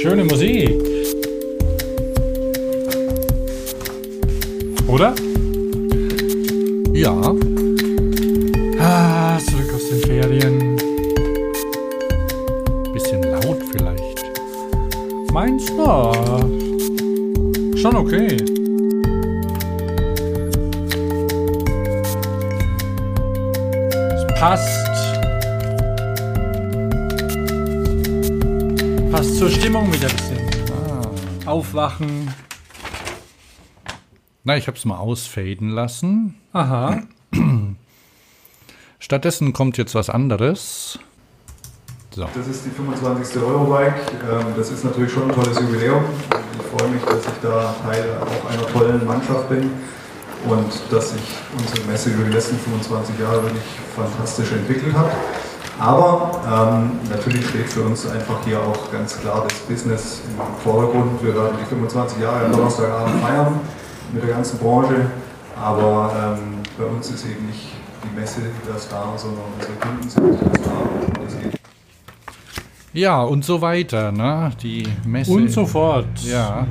Schöne Musik. Oder? Ja. Ah, zurück aus den Ferien. Bisschen laut vielleicht. Meinst du? Schon okay. Es passt. Passt zur Stimmung wieder ein bisschen. Ah. Aufwachen. Na, ich habe es mal ausfaden lassen. Aha. Stattdessen kommt jetzt was anderes. So. Das ist die 25. Eurobike. Ähm, Das ist natürlich schon ein tolles Jubiläum. Ich freue mich, dass ich da Teil auch einer tollen Mannschaft bin und dass sich unsere Messe über die letzten 25 Jahre wirklich fantastisch entwickelt hat. Aber ähm, natürlich steht für uns einfach hier auch ganz klar das Business im Vordergrund. Wir werden die 25 Jahre am Donnerstagabend feiern mit der ganzen Branche. Aber ähm, bei uns ist eben nicht die Messe der Star, sondern unsere Kunden sind der Star. Und das geht Ja, und so weiter, ne? Die Messe. Und so fort. Ja.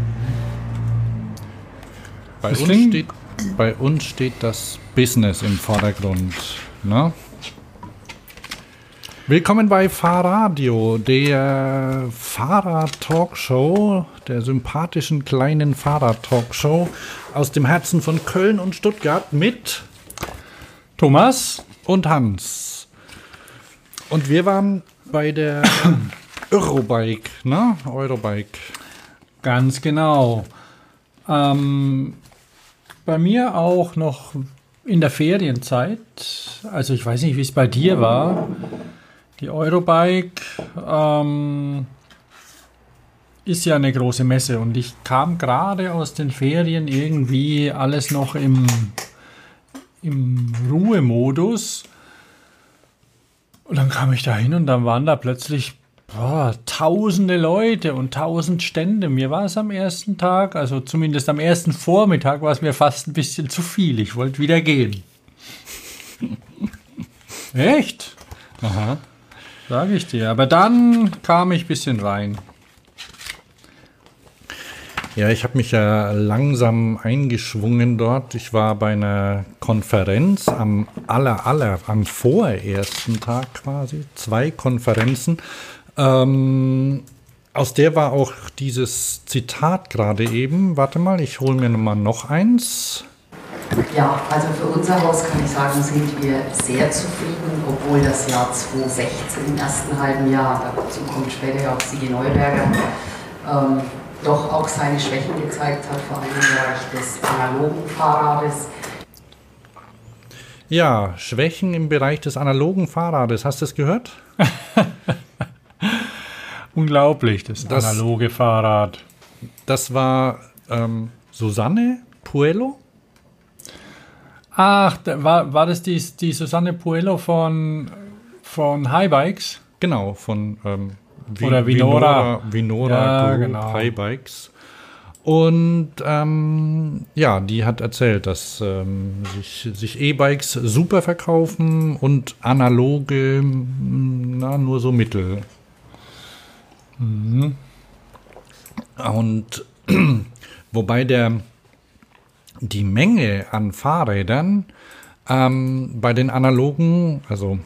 Bei uns, steht, bei uns steht das Business im Vordergrund. Ne? Willkommen bei Fahrradio, der Fahrrad-Talkshow, der sympathischen kleinen Fahrrad-Talkshow aus dem Herzen von Köln und Stuttgart mit Thomas? und Hans. Und wir waren bei der Eurobike, ne? Eurobike. Ganz genau. Ähm, bei mir auch noch in der Ferienzeit. Also ich weiß nicht, wie es bei dir war. Die Eurobike ähm, ist ja eine große Messe und ich kam gerade aus den Ferien irgendwie alles noch im, im Ruhemodus. Und dann kam ich da hin und dann waren da plötzlich boah, tausende Leute und tausend Stände. Mir war es am ersten Tag, also zumindest am ersten Vormittag, war es mir fast ein bisschen zu viel. Ich wollte wieder gehen. Echt? Aha. Sag ich dir. Aber dann kam ich ein bisschen rein. Ja, ich habe mich ja langsam eingeschwungen dort. Ich war bei einer Konferenz am aller, aller, am vorersten Tag quasi. Zwei Konferenzen. Ähm, aus der war auch dieses Zitat gerade eben. Warte mal, ich hole mir mal noch eins. Ja, also für unser Haus kann ich sagen, sind wir sehr zufrieden, obwohl das Jahr 2016 im ersten halben Jahr, dazu kommt später ja auch Sigi Neuberger, ähm, doch auch seine Schwächen gezeigt hat, vor allem im Bereich des analogen Fahrrades. Ja, Schwächen im Bereich des analogen Fahrrades. Hast du es gehört? Unglaublich, das, Das- analoge Fahrrad. Das war ähm, Susanne Puello. Ach, da war, war das die, die Susanne Puello von, von High Bikes? Genau, von ähm, Vi- Oder Vinora. Vinora, Ja, genau. High Bikes. Und ähm, ja, die hat erzählt, dass ähm, sich, sich E-Bikes super verkaufen und analoge na, nur so mittel. Und wobei der die Menge an Fahrrädern ähm, bei den analogen, also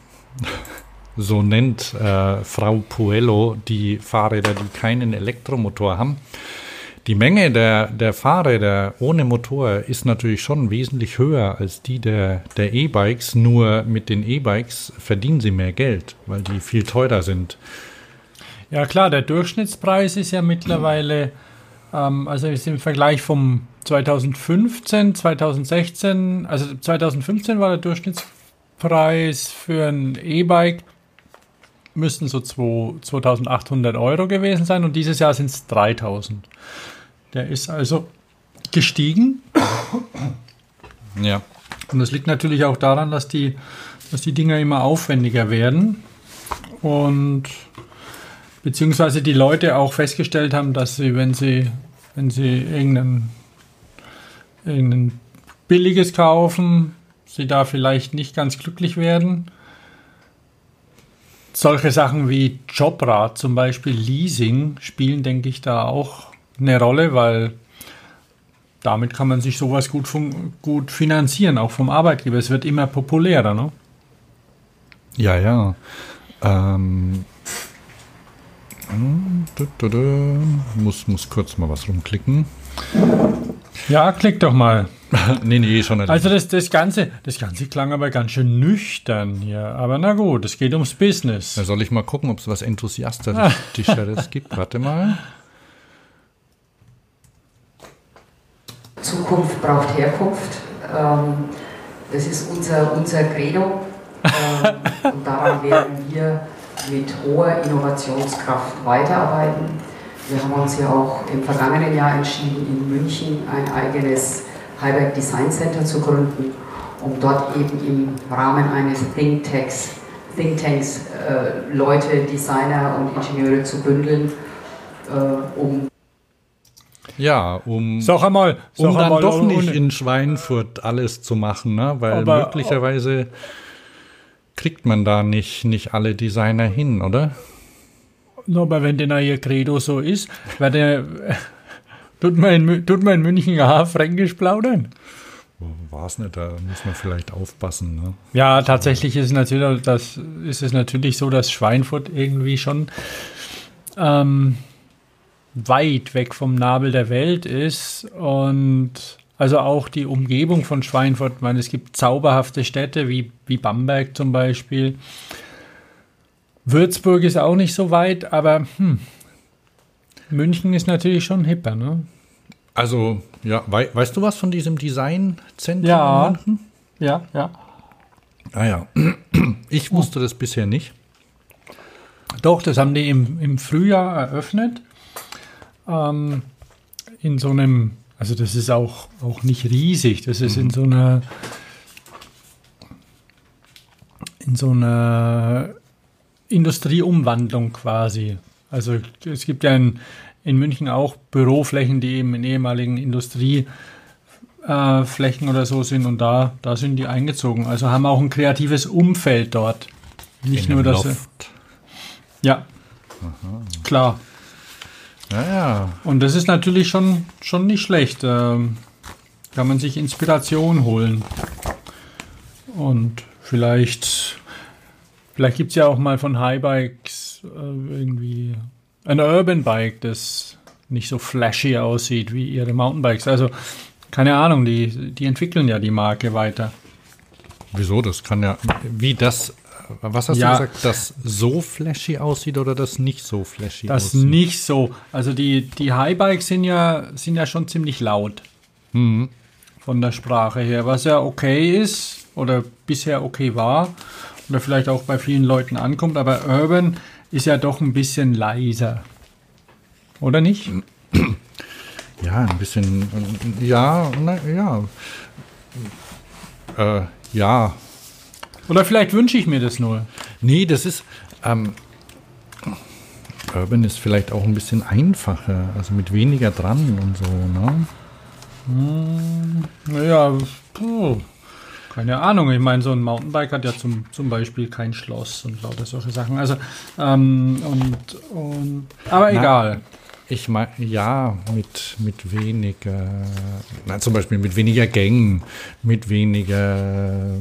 so nennt äh, Frau Puello die Fahrräder, die keinen Elektromotor haben. Die Menge der, der Fahrräder ohne Motor ist natürlich schon wesentlich höher als die der, der E-Bikes. Nur mit den E-Bikes verdienen sie mehr Geld, weil die viel teurer sind. Ja klar, der Durchschnittspreis ist ja mittlerweile, ähm, also ist im Vergleich vom 2015, 2016, also 2015 war der Durchschnittspreis für ein E-Bike müssten so 2 2800 Euro gewesen sein und dieses Jahr sind es 3000. Der ist also gestiegen Ja. und das liegt natürlich auch daran, dass die, dass die Dinger immer aufwendiger werden und beziehungsweise die Leute auch festgestellt haben, dass sie, wenn sie, wenn sie irgendein, irgendein billiges kaufen, sie da vielleicht nicht ganz glücklich werden. solche Sachen wie Jobrat zum Beispiel, Leasing spielen, denke ich, da auch eine Rolle, weil damit kann man sich sowas gut, gut finanzieren, auch vom Arbeitgeber. Es wird immer populärer, ne? Ja, ja. Ähm, muss, muss kurz mal was rumklicken. Ja, klick doch mal. nee, nee, schon Also das, das, Ganze, das Ganze klang aber ganz schön nüchtern hier. Aber na gut, es geht ums Business. Da soll ich mal gucken, ob es was Enthusiastischeres gibt. Warte mal. Zukunft braucht Herkunft. Ähm, das ist unser, unser Credo. Ähm, und daran werden wir mit hoher Innovationskraft weiterarbeiten. Wir haben uns ja auch im vergangenen Jahr entschieden, in München ein eigenes Heiberg Design Center zu gründen, um dort eben im Rahmen eines Think Tanks, Think Tanks äh, Leute, Designer und Ingenieure zu bündeln, äh, um ja, um, sag einmal, sag um dann einmal, doch nicht in Schweinfurt alles zu machen, ne? weil aber, möglicherweise kriegt man da nicht, nicht alle Designer hin, oder? No, aber wenn denn ihr Credo so ist, weil der, tut, man in, tut man in München ja fränkisch plaudern? War es nicht, da muss man vielleicht aufpassen. Ne? Ja, tatsächlich ist es, natürlich, das, ist es natürlich so, dass Schweinfurt irgendwie schon ähm, weit weg vom Nabel der Welt ist und also auch die Umgebung von Schweinfurt. Ich meine, es gibt zauberhafte Städte wie, wie Bamberg zum Beispiel. Würzburg ist auch nicht so weit, aber hm, München ist natürlich schon hipper, ne? Also, ja, wei weißt du was von diesem Designzentrum ja, in München? Ja, ja. Ah ja, ich wusste das bisher nicht. Doch, das haben die im, im Frühjahr eröffnet. Ähm, in so einem, also das ist auch, auch nicht riesig, das ist mhm. in so einer in so einer Industrieumwandlung quasi. Also es gibt ja in, in München auch Büroflächen, die eben in ehemaligen Industrieflächen äh, oder so sind und da, da sind die eingezogen. Also haben auch ein kreatives Umfeld dort. Nicht in nur das. Ja. Aha. Klar. Ja, ja. Und das ist natürlich schon, schon nicht schlecht. Ähm, kann man sich Inspiration holen. Und vielleicht Vielleicht gibt es ja auch mal von Highbikes äh, irgendwie ein Urban Bike, das nicht so flashy aussieht wie ihre Mountainbikes. Also keine Ahnung, die, die entwickeln ja die Marke weiter. Wieso? Das kann ja, wie das, was hast ja, du gesagt, das so flashy aussieht oder das nicht so flashy das aussieht? Das nicht so. Also die, die Highbikes sind ja, sind ja schon ziemlich laut. Mhm. Von der Sprache her, was ja okay ist oder bisher okay war oder vielleicht auch bei vielen Leuten ankommt, aber Urban ist ja doch ein bisschen leiser. Oder nicht? Ja, ein bisschen, ja, na, ja. Äh, ja. Oder vielleicht wünsche ich mir das nur. Nee, das ist, ähm, Urban ist vielleicht auch ein bisschen einfacher, also mit weniger dran und so, ne? Hm, naja, puh. Keine Ahnung, ich meine, so ein Mountainbike hat ja zum, zum Beispiel kein Schloss und lauter solche Sachen. Also, ähm, und, und, aber na, egal. Ich meine, ja, mit, mit weniger, na, zum Beispiel mit weniger Gängen, mit weniger,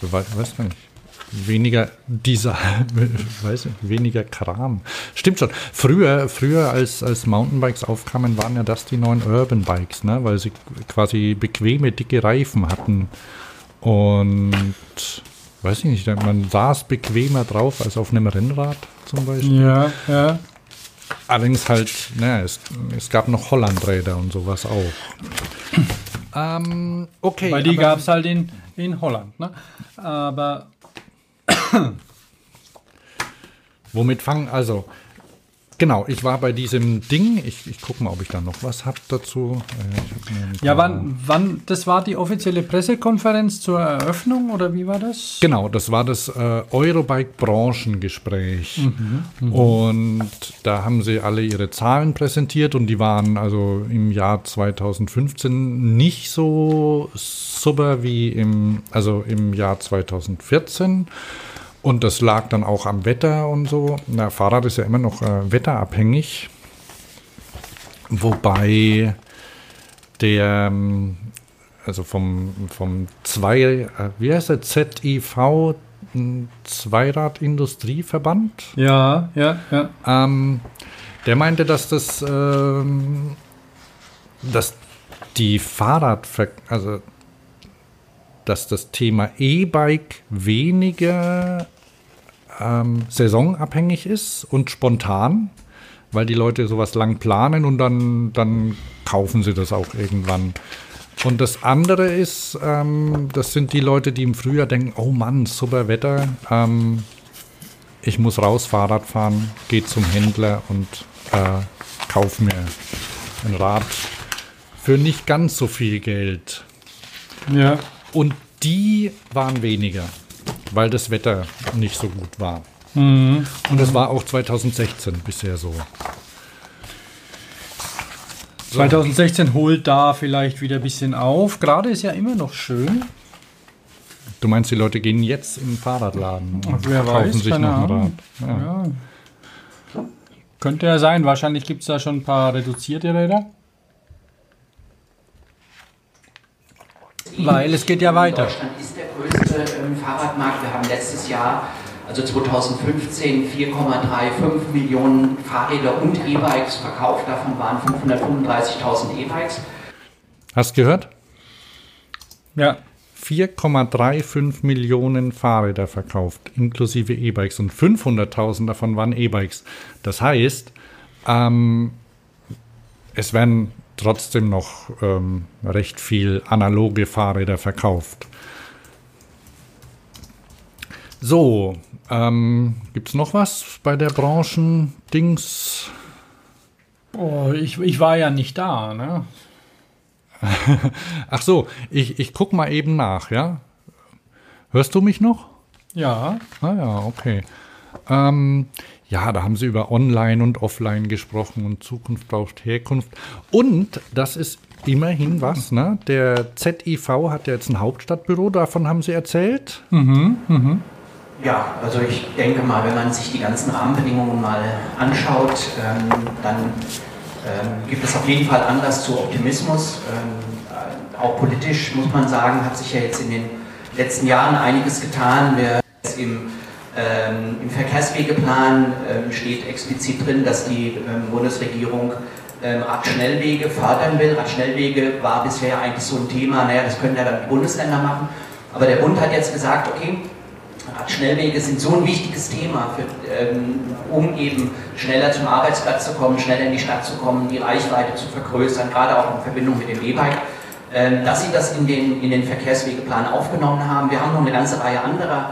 so weiß, weiß nicht weniger dieser, weiß nicht, weniger Kram. Stimmt schon. Früher, früher als, als Mountainbikes aufkamen, waren ja das die neuen Urban Bikes, ne? weil sie quasi bequeme, dicke Reifen hatten. Und weiß ich nicht, man saß bequemer drauf als auf einem Rennrad zum Beispiel. Ja, ja. Allerdings halt, naja, es, es gab noch Hollandräder und sowas auch. ähm, okay. Weil die gab es halt in, in Holland, ne? Aber Womit fangen, also, genau, ich war bei diesem Ding. Ich, ich gucke mal, ob ich da noch was habe dazu. Äh, ja, wann, wann, das war die offizielle Pressekonferenz zur Eröffnung oder wie war das? Genau, das war das äh, Eurobike-Branchengespräch. Mhm, mh. Und da haben sie alle ihre Zahlen präsentiert und die waren also im Jahr 2015 nicht so super wie im, also im Jahr 2014. Und das lag dann auch am Wetter und so. Na, Fahrrad ist ja immer noch äh, wetterabhängig. Wobei der, ähm, also vom, vom zwei, äh, wie heißt der, ZIV, Zweiradindustrieverband? Ja, ja, ja. Ähm, der meinte, dass das, ähm, dass die Fahrrad, also dass das Thema E-Bike weniger ähm, saisonabhängig ist und spontan, weil die Leute sowas lang planen und dann, dann kaufen sie das auch irgendwann. Und das andere ist, ähm, das sind die Leute, die im Frühjahr denken, oh Mann, super Wetter, ähm, ich muss raus Fahrrad fahren, gehe zum Händler und äh, kauf mir ein Rad für nicht ganz so viel Geld. Ja. Und die waren weniger, weil das Wetter nicht so gut war. Mhm. Und das war auch 2016 bisher so. 2016 holt da vielleicht wieder ein bisschen auf. Gerade ist ja immer noch schön. Du meinst, die Leute gehen jetzt in den Fahrradladen Ach, und wer kaufen weiß, sich noch ein Rad. Ja. Ja. Könnte ja sein. Wahrscheinlich gibt es da schon ein paar reduzierte Räder. Weil es geht ja weiter. Deutschland ist der größte ähm, Fahrradmarkt. Wir haben letztes Jahr, also 2015, 4,35 Millionen Fahrräder und E-Bikes verkauft. Davon waren 535.000 E-Bikes. Hast gehört? Ja. 4,35 Millionen Fahrräder verkauft, inklusive E-Bikes. Und 500.000 davon waren E-Bikes. Das heißt, ähm, es werden trotzdem noch ähm, recht viel analoge Fahrräder verkauft. So, ähm, gibt es noch was bei der Branchen-Dings? Oh, ich, ich war ja nicht da, ne? Ach so, ich, ich guck mal eben nach, ja? Hörst du mich noch? Ja. Ah ja, okay. Ähm, ja, da haben sie über Online und Offline gesprochen und Zukunft braucht Herkunft. Und das ist immerhin was, ne? Der ZIV hat ja jetzt ein Hauptstadtbüro, davon haben sie erzählt. Mhm, mhm. Ja, also ich denke mal, wenn man sich die ganzen Rahmenbedingungen mal anschaut, ähm, dann ähm, gibt es auf jeden Fall Anlass zu Optimismus. Ähm, auch politisch muss man sagen, hat sich ja jetzt in den letzten Jahren einiges getan. Wir im, ähm, im Verkehrswegeplan ähm, steht explizit drin, dass die ähm, Bundesregierung ähm, Radschnellwege fördern will. Radschnellwege war bisher eigentlich so ein Thema, naja, das können ja dann die Bundesländer machen. Aber der Bund hat jetzt gesagt, okay, Radschnellwege sind so ein wichtiges Thema, für, ähm, um eben schneller zum Arbeitsplatz zu kommen, schneller in die Stadt zu kommen, die Reichweite zu vergrößern, gerade auch in Verbindung mit dem E-Bike, ähm, dass sie das in den, in den Verkehrswegeplan aufgenommen haben. Wir haben noch eine ganze Reihe anderer.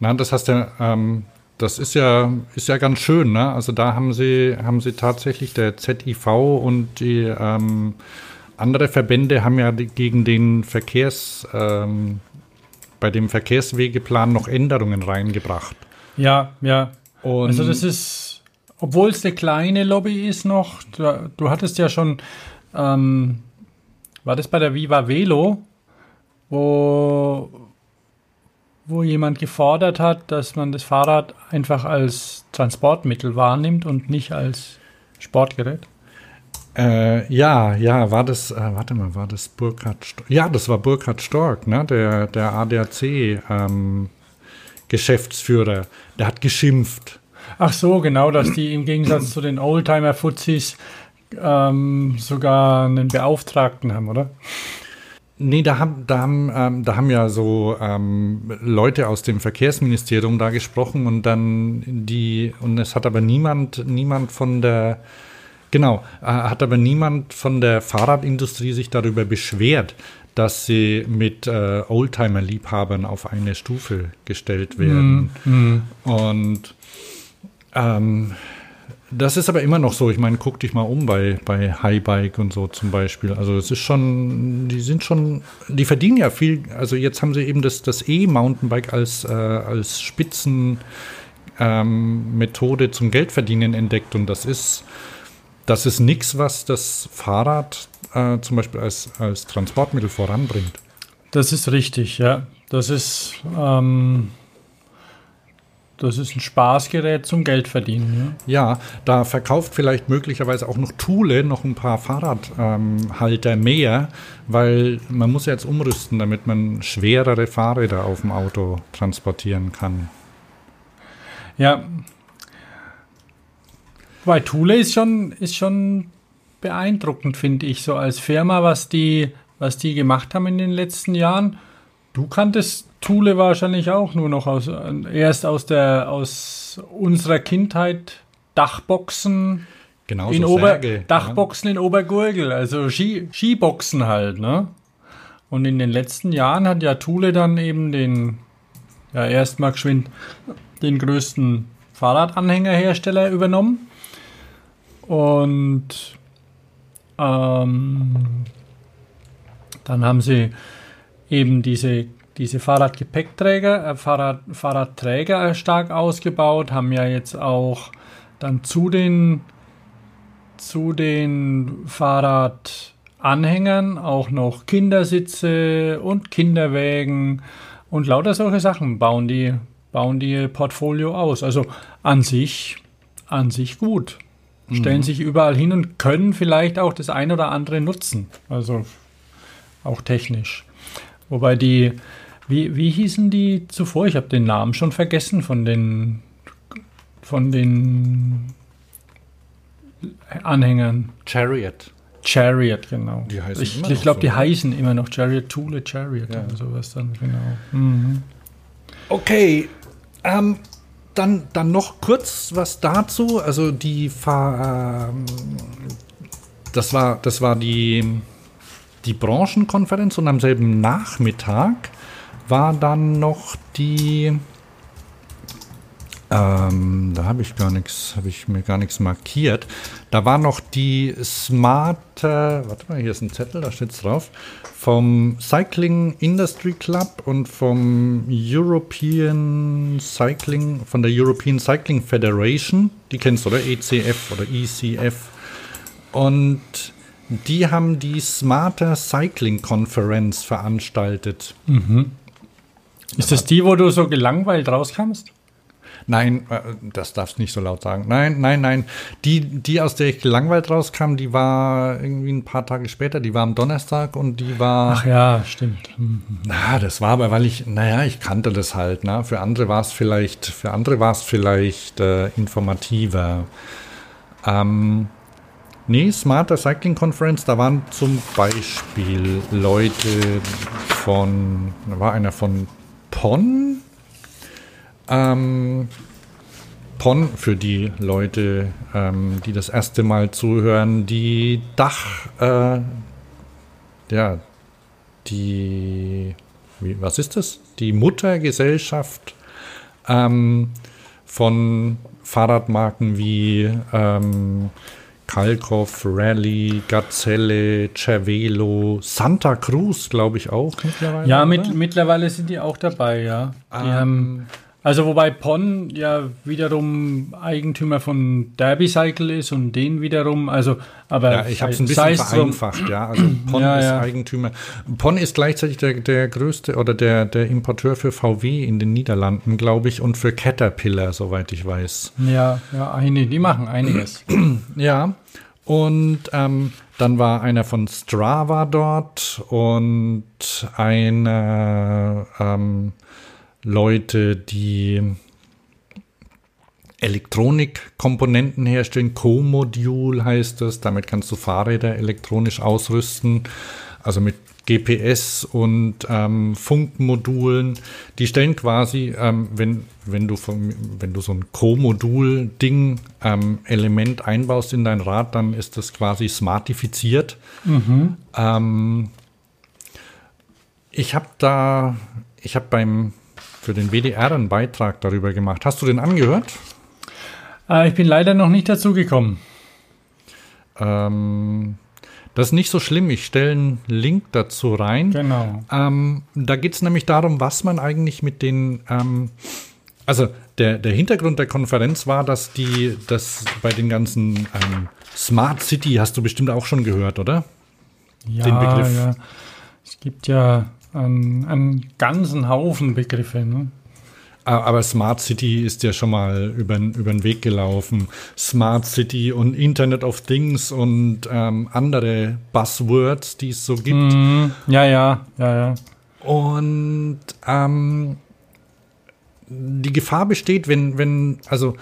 Nein, das heißt ja, ähm, das ist ja, ist ja ganz schön, ne? Also da haben sie, haben sie tatsächlich der ZIV und die ähm, andere Verbände haben ja gegen den Verkehrs, ähm, bei dem Verkehrswegeplan noch Änderungen reingebracht. Ja, ja. Und Also das ist, obwohl es eine kleine Lobby ist noch, du, du hattest ja schon, ähm, war das bei der Viva Velo, wo, wo jemand gefordert hat, dass man das Fahrrad einfach als Transportmittel wahrnimmt und nicht als Sportgerät? Äh, ja, ja, war das, äh, warte mal, war das Burkhard Stork? Ja, das war Burkhard Stork, ne? der, der ADAC ähm. Der hat geschimpft. Ach so, genau, dass die im Gegensatz zu den Oldtimer-Fuzis ähm, sogar einen Beauftragten haben, oder? Nee, da haben, da haben, ähm, da haben ja so ähm, Leute aus dem Verkehrsministerium da gesprochen und dann die, und es hat aber niemand, niemand von der, genau, äh, hat aber niemand von der Fahrradindustrie sich darüber beschwert, dass sie mit äh, Oldtimer-Liebhabern auf eine Stufe gestellt werden. Mhm. Und ähm, das ist aber immer noch so. Ich meine, guck dich mal um bei, bei Highbike und so zum Beispiel. Also es ist schon, die sind schon, die verdienen ja viel. Also jetzt haben sie eben das, das E-Mountainbike als, äh, als Spitzenmethode ähm, zum Geldverdienen entdeckt. Und das ist, das ist nichts, was das Fahrrad äh, zum Beispiel als, als Transportmittel voranbringt. Das ist richtig, ja. Das ist, ähm, das ist ein Spaßgerät zum Geldverdienen. Ja. ja, da verkauft vielleicht möglicherweise auch noch Thule noch ein paar Fahrradhalter ähm, mehr, weil man muss ja jetzt umrüsten, damit man schwerere Fahrräder auf dem Auto transportieren kann. Ja. Weil Thule ist schon, ist schon beeindruckend, finde ich, so als Firma, was die, was die gemacht haben in den letzten Jahren. Du kanntest Thule wahrscheinlich auch nur noch aus, erst aus der, aus unserer Kindheit Dachboxen. Genau, in Ober Särge, Dachboxen ja. in Obergurgel, also Ski, Skiboxen halt, ne? Und in den letzten Jahren hat ja Thule dann eben den, ja, erstmal geschwind den größten Fahrradanhängerhersteller übernommen. Und ähm, dann haben sie eben diese, diese Fahrradgepäckträger, äh, Fahrrad, Fahrradträger stark ausgebaut, haben ja jetzt auch dann zu den, zu den Fahrradanhängern auch noch Kindersitze und Kinderwägen und lauter solche Sachen bauen die, bauen die Portfolio aus. Also an sich, an sich gut. Stellen mhm. sich überall hin und können vielleicht auch das ein oder andere nutzen. Also auch technisch. Wobei die, wie, wie hießen die zuvor? Ich habe den Namen schon vergessen von den, von den Anhängern. Chariot. Chariot, genau. Die heißen ich ich glaube, so, die heißen immer noch Chariot, Thule Chariot ja. oder sowas dann, genau. Mhm. Okay, ähm, dann, dann noch kurz was dazu. Also die Fahr ähm, das war, das war die die Branchenkonferenz und am selben Nachmittag war dann noch die ähm, da habe ich gar nichts, habe ich mir gar nichts markiert. Da war noch die Smart, äh, warte mal, hier ist ein Zettel, da steht es drauf, vom Cycling Industry Club und vom European Cycling, von der European Cycling Federation, die kennst du, oder? ECF oder ECF. Und die haben die Smarter Cycling Conference veranstaltet. Mhm. Ist das die, wo du so gelangweilt rauskamst? Nein, äh, das darfst du nicht so laut sagen. Nein, nein, nein. Die, die, aus der ich gelangweilt rauskam, die war irgendwie ein paar Tage später, die war am Donnerstag und die war. Ach ja, stimmt. Mhm. Na, das war aber, weil ich, naja, ich kannte das halt, ne? Für andere war es vielleicht, für andere war es vielleicht äh, informativer. Ähm, Nee, Smarter Cycling Conference, da waren zum Beispiel Leute von, da war einer von PON. Ähm, PON für die Leute, ähm, die das erste Mal zuhören, die Dach, äh, ja, die, wie, was ist das? Die Muttergesellschaft ähm, von Fahrradmarken wie ähm, Kalkoff, Rally, Gazelle, Cervelo, Santa Cruz, glaube ich auch mittlerweile. Ja, mit, mittlerweile sind die auch dabei, ja. Die ähm. haben, also wobei Pon ja wiederum Eigentümer von Derby Cycle ist und den wiederum, also aber ja, ich habe es ein bisschen vereinfacht, ja. Also Pon ja, ist ja. Eigentümer. Pon ist gleichzeitig der, der größte oder der, der Importeur für VW in den Niederlanden, glaube ich, und für Caterpillar, soweit ich weiß. Ja, ja, einige, die machen einiges. ja. Und ähm, dann war einer von Strava dort und eine ähm, Leute, die Elektronikkomponenten herstellen. Co-Modul heißt das. Damit kannst du Fahrräder elektronisch ausrüsten. Also mit GPS und ähm, Funkmodulen. Die stellen quasi, ähm, wenn, wenn, du von, wenn du so ein Co-Modul-Ding, ähm, Element einbaust in dein Rad, dann ist das quasi smartifiziert. Mhm. Ähm, ich habe da, ich habe beim für den WDR einen Beitrag darüber gemacht. Hast du den angehört? Äh, ich bin leider noch nicht dazu gekommen. Ähm, das ist nicht so schlimm. Ich stelle einen Link dazu rein. Genau. Ähm, da geht es nämlich darum, was man eigentlich mit den. Ähm, also der, der Hintergrund der Konferenz war, dass die, dass bei den ganzen ähm, Smart City hast du bestimmt auch schon gehört, oder? Ja, den Begriff. ja. Es gibt ja einen, einen ganzen Haufen Begriffe. Ne? Aber Smart City ist ja schon mal über, über den Weg gelaufen. Smart City und Internet of Things und ähm, andere Buzzwords, die es so gibt. Mm, ja, ja, ja, ja. Und ähm, die Gefahr besteht, wenn, wenn, also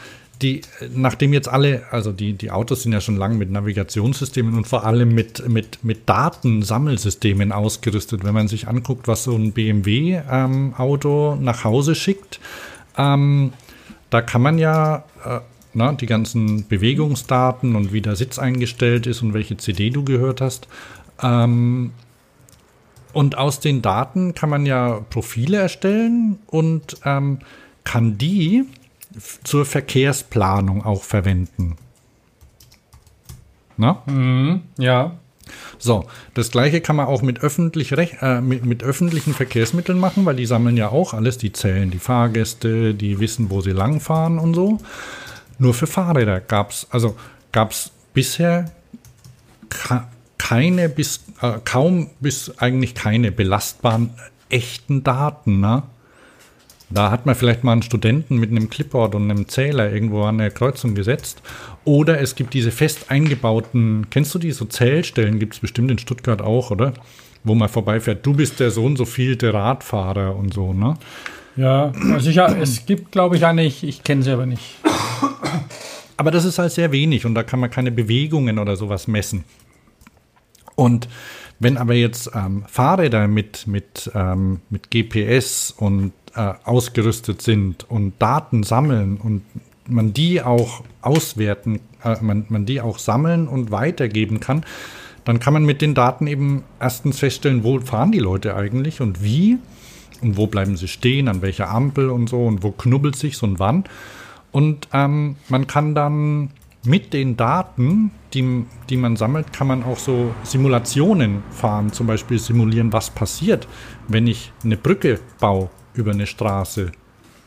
die, nachdem jetzt alle, also die, die Autos sind ja schon lange mit Navigationssystemen und vor allem mit, mit, mit Datensammelsystemen ausgerüstet. Wenn man sich anguckt, was so ein BMW-Auto ähm, nach Hause schickt, ähm, da kann man ja äh, na, die ganzen Bewegungsdaten und wie der Sitz eingestellt ist und welche CD du gehört hast. Ähm, und aus den Daten kann man ja Profile erstellen und ähm, kann die zur Verkehrsplanung auch verwenden. Na? Mhm, ja. So, das gleiche kann man auch mit, öffentlich, äh, mit, mit, öffentlichen Verkehrsmitteln machen, weil die sammeln ja auch alles, die zählen die Fahrgäste, die wissen, wo sie langfahren und so. Nur für Fahrräder gab es, also gab es bisher keine bis, äh, kaum bis eigentlich keine belastbaren echten Daten. Ne? Da hat man vielleicht mal einen Studenten mit einem Clipboard und einem Zähler irgendwo an der Kreuzung gesetzt. Oder es gibt diese fest eingebauten, kennst du die, so Zählstellen gibt es bestimmt in Stuttgart auch, oder? Wo man vorbeifährt, du bist der so und so vielte Radfahrer und so, ne? Ja, also ich, es gibt, glaube ich, eine, ich, ich kenne sie aber nicht. Aber das ist halt sehr wenig und da kann man keine Bewegungen oder sowas messen. Und wenn aber jetzt ähm, Fahrräder mit, mit, ähm, mit GPS und äh, ausgerüstet sind und Daten sammeln und man die auch auswerten, äh, man, man die auch sammeln und weitergeben kann, dann kann man mit den Daten eben erstens feststellen, wo fahren die Leute eigentlich und wie und wo bleiben sie stehen, an welcher Ampel und so und wo knubbelt sich so und wann. Und ähm, man kann dann mit den Daten, die, die man sammelt, kann man auch so Simulationen fahren, zum Beispiel simulieren, was passiert, wenn ich eine Brücke baue über eine Straße.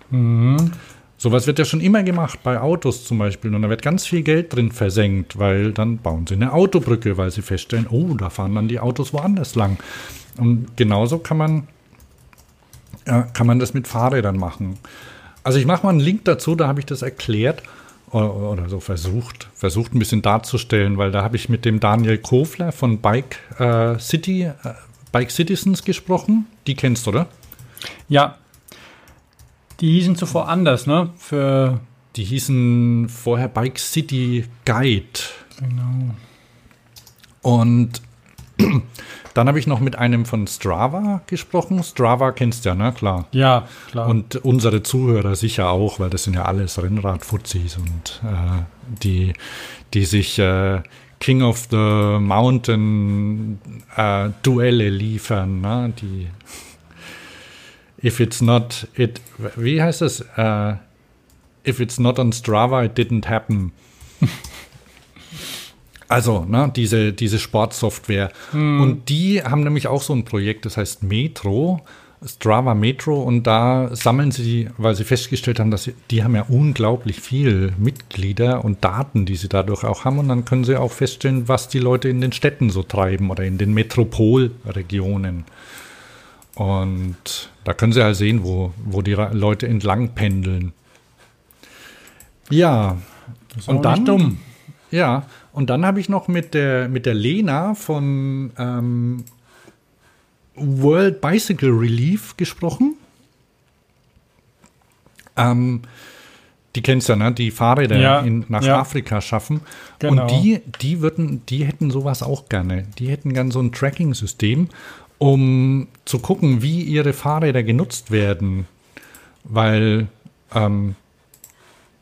Mhm. Sowas wird ja schon immer gemacht, bei Autos zum Beispiel. Und da wird ganz viel Geld drin versenkt, weil dann bauen sie eine Autobrücke, weil sie feststellen, oh, da fahren dann die Autos woanders lang. Und genauso kann man, äh, kann man das mit Fahrrädern machen. Also ich mache mal einen Link dazu, da habe ich das erklärt oder, oder, so versucht, versucht ein bisschen darzustellen, weil da habe ich mit dem Daniel Kofler von Bike äh, City, äh, Bike Citizens gesprochen. Die kennst du, oder? Ja. Die hießen zuvor anders, ne? Für die hießen vorher Bike City Guide. Genau. Und dann habe ich noch mit einem von Strava gesprochen. Strava kennst du ja, ne? Klar. Ja, klar. Und unsere Zuhörer sicher auch, weil das sind ja alles Rennradfuzis und äh, die, die sich äh, King of the Mountain äh, Duelle liefern, ne? Die if it's not it, wie heißt das? Uh, if it's not on Strava, it didn't happen. also, ne, diese, diese Sportsoftware. Hm. Und die haben nämlich auch so ein Projekt, das heißt Metro. Strava Metro und da sammeln sie, weil sie festgestellt haben, dass sie, die haben ja unglaublich viel Mitglieder und Daten, die sie dadurch auch haben und dann können sie auch feststellen, was die Leute in den Städten so treiben oder in den Metropolregionen. Und da können Sie halt sehen, wo, wo die Leute entlang pendeln. Ja, und dann dumm. Ja, und dann habe ich noch mit der, mit der Lena von ähm, World Bicycle Relief gesprochen. Ähm, die kennst du ja, ne? Die Fahrräder ja, in, nach ja. Afrika schaffen. Genau. Und die, die würden, die hätten sowas auch gerne. Die hätten gern so ein Tracking-System um zu gucken, wie ihre Fahrräder genutzt werden. Weil ähm,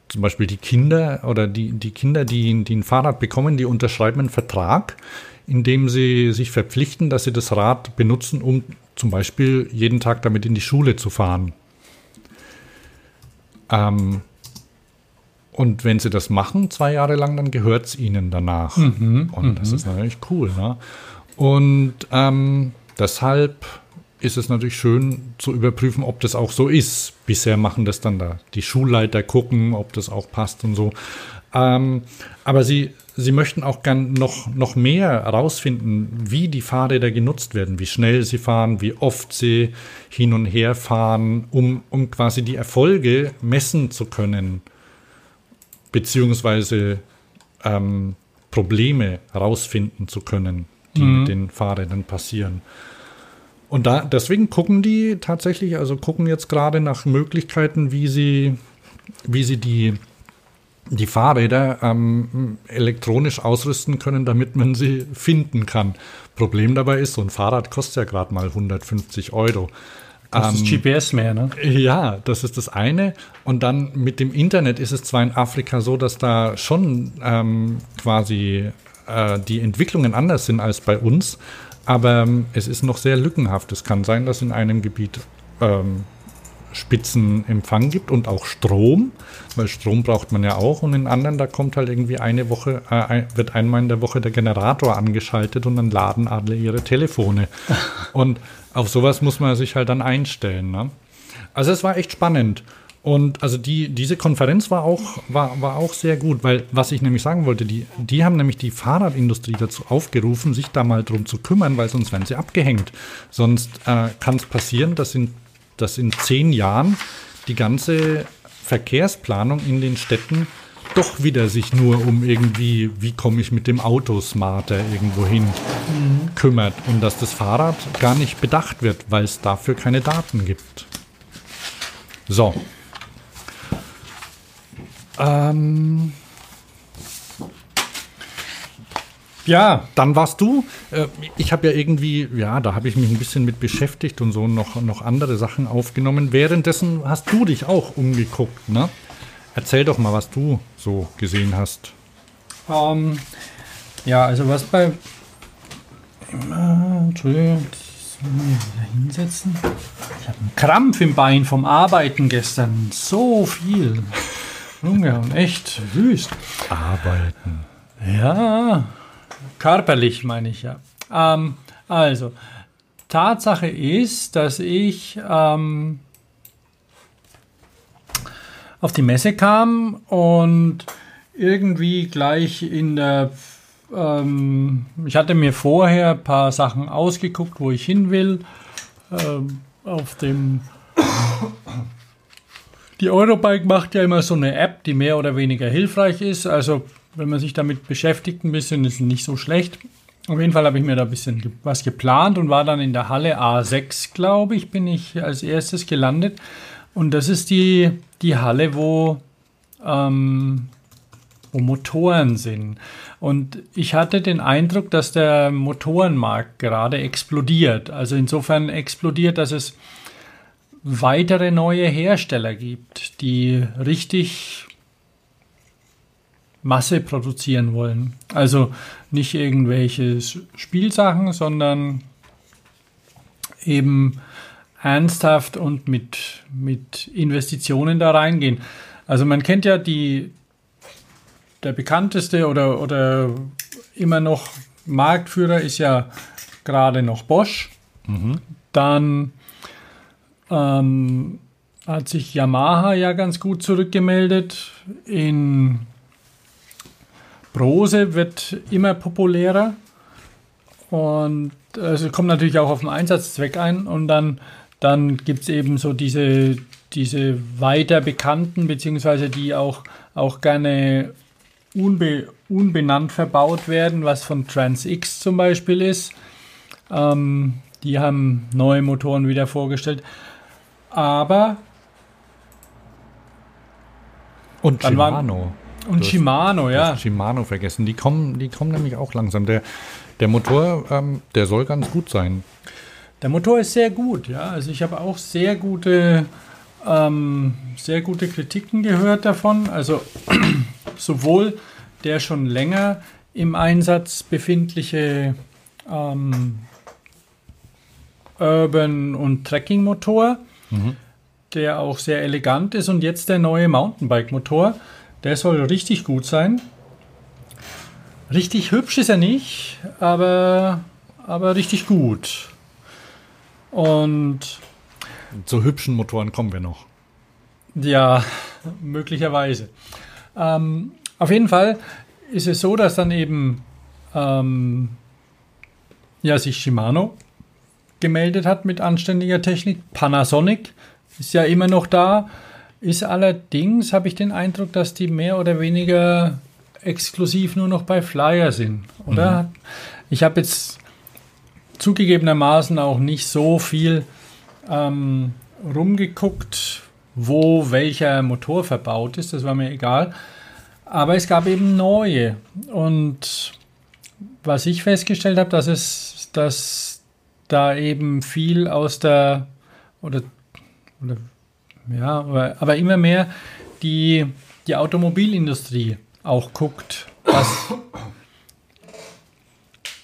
zum Beispiel die Kinder oder die, die Kinder, die, die ein Fahrrad bekommen, die unterschreiben einen Vertrag, in dem sie sich verpflichten, dass sie das Rad benutzen, um zum Beispiel jeden Tag damit in die Schule zu fahren. Ähm, und wenn sie das machen, zwei Jahre lang, dann gehört es ihnen danach. Mhm, und das mhm. ist natürlich cool. Ne? Und ähm, Deshalb ist es natürlich schön zu überprüfen, ob das auch so ist. Bisher machen das dann da die Schulleiter gucken, ob das auch passt und so. Ähm, aber sie, sie möchten auch gern noch, noch mehr herausfinden, wie die Fahrräder genutzt werden, wie schnell sie fahren, wie oft sie hin und her fahren, um, um quasi die Erfolge messen zu können, beziehungsweise ähm, Probleme herausfinden zu können, die mhm. mit den Fahrrädern passieren. Und da, deswegen gucken die tatsächlich, also gucken jetzt gerade nach Möglichkeiten, wie sie, wie sie die die Fahrräder ähm, elektronisch ausrüsten können, damit man sie finden kann. Problem dabei ist, so ein Fahrrad kostet ja gerade mal 150 Euro. Das ist ähm, GPS mehr, ne? Ja, das ist das eine. Und dann mit dem Internet ist es zwar in Afrika so, dass da schon ähm, quasi äh, die Entwicklungen anders sind als bei uns, aber ähm, es ist noch sehr lückenhaft. Es kann sein, dass in einem Gebiet ähm, Spitzenempfang gibt und auch Strom, weil Strom braucht man ja auch und in anderen, da kommt halt irgendwie eine Woche, äh, wird einmal in der Woche der Generator angeschaltet und dann laden alle ihre Telefone. und auf sowas muss man sich halt dann einstellen. Ne? Also es war echt spannend. Und also die, diese Konferenz war auch, war, war auch sehr gut, weil was ich nämlich sagen wollte, die, die haben nämlich die Fahrradindustrie dazu aufgerufen, sich da mal drum zu kümmern, weil sonst werden sie abgehängt. Sonst äh, kann es passieren, dass in dass in zehn Jahren die ganze Verkehrsplanung in den Städten doch wieder sich nur um irgendwie, wie komme ich mit dem Auto smarter irgendwo hin, mhm. kümmert und dass das Fahrrad gar nicht bedacht wird, weil es dafür keine Daten gibt. So. Ähm, Ja, dann warst du. Äh, ich habe ja irgendwie, ja, da habe ich mich ein bisschen mit beschäftigt und so noch, noch andere Sachen aufgenommen. Währenddessen hast du dich auch umgeguckt, ne? Erzähl doch mal, was du so gesehen hast. Um, ähm, ja, also was bei. Entschuldigung, das muss ich wieder hinsetzen. Ich habe einen Krampf im Bein vom Arbeiten gestern. So viel. Junge, und echt wüst. Arbeiten. Ja, Körperlich meine ich ja. Ähm, also, Tatsache ist, dass ich ähm, auf die Messe kam und irgendwie gleich in der ähm, ich hatte mir vorher ein paar Sachen ausgeguckt, wo ich hin will. Ähm, auf dem die Eurobike macht ja immer so eine App, die mehr oder weniger hilfreich ist. Also wenn man sich damit beschäftigt, ein bisschen, ist nicht so schlecht. Auf jeden Fall habe ich mir da ein bisschen was geplant und war dann in der Halle A6, glaube ich, bin ich als erstes gelandet. Und das ist die, die Halle, wo, ähm, wo Motoren sind. Und ich hatte den Eindruck, dass der Motorenmarkt gerade explodiert. Also insofern explodiert, dass es weitere neue Hersteller gibt, die richtig Masse produzieren wollen. Also nicht irgendwelche Spielsachen, sondern eben ernsthaft und mit, mit Investitionen da reingehen. Also man kennt ja die, der bekannteste oder, oder immer noch Marktführer ist ja gerade noch Bosch. Mhm. Dann ähm, hat sich Yamaha ja ganz gut zurückgemeldet. In Brose wird immer populärer und also kommt natürlich auch auf den Einsatzzweck ein und dann, dann gibt es eben so diese, diese weiter bekannten, beziehungsweise die auch, auch gerne unbe, unbenannt verbaut werden, was von TransX zum Beispiel ist. Ähm, die haben neue Motoren wieder vorgestellt. Aber. Und Shimano. Und Shimano, ja. Shimano vergessen. Die kommen, die kommen nämlich auch langsam. Der, der Motor, ähm, der soll ganz gut sein. Der Motor ist sehr gut, ja. Also ich habe auch sehr gute, ähm, sehr gute Kritiken gehört davon. Also sowohl der schon länger im Einsatz befindliche ähm, Urban- und Trekking-Motor, mhm. der auch sehr elegant ist, und jetzt der neue Mountainbike-Motor der soll richtig gut sein. Richtig hübsch ist er nicht, aber, aber richtig gut. Und zu hübschen Motoren kommen wir noch. Ja, möglicherweise. Ähm, auf jeden Fall ist es so, dass dann eben ähm, ja, sich Shimano gemeldet hat mit anständiger Technik. Panasonic ist ja immer noch da. Ist allerdings, habe ich den Eindruck, dass die mehr oder weniger exklusiv nur noch bei Flyer sind, oder? Mhm. Ich habe jetzt zugegebenermaßen auch nicht so viel ähm, rumgeguckt, wo welcher Motor verbaut ist, das war mir egal. Aber es gab eben neue. Und was ich festgestellt habe, dass es, dass da eben viel aus der oder, oder ja, aber, aber immer mehr die, die Automobilindustrie auch guckt, was,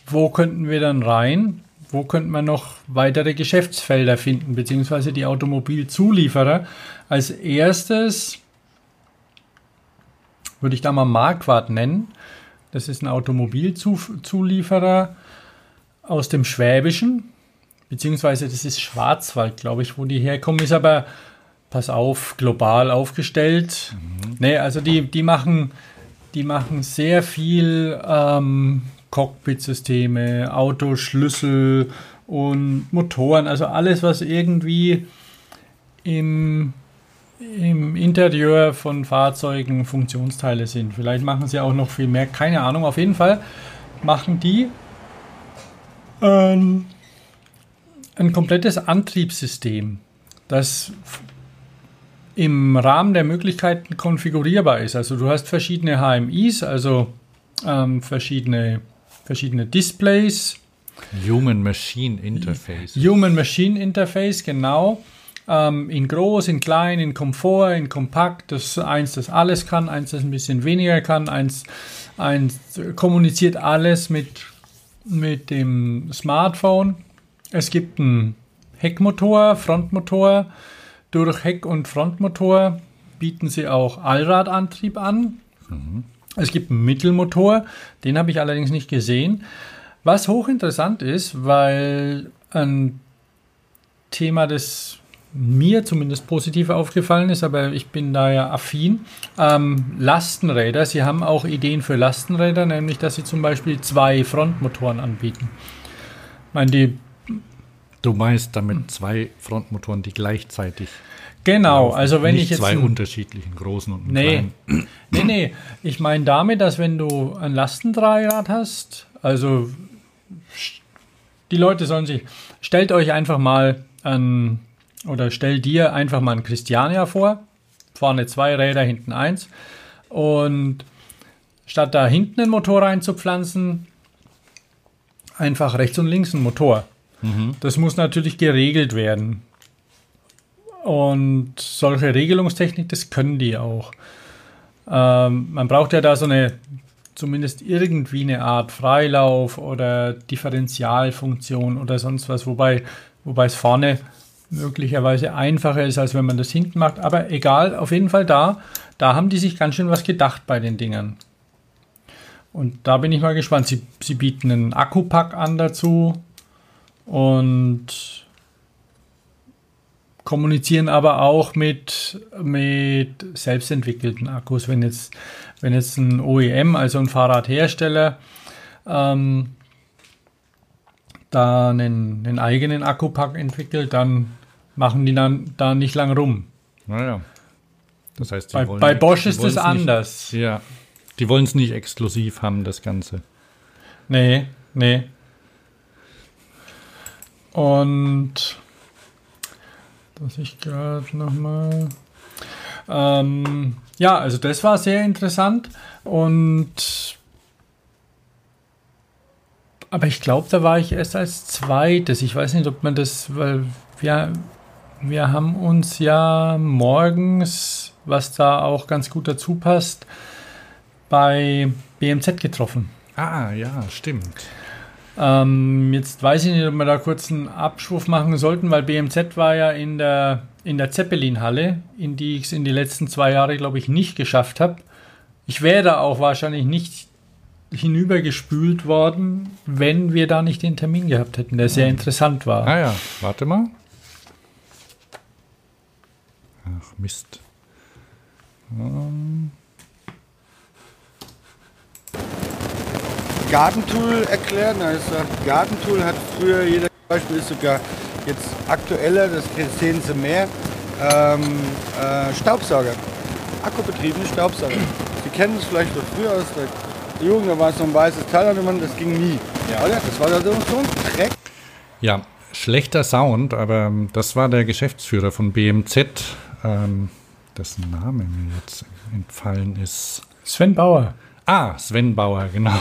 wo könnten wir dann rein, wo könnte man noch weitere Geschäftsfelder finden, beziehungsweise die Automobilzulieferer. Als erstes würde ich da mal Marquardt nennen. Das ist ein Automobilzulieferer aus dem Schwäbischen, beziehungsweise das ist Schwarzwald, glaube ich, wo die herkommen, ist aber, pass auf, global aufgestellt. Mhm. Nee, also die, die machen, die machen sehr viel ähm, Cockpit-Systeme, Autoschlüssel und Motoren, also alles, was irgendwie im, im Interieur von Fahrzeugen Funktionsteile sind. Vielleicht machen sie auch noch viel mehr, keine Ahnung. Auf jeden Fall machen die ähm, ein komplettes Antriebssystem, das im Rahmen der Möglichkeiten konfigurierbar ist. Also du hast verschiedene HMIs, also ähm, verschiedene verschiedene Displays. Human-Machine Interface. Human-Machine Interface, genau. Ähm, in groß, in klein, in Komfort, in kompakt. Das eins, das alles kann, eins, das ein bisschen weniger kann, eins, eins kommuniziert alles mit, mit dem Smartphone. Es gibt einen Heckmotor, Frontmotor. Durch Heck- und Frontmotor bieten sie auch Allradantrieb an. Mhm. Es gibt einen Mittelmotor, den habe ich allerdings nicht gesehen. Was hochinteressant ist, weil ein Thema, das mir zumindest positiv aufgefallen ist, aber ich bin da ja affin. Ähm, Lastenräder, sie haben auch Ideen für Lastenräder, nämlich dass sie zum Beispiel zwei Frontmotoren anbieten. Ich meine, die Du meinst damit zwei Frontmotoren, die gleichzeitig Genau, laufen. also wenn Nicht ich jetzt. Zwei unterschiedlichen großen und nee, kleinen. Nee, nee. Ich meine damit, dass wenn du ein Lastendreirad hast, also die Leute sollen sich. Stellt euch einfach mal an, oder stell dir einfach mal ein Christiania vor. Vorne zwei Räder, hinten eins. Und statt da hinten einen Motor reinzupflanzen, einfach rechts und links einen Motor. Das muss natürlich geregelt werden. Und solche Regelungstechnik, das können die auch. Ähm, man braucht ja da so eine, zumindest irgendwie eine Art Freilauf oder Differentialfunktion oder sonst was, wobei, wobei es vorne möglicherweise einfacher ist, als wenn man das hinten macht. Aber egal, auf jeden Fall da, da haben die sich ganz schön was gedacht bei den Dingern. Und da bin ich mal gespannt. Sie, sie bieten einen Akkupack an dazu und kommunizieren aber auch mit, mit selbstentwickelten Akkus. Wenn jetzt, wenn jetzt ein OEM, also ein Fahrradhersteller, ähm, da einen, einen, eigenen Akkupack entwickelt, dann machen die dann da nicht lang rum. Naja. Das heißt, bei, bei Bosch ist es anders. Nicht, ja. Die wollen es nicht exklusiv haben, das Ganze. Nee, nee. Und dass ich gerade nochmal. Ähm, ja, also das war sehr interessant und aber ich glaube, da war ich erst als zweites. Ich weiß nicht, ob man das, weil wir, wir haben uns ja morgens, was da auch ganz gut dazu passt, bei BMZ getroffen. Ah, ja, stimmt. Ähm, jetzt weiß ich nicht, ob wir da kurz einen Abschwurf machen sollten, weil BMZ war ja in der, in der Zeppelin-Halle, in die ich es in die letzten zwei Jahre, glaube ich, nicht geschafft habe. Ich wäre da auch wahrscheinlich nicht hinübergespült worden, wenn wir da nicht den Termin gehabt hätten, der sehr interessant war. Ah ja, warte mal. Ach, Mist. Ähm. Gartentool ist gesagt, Gartentool hat früher jeder Beispiel ist sogar jetzt aktueller, das sehen Sie mehr, ähm, äh, Staubsauger. Akkubetriebene Staubsauger. Sie kennen es vielleicht noch früher aus der Jugend, da war so ein weißes Teil an man, das ging nie. Ja. Oder? Das war da so ein Dreck. Ja, schlechter Sound, aber ähm, das war der Geschäftsführer von BMZ, ähm, dessen Name mir jetzt entfallen ist. Sven Bauer. Ah, Sven Bauer, genau.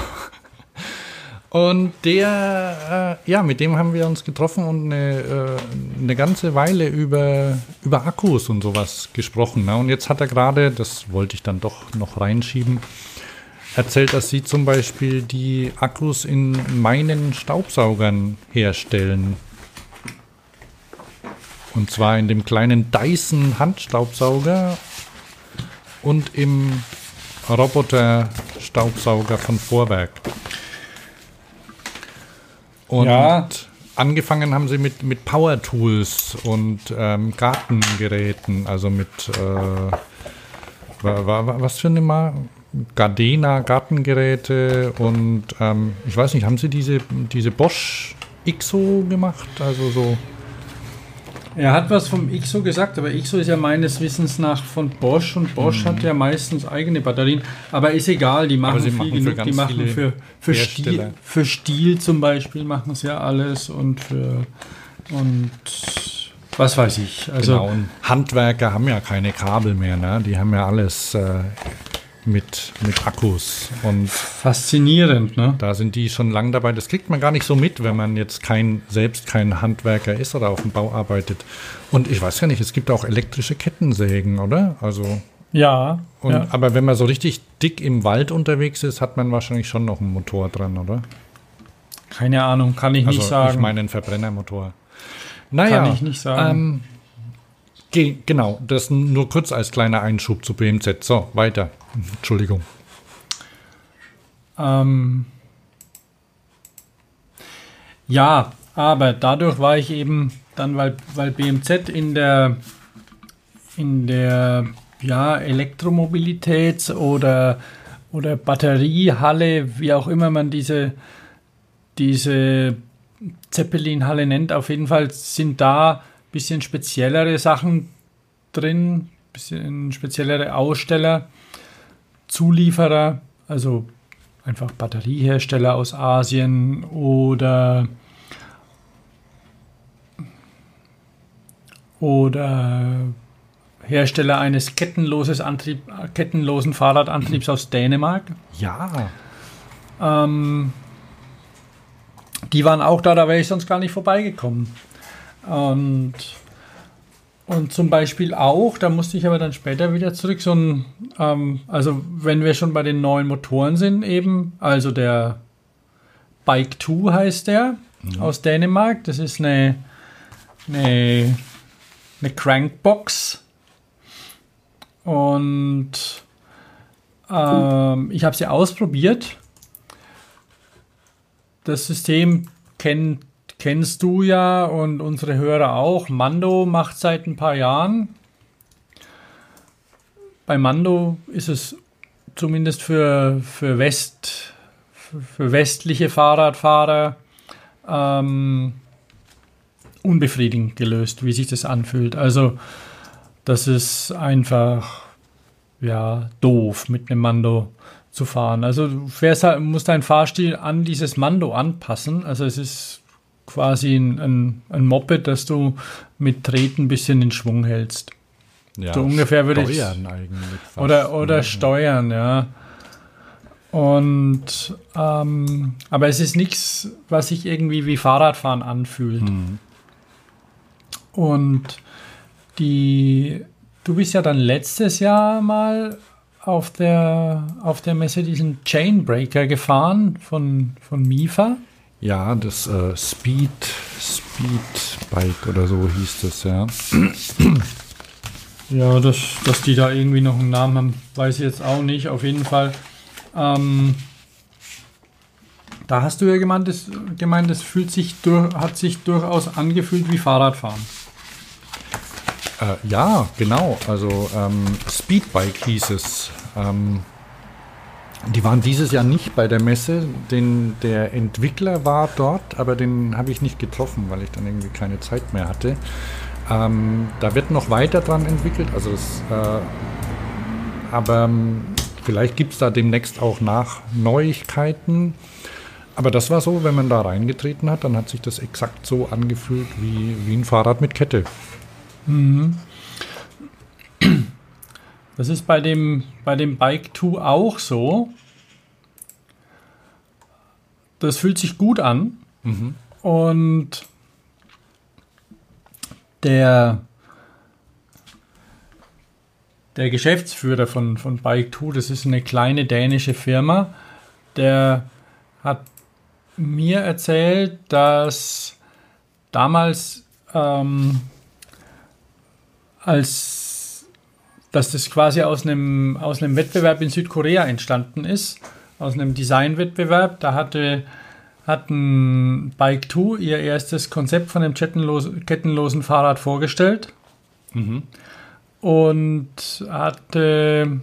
Und der, äh, ja, mit dem haben wir uns getroffen und eine, äh, eine ganze Weile über, über Akkus und sowas gesprochen. Ne? Und jetzt hat er gerade, das wollte ich dann doch noch reinschieben, erzählt, dass sie zum Beispiel die Akkus in meinen Staubsaugern herstellen. Und zwar in dem kleinen Dyson Handstaubsauger und im Roboter Staubsauger von Vorwerk. Und ja. angefangen haben sie mit, mit Power Tools und ähm, Gartengeräten, also mit äh, was für eine Mal Gardena Gartengeräte und ähm, ich weiß nicht, haben sie diese, diese Bosch XO gemacht? Also so er hat was vom IXO gesagt, aber IXO ist ja meines Wissens nach von Bosch und Bosch mhm. hat ja meistens eigene Batterien. Aber ist egal, die machen viel machen genug. Die machen für, für, Stil, für Stil zum Beispiel machen sie ja alles und für und was weiß ich. Also genau, und Handwerker haben ja keine Kabel mehr, ne? Die haben ja alles äh, mit, mit Akkus. Und Faszinierend, ne? Da sind die schon lange dabei. Das kriegt man gar nicht so mit, wenn man jetzt kein, selbst kein Handwerker ist oder auf dem Bau arbeitet. Und ich weiß ja nicht, es gibt auch elektrische Kettensägen, oder? Also. Ja, und, ja. Aber wenn man so richtig dick im Wald unterwegs ist, hat man wahrscheinlich schon noch einen Motor dran, oder? Keine Ahnung, kann ich also, nicht sagen. Ich meine einen Verbrennermotor. Naja, kann ich nicht sagen. Ähm, Ge genau, das nur kurz als kleiner Einschub zu BMZ. So, weiter. Entschuldigung. Ähm, ja, aber dadurch war ich eben dann, weil, weil BMZ in der in der ja, Elektromobilitäts- oder, oder Batteriehalle, wie auch immer man diese, diese Zeppelin-Halle nennt, auf jeden Fall sind da bisschen speziellere Sachen drin, bisschen speziellere Aussteller, Zulieferer, also einfach Batteriehersteller aus Asien oder oder Hersteller eines kettenloses Antrieb, kettenlosen Fahrradantriebs aus Dänemark. Ja. Ähm, die waren auch da, da wäre ich sonst gar nicht vorbeigekommen. Und, und zum Beispiel auch, da musste ich aber dann später wieder zurück, so ein, ähm, also wenn wir schon bei den neuen Motoren sind, eben, also der Bike 2 heißt der mhm. aus Dänemark. Das ist eine, eine, eine Crankbox. Und ähm, ich habe sie ausprobiert. Das System kennt kennst du ja und unsere Hörer auch. Mando macht seit ein paar Jahren. Bei Mando ist es zumindest für, für, West, für westliche Fahrradfahrer ähm, unbefriedigend gelöst, wie sich das anfühlt. Also das ist einfach ja doof mit einem Mando zu fahren. Also du fährst halt, musst deinen Fahrstil an dieses Mando anpassen. Also es ist quasi ein, ein, Moped, das du mit Treten ein bisschen in Schwung hältst. Ja, so ungefähr würde ich. Steuern eigentlich. Fast. Oder, oder ja. steuern, ja. Und ähm, aber es ist nichts, was sich irgendwie wie Fahrradfahren anfühlt. Mhm. Und die, du bist ja dann letztes Jahr mal auf der, auf der Messe diesen Chainbreaker gefahren von, von Mifa. Ja, das äh, Speed, Speed oder so hieß das, ja. Ja, dass, dass die da irgendwie noch einen Namen haben, weiß ich jetzt auch nicht. Auf jeden Fall. Ähm, da hast du ja gemeint, das, gemeint, das fühlt sich durch, hat sich durchaus angefühlt wie Fahrradfahren. Äh, ja, genau. Also ähm, Speedbike hieß es. Ähm, die waren dieses Jahr nicht bei der Messe. Den, der Entwickler war dort, aber den habe ich nicht getroffen, weil ich dann irgendwie keine Zeit mehr hatte. Ähm, da wird noch weiter dran entwickelt, also es, äh, aber ähm, vielleicht gibt es da demnächst auch nach Neuigkeiten. Aber das war so, wenn man da reingetreten hat, dann hat sich das exakt so angefühlt wie, wie ein Fahrrad mit Kette. Mhm. Das ist bei dem, bei dem Bike 2 auch so. Das fühlt sich gut an. Mhm. Und der, der Geschäftsführer von, von Bike 2, das ist eine kleine dänische Firma, der hat mir erzählt, dass damals ähm, als dass das quasi aus einem, aus einem Wettbewerb in Südkorea entstanden ist, aus einem Designwettbewerb. Da hatte, hatten Bike 2 ihr erstes Konzept von einem kettenlosen, kettenlosen Fahrrad vorgestellt Mhm. und hatte,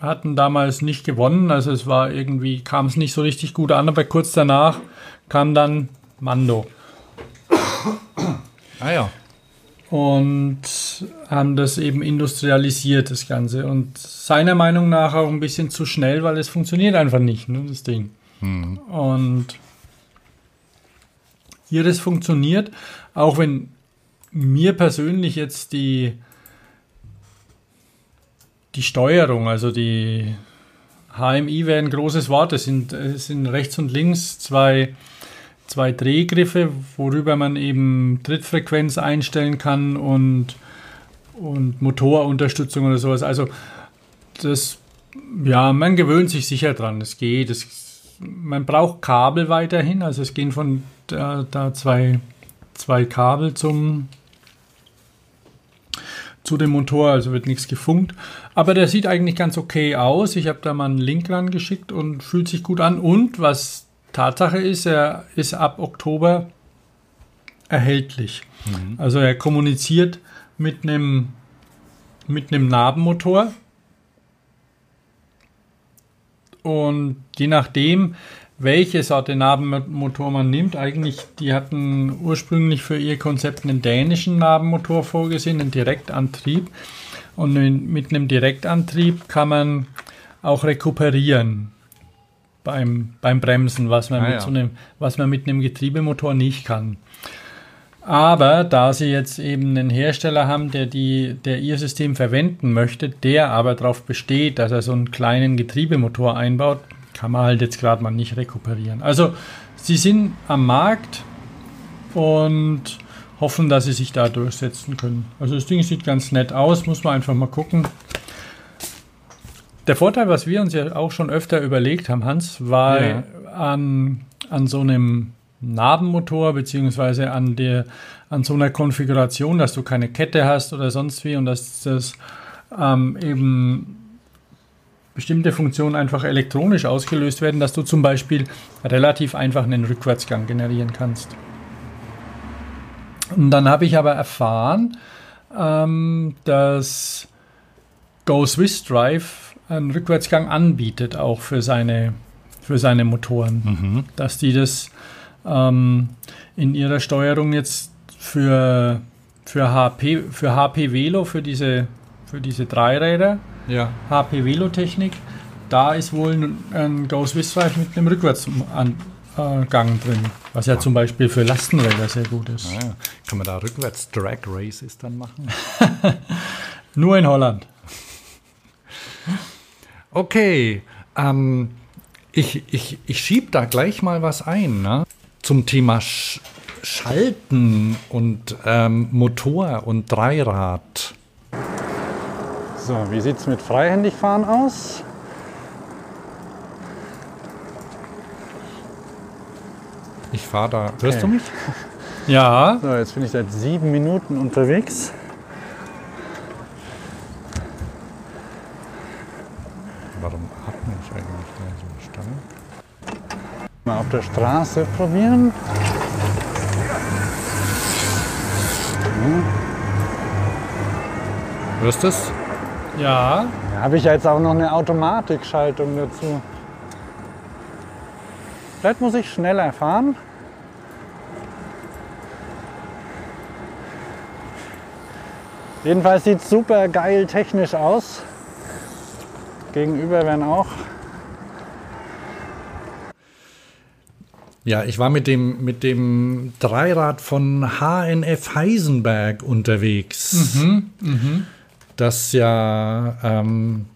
hatten damals nicht gewonnen. Also es war irgendwie, kam es nicht so richtig gut an, aber kurz danach kam dann Mando. Ah ja. Und haben das eben industrialisiert, das Ganze. Und seiner Meinung nach auch ein bisschen zu schnell, weil es funktioniert einfach nicht, ne, das Ding. Und hier das funktioniert, auch wenn mir persönlich jetzt die, die Steuerung, also die HMI wäre ein großes Wort, es sind, es sind rechts und links zwei zwei Drehgriffe, worüber man eben Trittfrequenz einstellen kann und, und Motorunterstützung oder sowas. Also das, ja, man gewöhnt sich sicher dran. Es geht. Es, man braucht Kabel weiterhin. Also es gehen von da, da zwei, zwei Kabel zum zu dem Motor, also wird nichts gefunkt. Aber der sieht eigentlich ganz okay aus. Ich habe da mal einen Link rangeschickt und fühlt sich gut an. Und was Tatsache ist, er ist ab Oktober erhältlich. Also er kommuniziert mit einem mit einem Nabenmotor und je nachdem, welche Sorte Nabenmotor man nimmt, eigentlich, die hatten ursprünglich für ihr Konzept einen dänischen Nabenmotor vorgesehen, einen Direktantrieb. Und mit einem Direktantrieb kann man auch rekuperieren beim, beim Bremsen, was man, Ah, mit so einem, was man mit einem Getriebemotor nicht kann. Aber da sie jetzt eben einen Hersteller haben, der, die, der ihr System verwenden möchte, der aber darauf besteht, dass er so einen kleinen Getriebemotor einbaut, kann man halt jetzt gerade mal nicht rekuperieren. Also sie sind am Markt und hoffen, dass sie sich da durchsetzen können. Also das Ding sieht ganz nett aus, muss man einfach mal gucken. Der Vorteil, was wir uns ja auch schon öfter überlegt haben, Hans, war Ja. an, an so einem Nabenmotor beziehungsweise an der an so einer Konfiguration, dass du keine Kette hast oder sonst wie und dass das ähm, eben bestimmte Funktionen einfach elektronisch ausgelöst werden, dass du zum Beispiel relativ einfach einen Rückwärtsgang generieren kannst. Und dann habe ich aber erfahren, ähm, dass Go Swiss Drive einen Rückwärtsgang anbietet, auch für seine, für seine Motoren. Dass die das ähm, in ihrer Steuerung jetzt für, für, HP, für HP Velo, für diese, für diese Dreiräder, Ja. HP Velo-Technik, da ist wohl ein, ein Go Swiss Drive mit einem Rückwärtsgang äh, Gang drin, was ja zum Beispiel für Lastenräder sehr gut ist. Ah, ja. Kann man da rückwärts Drag Races dann machen? Nur in Holland. Okay, ähm, ich, ich, ich schieb da gleich mal was ein, ne? Zum Thema Sch Schalten und ähm, Motor und Dreirad. So, wie sieht es mit Freihändigfahren aus? Ich fahre da. Hörst du mich? Ja, So, jetzt bin ich seit sieben Minuten unterwegs. Warum atme ich eigentlich da so stark? Mal auf der Straße probieren. Hörst du es? ja. Da habe ich jetzt auch noch eine Automatikschaltung dazu. Vielleicht muss ich schneller fahren. Jedenfalls sieht es super geil technisch aus. Gegenüber werden auch. Ja, ich war mit dem, mit dem Dreirad von HNF Heisenberg unterwegs. Das ja ähm,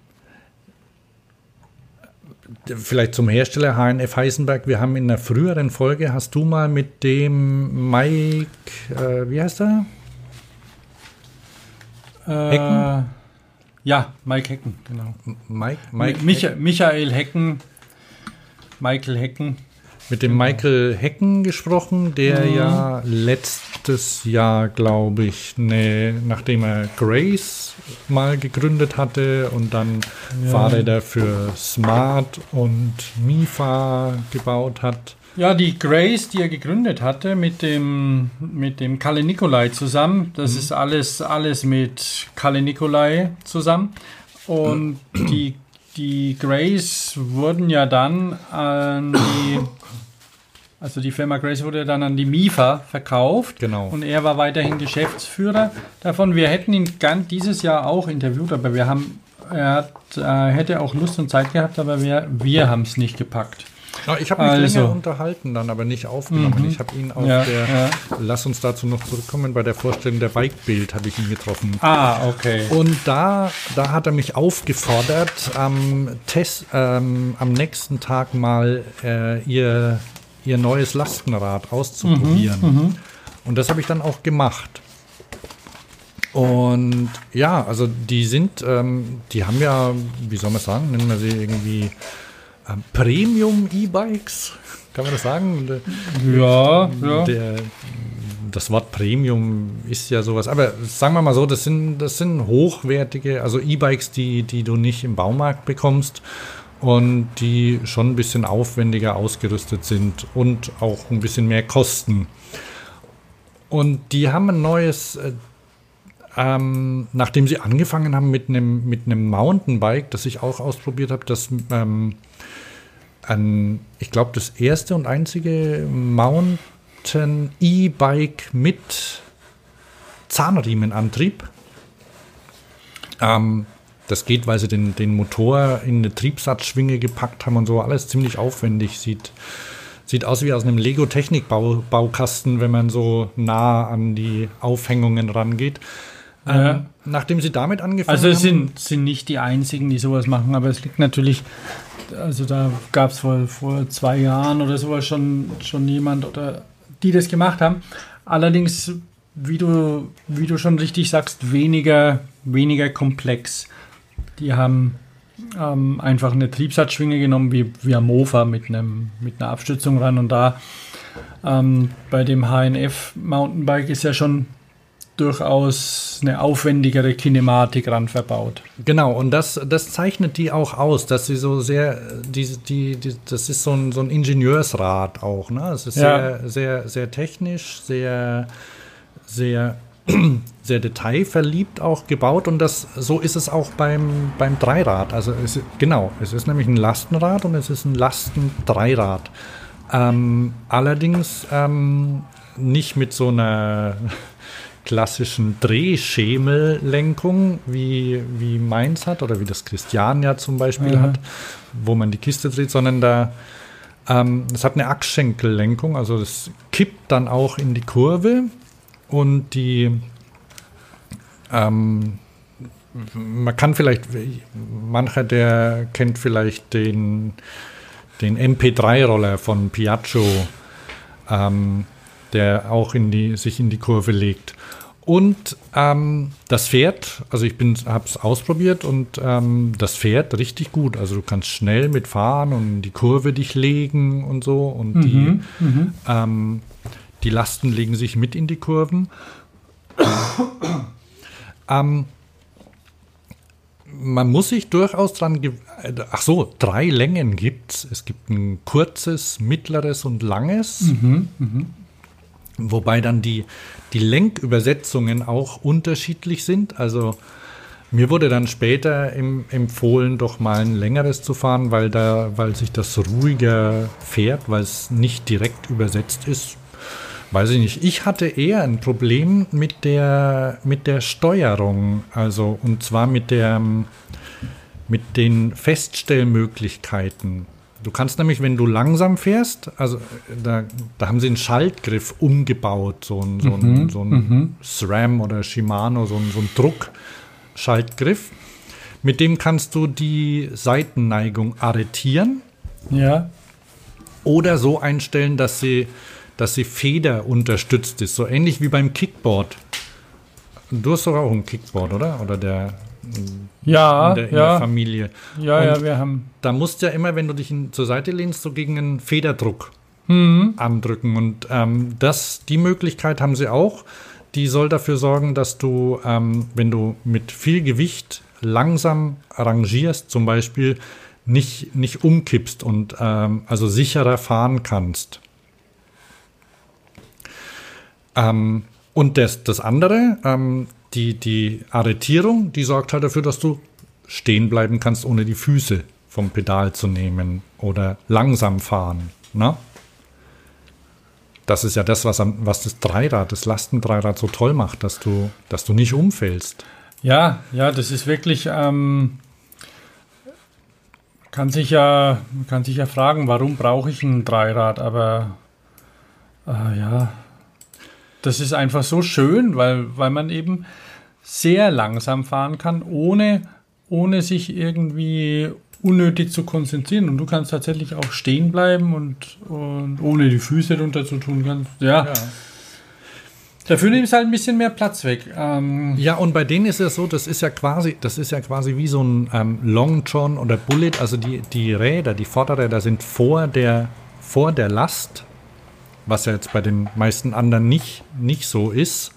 vielleicht zum Hersteller HNF Heisenberg. Wir haben in einer früheren Folge, hast du mal mit dem Mike, äh, wie heißt er? Äh, ja, Mike Hecken, genau. Mike, Mike Micha Michael Hecken, Michael Hecken. Mit dem Michael Hecken gesprochen, der ja letztes Jahr, glaube ich, ne, nachdem er Grace mal gegründet hatte und dann Fahrräder für Smart und Mifa gebaut hat. Ja, die Grace, die er gegründet hatte mit dem, mit dem Kalle Nikolai zusammen, das ist alles, alles mit Kalle Nikolai zusammen. Und die, die Grace wurden ja dann an die, also die Firma Grace wurde dann an die MIFA verkauft. Genau. Und er war weiterhin Geschäftsführer davon. Wir hätten ihn gern dieses Jahr auch interviewt, aber wir haben, er hat, äh, hätte auch Lust und Zeit gehabt, aber wir, wir haben es nicht gepackt. Ja, ich habe mich Also. länger unterhalten, dann aber nicht aufgenommen. Ich habe ihn auf Ja, der, ja. lass uns dazu noch zurückkommen, bei der Vorstellung der Bike-Bild habe ich ihn getroffen. Ah, okay. Und da, da hat er mich aufgefordert, am, Test, ähm, am nächsten Tag mal äh, ihr, ihr neues Lastenrad auszuprobieren. Und das habe ich dann auch gemacht. Und ja, also die sind, ähm, die haben ja, wie soll man sagen, nennen wir sie irgendwie Premium-E-Bikes, kann man das sagen? Ja, ja. Der, das Wort Premium ist ja sowas, aber sagen wir mal so, das sind, das sind hochwertige, also E-Bikes, die, die du nicht im Baumarkt bekommst und die schon ein bisschen aufwendiger ausgerüstet sind und auch ein bisschen mehr kosten. Und die haben ein neues, äh, ähm, nachdem sie angefangen haben mit einem mit einem Mountainbike, das ich auch ausprobiert habe, das ähm, ein, ich glaube, das erste und einzige Mountain E-Bike mit Zahnriemenantrieb. Ähm, das geht, weil sie den, den Motor in eine Triebsatzschwinge gepackt haben und so. Alles ziemlich aufwendig. Sieht, sieht aus wie aus einem Lego-Technik-Baukasten, wenn man so nah an die Aufhängungen rangeht. Ja. Ähm, nachdem sie damit angefangen Also es haben. sind, sind nicht die einzigen, die sowas machen, aber es liegt natürlich, also da gab es vor, vor zwei Jahren oder sowas schon, schon jemand oder die das gemacht haben. Allerdings, wie du, wie du schon richtig sagst, weniger, weniger komplex. Die haben ähm, einfach eine Triebsatzschwinge genommen, wie, wie ein Mofa mit, einem, mit einer Abstützung ran und da ähm, bei dem HNF Mountainbike ist ja schon durchaus eine aufwendigere Kinematik ran verbaut. Genau, und das, das zeichnet die auch aus, dass sie so sehr, die, die, die, das ist so ein, so ein Ingenieursrad auch, ne? Es ist Ja. sehr, sehr, sehr technisch, sehr, sehr, sehr detailverliebt auch gebaut und das, so ist es auch beim, beim Dreirad. Also es, genau, es ist nämlich ein Lastenrad und es ist ein Lastendreirad. Ähm, allerdings ähm, nicht mit so einer klassischen Drehschemellenkung, wie, wie meins hat oder wie das Christian ja zum Beispiel Mhm. hat, wo man die Kiste dreht, sondern da ähm, es hat eine Achsschenkellenkung, also es kippt dann auch in die Kurve und die ähm, man kann vielleicht, mancher der kennt vielleicht den, den MP3-Roller von Piaggio, ähm, der auch in die, sich in die Kurve legt. Und ähm, das fährt, also ich habe es ausprobiert und ähm, das fährt richtig gut. Also du kannst schnell mitfahren und die Kurve dich legen und so. Und die, ähm, die Lasten legen sich mit in die Kurven. ähm, man muss sich durchaus dran. äh, Ach so, drei Längen gibt's. Es gibt ein kurzes, mittleres und langes. Wobei dann die, die Lenkübersetzungen auch unterschiedlich sind. Also Mir wurde dann später im, empfohlen, doch mal ein längeres zu fahren, weil da, weil sich das ruhiger fährt, weil es nicht direkt übersetzt ist. Weiß ich nicht. Ich hatte eher ein Problem mit der, mit der Steuerung. Also, und zwar mit der, mit den Feststellmöglichkeiten. Du kannst nämlich, wenn du langsam fährst, also da, da haben sie einen Schaltgriff umgebaut, so ein, so ein, Mhm, so ein mhm. SRAM oder Shimano, so ein, so ein Druckschaltgriff. Mit dem kannst du die Seitenneigung arretieren Ja. oder so einstellen, dass sie, dass sie Feder unterstützt ist. So ähnlich wie beim Kickboard. Du hast doch auch ein Kickboard, oder? Oder der Ja, in der, in der ja, Familie. ja, ja, Und- wir haben. Da musst du ja immer, wenn du dich in, zur Seite lehnst, so gegen einen Federdruck Mhm. andrücken. Und ähm, das, die Möglichkeit haben sie auch. Die soll dafür sorgen, dass du, ähm, wenn du mit viel Gewicht langsam rangierst, zum Beispiel, nicht, nicht umkippst und ähm, also sicherer fahren kannst. Ähm, und das, das andere, ähm, die, die Arretierung, die sorgt halt dafür, dass du stehen bleiben kannst, ohne die Füße vom Pedal zu nehmen oder langsam fahren. Ne? Das ist ja das, was, am, was das Dreirad, das Lastendreirad so toll macht, dass du, dass du nicht umfällst. Ja, ja, das ist wirklich. Ähm, kann sich ja, kann sich ja fragen, warum brauche ich ein Dreirad? Aber äh, ja, das ist einfach so schön, weil, weil man eben sehr langsam fahren kann, ohne, ohne sich irgendwie unnötig zu konzentrieren. Und du kannst tatsächlich auch stehen bleiben und, und ohne die Füße runter zu tun. Kannst, ja. Dafür nimmst halt ein bisschen mehr Platz weg. Ähm, Ja, und bei denen ist es so, das ist ja quasi, das ist ja quasi wie so ein ähm, Long John oder Bullet, also die, die Räder, die Vorderräder sind vor der, vor der Last, was ja jetzt bei den meisten anderen nicht, nicht so ist.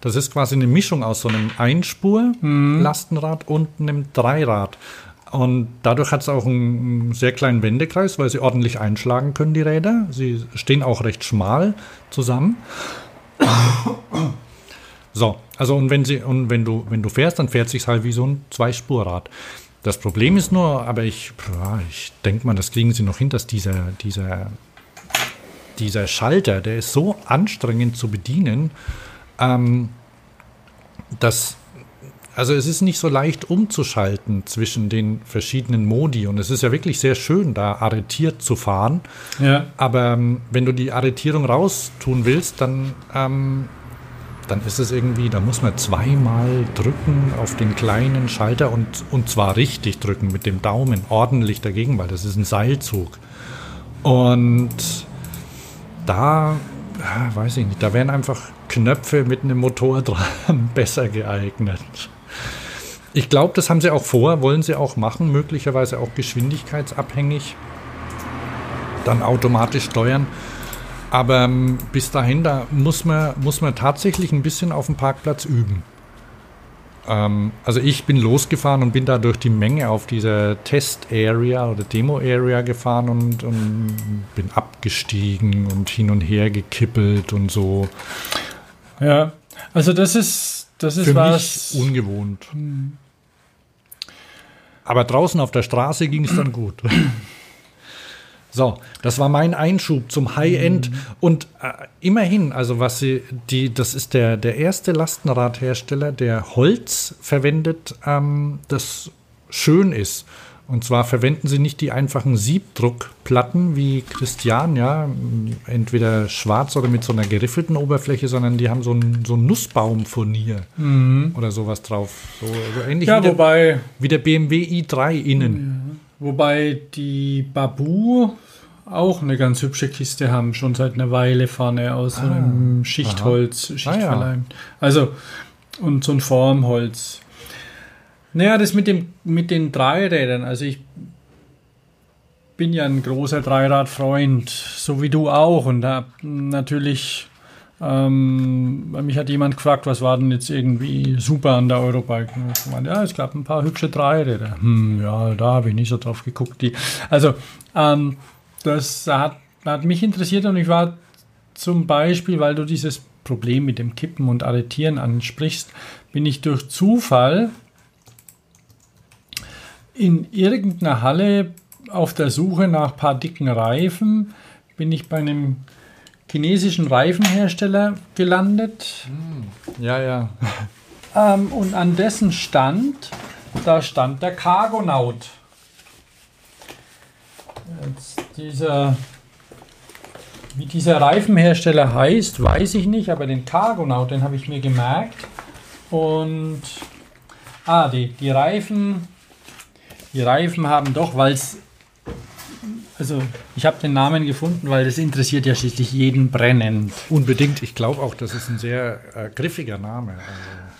Das ist quasi eine Mischung aus so einem Einspur-Lastenrad und einem Dreirad. Und dadurch hat es auch einen, sehr kleinen Wendekreis, weil sie ordentlich einschlagen können, die Räder. Sie stehen auch recht schmal zusammen. So, also und wenn sie und wenn du wenn du fährst, dann fährt sich halt wie so ein Zweispurrad. Das Problem ist nur, aber ich ich denke mal, das kriegen sie noch hin, dass dieser dieser dieser Schalter, der ist so anstrengend zu bedienen, ähm, dass also es ist nicht so leicht umzuschalten zwischen den verschiedenen Modi und es ist ja wirklich sehr schön, da arretiert zu fahren. ja. Aber ähm, wenn du die Arretierung raustun willst, dann, ähm, dann ist es irgendwie, da muss man zweimal drücken auf den kleinen Schalter und, und zwar richtig drücken mit dem Daumen ordentlich dagegen, weil das ist ein Seilzug. Und da, weiß ich nicht, da wären einfach Knöpfe mit einem Motor dran besser geeignet. Ich glaube, das haben sie auch vor, wollen sie auch machen, möglicherweise auch geschwindigkeitsabhängig dann automatisch steuern. Aber ähm, bis dahin, da muss man, muss man tatsächlich ein bisschen auf dem Parkplatz üben. Ähm, also ich bin losgefahren und bin da durch die Menge auf dieser Test-Area oder Demo-Area gefahren und, und bin abgestiegen und hin und her gekippelt und so. Ja, also das ist, das ist Für was. mich ungewohnt. Aber draußen auf der Straße ging es dann gut. So, das war mein Einschub zum High-End. Und äh, immerhin, also was sie, die, das ist der, der erste Lastenradhersteller, der Holz verwendet, ähm, das schön ist. Und zwar verwenden sie nicht die einfachen Siebdruckplatten wie Christian, ja, entweder schwarz oder mit so einer geriffelten Oberfläche, sondern die haben so ein, so Nussbaumfurnier oder sowas drauf. So, so ähnlich Ja, wie, der, wobei, wie der BMW i3 innen. Wobei die Babu auch eine ganz hübsche Kiste haben, schon seit einer Weile vorne aus so einem Schichtholz, Schicht Ah, ja. Also, und so ein Formholz. Naja, das mit, dem, mit den Dreirädern, also ich bin ja ein großer Dreiradfreund, so wie du auch, und habe natürlich, ähm, mich hat jemand gefragt, was war denn jetzt irgendwie super an der Eurobike? Und ich meinte, ja, es gab ein paar hübsche Dreiräder. Hm, ja, da habe ich nicht so drauf geguckt. Die, also, ähm, das hat, hat mich interessiert und ich war zum Beispiel, weil du dieses Problem mit dem Kippen und Arretieren ansprichst, bin ich durch Zufall in irgendeiner Halle auf der Suche nach ein paar dicken Reifen bin ich bei einem chinesischen Reifenhersteller gelandet. Ja, ja. Ähm, und an dessen Stand, da stand der Cargonaut. Jetzt dieser, wie dieser Reifenhersteller heißt, weiß ich nicht, aber den Cargonaut, den habe ich mir gemerkt. Und ah, die, die Reifen, die Reifen haben doch, weil es also ich habe den Namen gefunden, weil das interessiert ja schließlich jeden brennend. Unbedingt. Ich glaube auch, das ist ein sehr äh, griffiger Name. Also,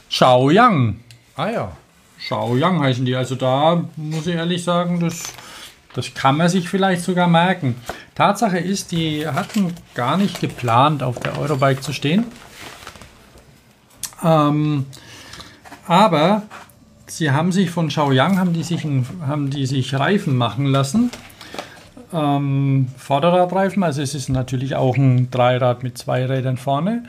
Shaoyang. ah ja. Shaoyang heißen die. Also da muss ich ehrlich sagen, das, das kann man sich vielleicht sogar merken. Tatsache ist, die hatten gar nicht geplant, auf der Eurobike zu stehen. Ähm, aber sie haben sich von Shaoyang haben die sich, haben die sich Reifen machen lassen. Ähm, Vorderradreifen, also es ist natürlich auch ein Dreirad mit zwei Rädern vorne.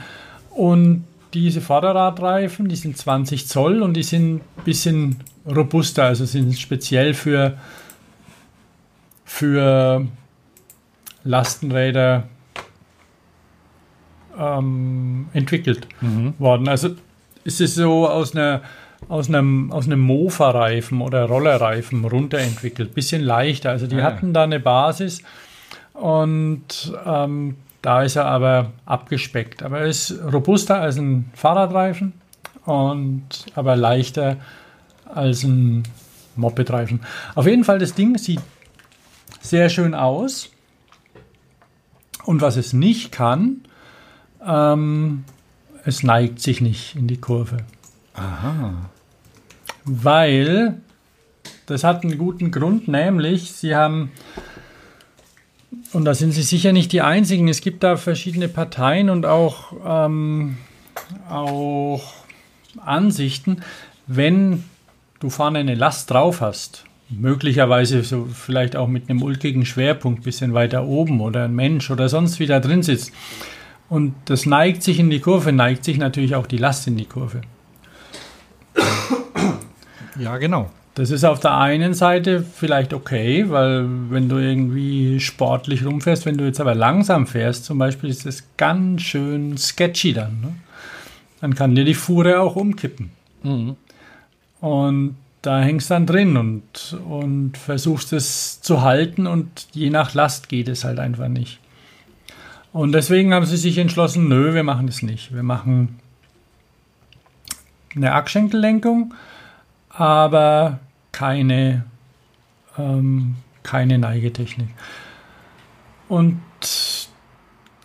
Und diese Vorderradreifen, die sind 20 Zoll und die sind ein bisschen robuster, also sind speziell für, für Lastenräder ähm, entwickelt worden. Also es ist so aus einer aus einem, aus einem Mofa-Reifen oder Rollerreifen runterentwickelt. Bisschen leichter. Also die Ah, ja. hatten da eine Basis und ähm, da ist er aber abgespeckt. Aber er ist robuster als ein Fahrradreifen und aber leichter als ein Mopedreifen. Auf jeden Fall, das Ding sieht sehr schön aus. Und was es nicht kann, ähm, es neigt sich nicht in die Kurve. Weil, das hat einen guten Grund, nämlich sie haben, und da sind sie sicher nicht die Einzigen, es gibt da verschiedene Parteien und auch, ähm, auch Ansichten, wenn du vorne eine Last drauf hast, möglicherweise so vielleicht auch mit einem ulkigen Schwerpunkt bisschen weiter oben oder ein Mensch oder sonst wie da drin sitzt. Und das neigt sich in die Kurve, neigt sich natürlich auch die Last in die Kurve. Ja, genau. Das ist auf der einen Seite vielleicht okay, weil wenn du irgendwie sportlich rumfährst, wenn du jetzt aber langsam fährst, zum Beispiel, ist das ganz schön sketchy dann. Ne? Dann kann dir die Fuhre auch umkippen. Und da hängst dann drin und, und versuchst es zu halten und je nach Last geht es halt einfach nicht. Und deswegen haben sie sich entschlossen, nö, wir machen das nicht. Wir machen eine Achsschenkellenkung, aber keine, ähm, keine Neigetechnik. Und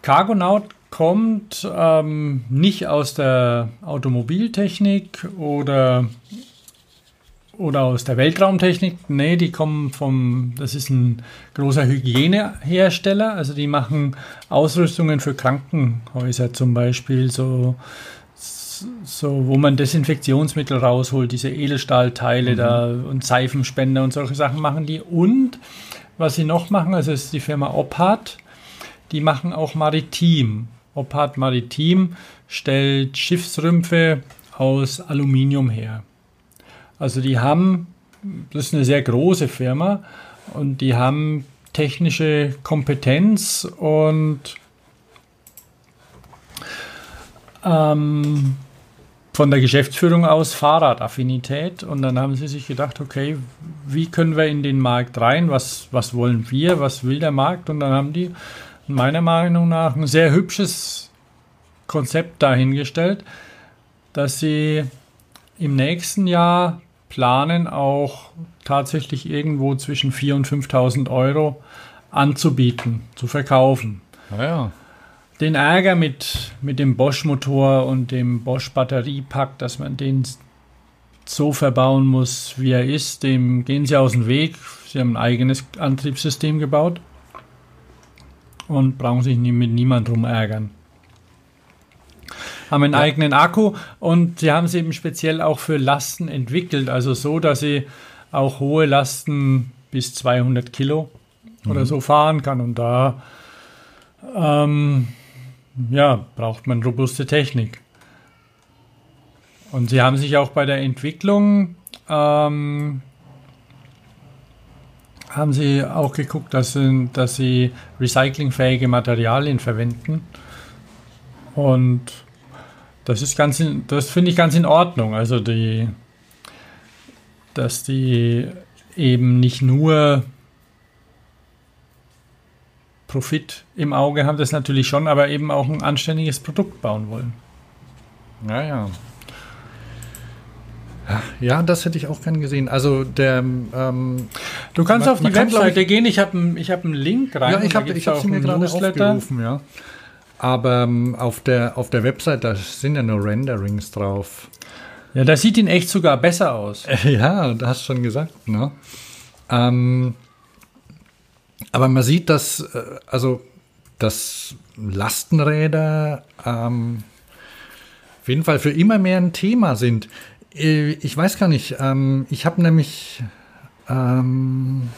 Cargonaut kommt ähm, nicht aus der Automobiltechnik oder, oder aus der Weltraumtechnik. Nee, die kommen vom, das ist ein großer Hygienehersteller. Also die machen Ausrüstungen für Krankenhäuser zum Beispiel, so so, wo man Desinfektionsmittel rausholt, diese Edelstahlteile da und Seifenspender und solche Sachen machen die. Und was sie noch machen, also ist die Firma Ophart, die machen auch Maritim. Ophart Maritim stellt Schiffsrümpfe aus Aluminium her. Also die haben, das ist eine sehr große Firma und die haben technische Kompetenz und ähm, von der Geschäftsführung aus Fahrradaffinität. Und dann haben sie sich gedacht, okay, wie können wir in den Markt rein, was, was wollen wir, was will der Markt? Und dann haben die meiner Meinung nach ein sehr hübsches Konzept dahingestellt, dass sie im nächsten Jahr planen, auch tatsächlich irgendwo zwischen 4.000 und 5.000 Euro anzubieten, zu verkaufen. Ja, ja. Den Ärger mit, mit dem Bosch-Motor und dem Bosch-Batteriepack, dass man den so verbauen muss, wie er ist, dem gehen sie aus dem Weg. Sie haben ein eigenes Antriebssystem gebaut und brauchen sich nie, mit niemand drum ärgern. Haben einen eigenen Akku und sie haben sie eben speziell auch für Lasten entwickelt, also so, dass sie auch hohe Lasten bis 200 Kilo oder so fahren kann und da ähm, ja, braucht man robuste Technik. Und sie haben sich auch bei der Entwicklung ähm, haben sie auch geguckt, dass, sie- dass sie recyclingfähige Materialien verwenden. Und das ist ganz, in, das finde ich ganz in Ordnung. Also die, dass die eben nicht nur Profit im Auge haben, das natürlich schon, aber eben auch ein anständiges Produkt bauen wollen. Ja, ja. Ja, das hätte ich auch gern gesehen. Also der, ähm, Du kannst Man- auf die Webseite gehen. Ich habe einen ich hab einen Link rein. ja, ich habe ich hab sie mir gerade Newsletter. aufgerufen, ja. Aber ähm, auf der auf der Website da sind ja nur Renderings drauf. Ja, das sieht in echt sogar besser aus. Ja, du hast schon gesagt, ne? Ähm, aber man sieht, dass äh, also dass Lastenräder ähm, auf jeden Fall für immer mehr ein Thema sind. Äh, Ich weiß gar nicht. Ähm, ich habe nämlich ähm,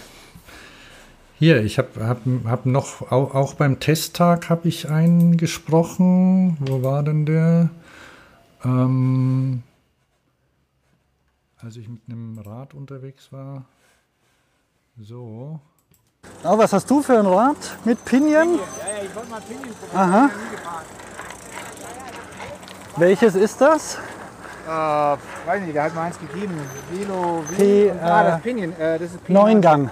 hier, ich habe hab, hab noch auch, auch beim Testtag habe ich einen gesprochen. Wo war denn der? Ähm, als ich mit einem Rad unterwegs war. So. Oh, was hast du für ein Rad mit Pinion? Ja, ja, ich wollte mal Pinion probieren. Aha. Welches ist das? Äh, weiß nicht, der hat mir eins gegeben. Velo, Velo. ah, äh, das Pinion. Äh, das ist Pinion. Neungang.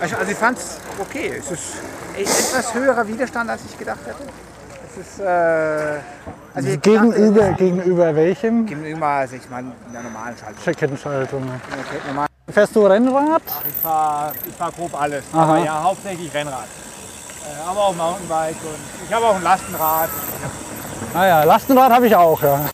Also, also ich fand es okay. Es ist etwas höherer Widerstand, als ich gedacht hätte. Es ist, äh, also Gegenüber, dachte, gegenüber welchem? gegenüber, also ich meine, in der normalen Schaltung. Kettenschaltung. Normal. Fährst du Rennrad? Ich fahre ich fahr grob alles. Aha. Aber ja, hauptsächlich Rennrad. Äh, aber auch Mountainbike und ich habe auch ein Lastenrad. Ah ja, Lastenrad habe ich auch, ja.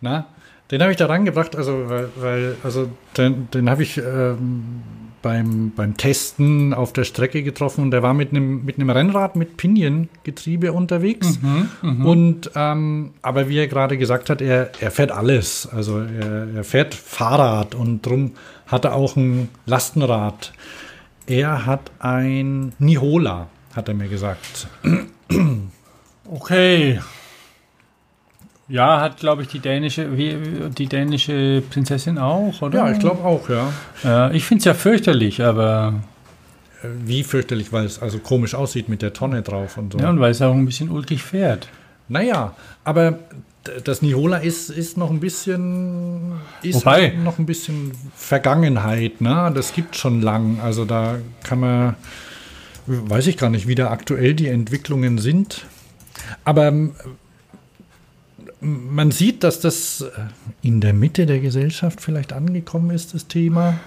Na, den habe ich da rangebracht, also weil, weil also den, den habe ich ähm, beim, beim Testen auf der Strecke getroffen und der war mit einem mit einem Rennrad mit Piniengetriebe unterwegs. Und ähm, aber wie er gerade gesagt hat, er, er fährt alles. Also er, er fährt Fahrrad und drum hat er auch ein Lastenrad. Er hat ein Nihola, hat er mir gesagt. Okay. Ja, hat, glaube ich, die dänische, wie, die dänische Prinzessin auch, oder? Ja, ich glaube auch, ja. Ja, ich finde es ja fürchterlich, aber. Wie fürchterlich, weil es also komisch aussieht mit der Tonne drauf und so. Ja, und weil es auch ein bisschen ulkig fährt. Naja, aber das Nihola ist, ist noch ein bisschen ist Wobei- noch ein bisschen Vergangenheit, ne? Das gibt schon lang. Also da kann man weiß ich gar nicht, wie da aktuell die Entwicklungen sind. Aber ähm, man sieht, dass das in der Mitte der Gesellschaft vielleicht angekommen ist, das Thema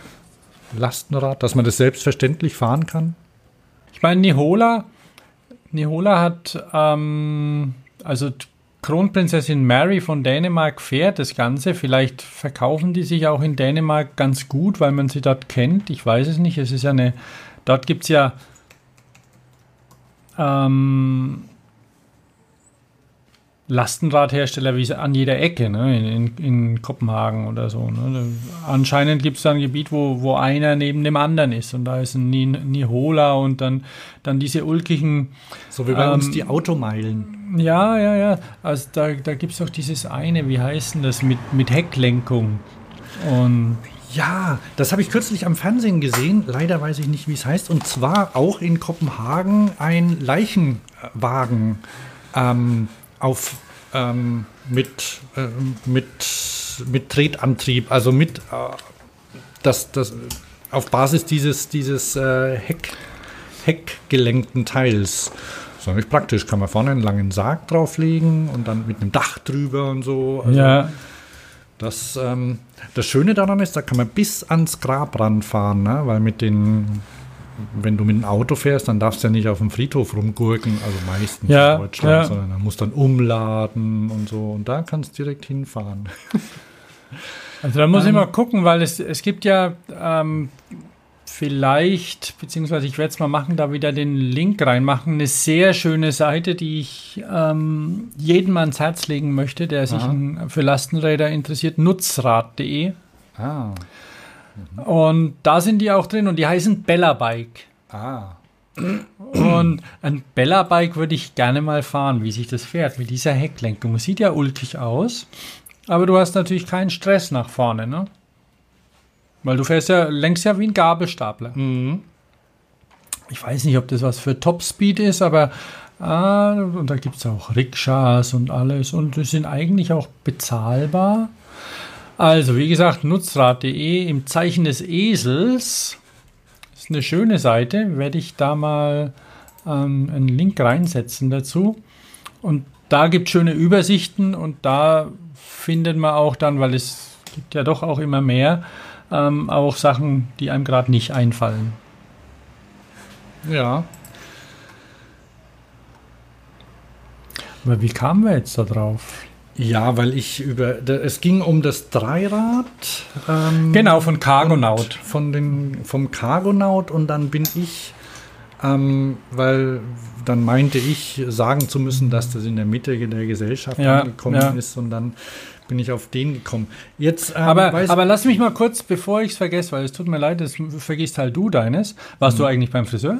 Lastenrad, dass man das selbstverständlich fahren kann. Ich meine, Nihola, Nihola hat, ähm, also Kronprinzessin Mary von Dänemark fährt das Ganze. Vielleicht verkaufen die sich auch in Dänemark ganz gut, weil man sie dort kennt. Ich weiß es nicht. Es ist ja eine, dort gibt es ja ähm, Lastenradhersteller wie sie an jeder Ecke, ne? in, in, in Kopenhagen oder so. Ne? Anscheinend gibt es da ein Gebiet, wo, wo einer neben dem anderen ist und da ist ein Ni- Nihola und dann, dann diese ulkigen, So wie bei uns Ähm, die Automeilen. ja, ja, ja, also da, da gibt es doch dieses eine, wie heißt denn das, mit, mit Hecklenkung und Ja, das habe ich kürzlich am Fernsehen gesehen. Leider weiß ich nicht, wie es heißt. Und zwar auch in Kopenhagen ein Leichenwagen ähm, auf ähm, mit, ähm, mit, mit Tretantrieb, also mit äh, das, das auf Basis dieses, dieses äh, Heck, heckgelenkten Teils. Das ist eigentlich praktisch, kann man vorne einen langen Sarg drauflegen und dann mit einem Dach drüber und so. Also ja, das, ähm, das Schöne daran ist, da kann man bis ans Grab ranfahren, ne? weil mit den, wenn du mit dem Auto fährst, dann darfst du ja nicht auf dem Friedhof rumgurken, also meistens Ja, in Deutschland, ja. sondern da musst dann umladen und so und da kannst du direkt hinfahren. also da muss ich Ähm. mal gucken, weil es, es gibt ja ähm, vielleicht, beziehungsweise ich werde es mal machen, da wieder den Link reinmachen, eine sehr schöne Seite, die ich ähm, jedem ans Herz legen möchte, der sich Aha. für Lastenräder interessiert, nutzrad.de. Ah, Und da sind die auch drin und die heißen Bella Bike. ah. Und ein Bella Bike würde ich gerne mal fahren, wie sich das fährt, mit dieser Hecklenkung. Sieht ja ulkig aus, aber du hast natürlich keinen Stress nach vorne, ne? Weil du fährst ja, lenkst ja wie ein Gabelstapler. Mhm. Ich weiß nicht, ob das was für Topspeed ist, aber ah, und da gibt es auch Rikschas und alles und die sind eigentlich auch bezahlbar. Also, wie gesagt, nutzrad.de im Zeichen des Esels ist eine schöne Seite. Werde ich da mal ähm, einen Link reinsetzen dazu. Und da gibt es schöne Übersichten und da findet man auch dann, weil es gibt ja doch auch immer mehr, ähm, auch Sachen, die einem gerade nicht einfallen. Ja. Aber wie kamen wir jetzt da drauf? Ja, weil ich über. Es ging um das Dreirad. ähm, Genau, von Cargonaut. Von den, vom Cargonaut und dann bin ich, ähm, weil dann meinte ich, sagen zu müssen, dass das in der Mitte der Gesellschaft Ja, angekommen ja. ist und dann bin ich auf den gekommen. Jetzt, ähm, Aber, aber lass mich mal kurz, bevor ich es vergesse, weil es tut mir leid, das vergisst halt du deines. Warst du eigentlich beim Friseur?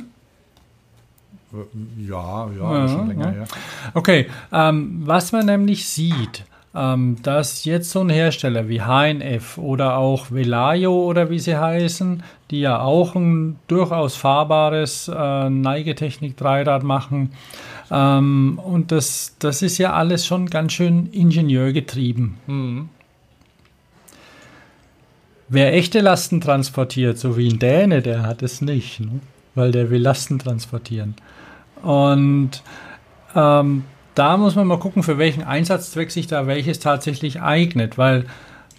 Ja, ja, Ja, schon länger, ja. ja. Okay, ähm, was man nämlich sieht, ähm, dass jetzt so ein Hersteller wie HNF oder auch Velayo oder wie sie heißen, die ja auch ein durchaus fahrbares äh, Neigetechnik-Dreirad machen, ähm, und das, das ist ja alles schon ganz schön ingenieurgetrieben. Mhm. Wer echte Lasten transportiert, so wie ein Däne, der hat es nicht, ne? weil der will Lasten transportieren. Und ähm, da muss man mal gucken, für welchen Einsatzzweck sich da welches tatsächlich eignet, weil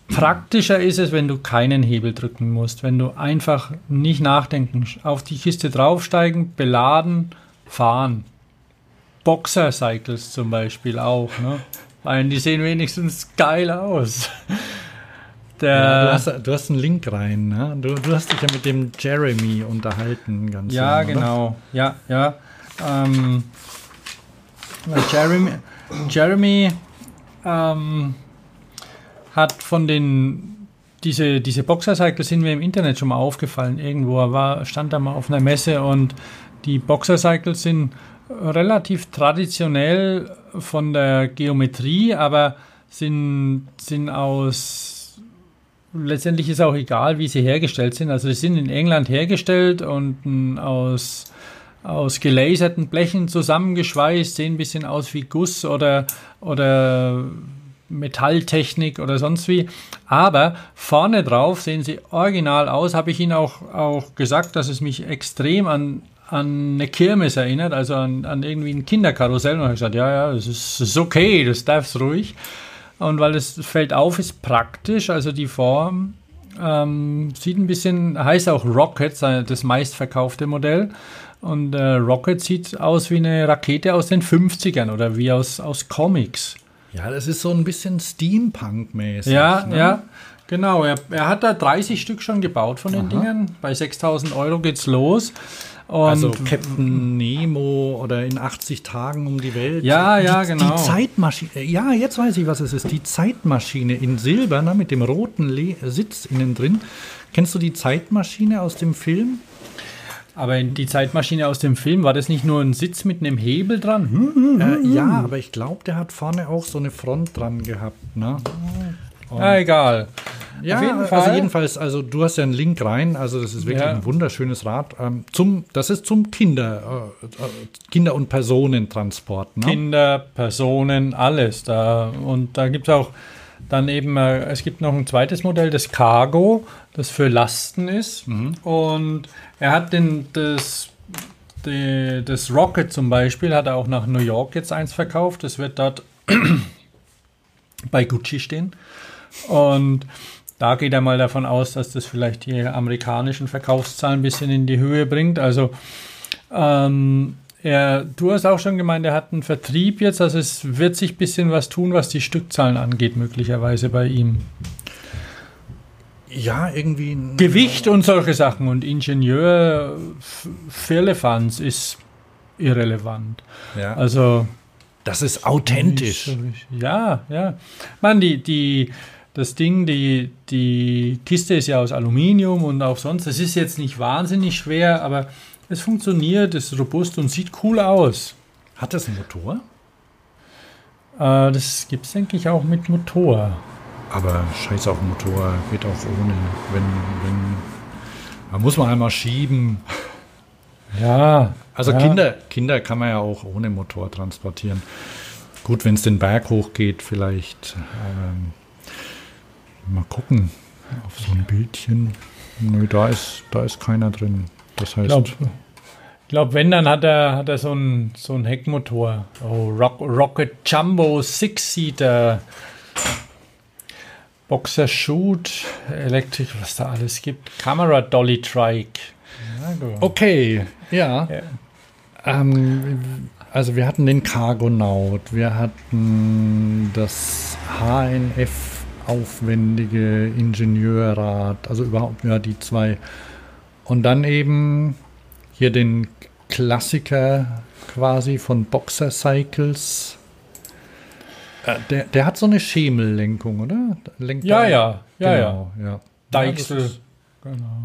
praktischer ist es, wenn du keinen Hebel drücken musst, wenn du einfach nicht nachdenken, auf die Kiste draufsteigen, beladen, fahren. Boxer-Cycles zum Beispiel auch, ne? Weil die sehen wenigstens geil aus. Der, Ja, du, hast, du hast einen Link rein, ne? Du, du hast dich ja mit dem Jeremy unterhalten, ganz Ja, lang, oder? genau. Ja, ja. Ähm, Jeremy, Jeremy ähm, hat von den diese, diese Boxercycles sind mir im Internet schon mal aufgefallen. Irgendwo war, stand da mal auf einer Messe und die Boxercycles sind relativ traditionell von der Geometrie, aber sind, sind aus letztendlich ist auch egal, wie sie hergestellt sind. Also sie sind in England hergestellt und aus, aus gelaserten Blechen zusammengeschweißt, sehen ein bisschen aus wie Guss oder, oder Metalltechnik oder sonst wie. Aber vorne drauf sehen sie original aus. Habe ich Ihnen auch, auch gesagt, dass es mich extrem an, an eine Kirmes erinnert, also an, an irgendwie ein Kinderkarussell. Und habe gesagt, ja, ja, das ist, das ist okay, das darf's ruhig. Und weil es fällt auf, ist praktisch, also die Form ähm, sieht ein bisschen, heißt auch Rocket, das meistverkaufte Modell. Und äh, Rocket sieht aus wie eine Rakete aus den 50ern oder wie aus, aus Comics. Ja, das ist so ein bisschen Steampunk-mäßig. Ja, ne? ja, genau. Er, er hat da 30 Stück schon gebaut von den Dingern. Bei 6000 Euro geht's los. Und Also Captain Nemo oder in 80 Tagen um die Welt. Ja, ja, die, genau. Die Zeitmaschine. Ja, jetzt weiß ich, was es ist. Die Zeitmaschine in Silber ne, mit dem roten Le Sitz innen drin. Kennst du die Zeitmaschine aus dem Film? Aber in die Zeitmaschine aus dem Film, war das nicht nur ein Sitz mit einem Hebel dran? Hm? Äh, ja, aber ich glaube, der hat vorne auch so eine Front dran gehabt. Ne? Und- Ah, egal. Ja, Auf jeden also Fall. jedenfalls, also du hast ja einen Link rein, also das ist wirklich Ja. ein wunderschönes Rad. Ähm, zum, das ist zum Kinder, äh, äh, Kinder- und Personentransport. Ne? Kinder, Personen, alles da. Und da gibt es auch dann eben, äh, es gibt noch ein zweites Modell, das Cargo, das für Lasten ist. Und er hat den, das, die, das Rocket zum Beispiel, hat er auch nach New York jetzt eins verkauft. Das wird dort bei Gucci stehen. Und da geht er mal davon aus, dass das vielleicht die amerikanischen Verkaufszahlen ein bisschen in die Höhe bringt. Also ähm, er, du hast auch schon gemeint, er hat einen Vertrieb jetzt, also es wird sich ein bisschen was tun, was die Stückzahlen angeht, möglicherweise bei ihm. Ja, irgendwie. Gewicht und solche Sachen und Ingenieur Firlefanz ist irrelevant. Ja. Also das ist authentisch. Ja, ja. Man, die, die, das Ding, die, die Kiste ist ja aus Aluminium und auch sonst. Es ist jetzt nicht wahnsinnig schwer, aber es funktioniert, ist robust und sieht cool aus. Hat das einen Motor? Äh, das gibt es, denke ich, auch mit Motor. Aber scheiß auf Motor, geht auch ohne. Wenn, wenn, da muss man einmal schieben. Ja. Also ja. Kinder, Kinder kann man ja auch ohne Motor transportieren. Gut, wenn es den Berg hochgeht, vielleicht. Ähm, mal gucken auf so ein Bildchen. Nö, da ist, da ist keiner drin. Das heißt, Ich glaube, glaub, wenn, dann hat er, hat er so einen so einen Heckmotor. Oh, Rock, Rocket Jumbo Six-Seater. Shoot, Elektrik, was da alles gibt. Kamera Dolly Trike. Du. okay, ja. Ja. Ähm, also wir hatten den Cargonaut, wir hatten das HNF aufwendige Ingenieurrad, also überhaupt ja die zwei. Und dann eben hier den Klassiker quasi von Boxer Cycles. Äh, der, der hat so eine Schemellenkung, oder? Lenkt Ja, ja, ja, genau, ja. Deichsel. Ja, ist- Genau.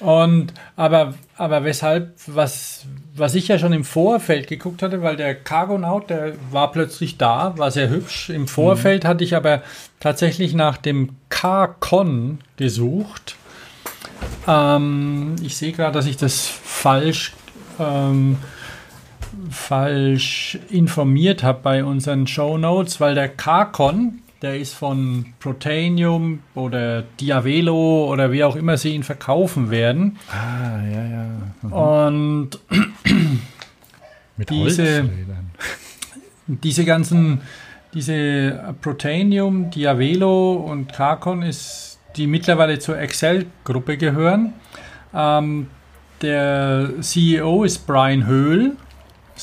Und aber, aber weshalb, was, was ich ja schon im Vorfeld geguckt hatte, weil der Cargonaut, der war plötzlich da, war sehr hübsch. Im Vorfeld hatte ich aber tatsächlich nach dem Car-Con gesucht. Ähm, ich sehe gerade, dass ich das falsch, ähm, falsch informiert habe bei unseren Show Notes, weil der Car-Con, der ist von Protanium oder Diavelo oder wie auch immer sie ihn verkaufen werden. Ah, ja, ja. Mhm. Und Mit diese- diese ganzen, diese Protanium, Diavelo und Carcon ist, die mittlerweile zur Excel-Gruppe gehören. Ähm, der CEO ist Brian Höhl,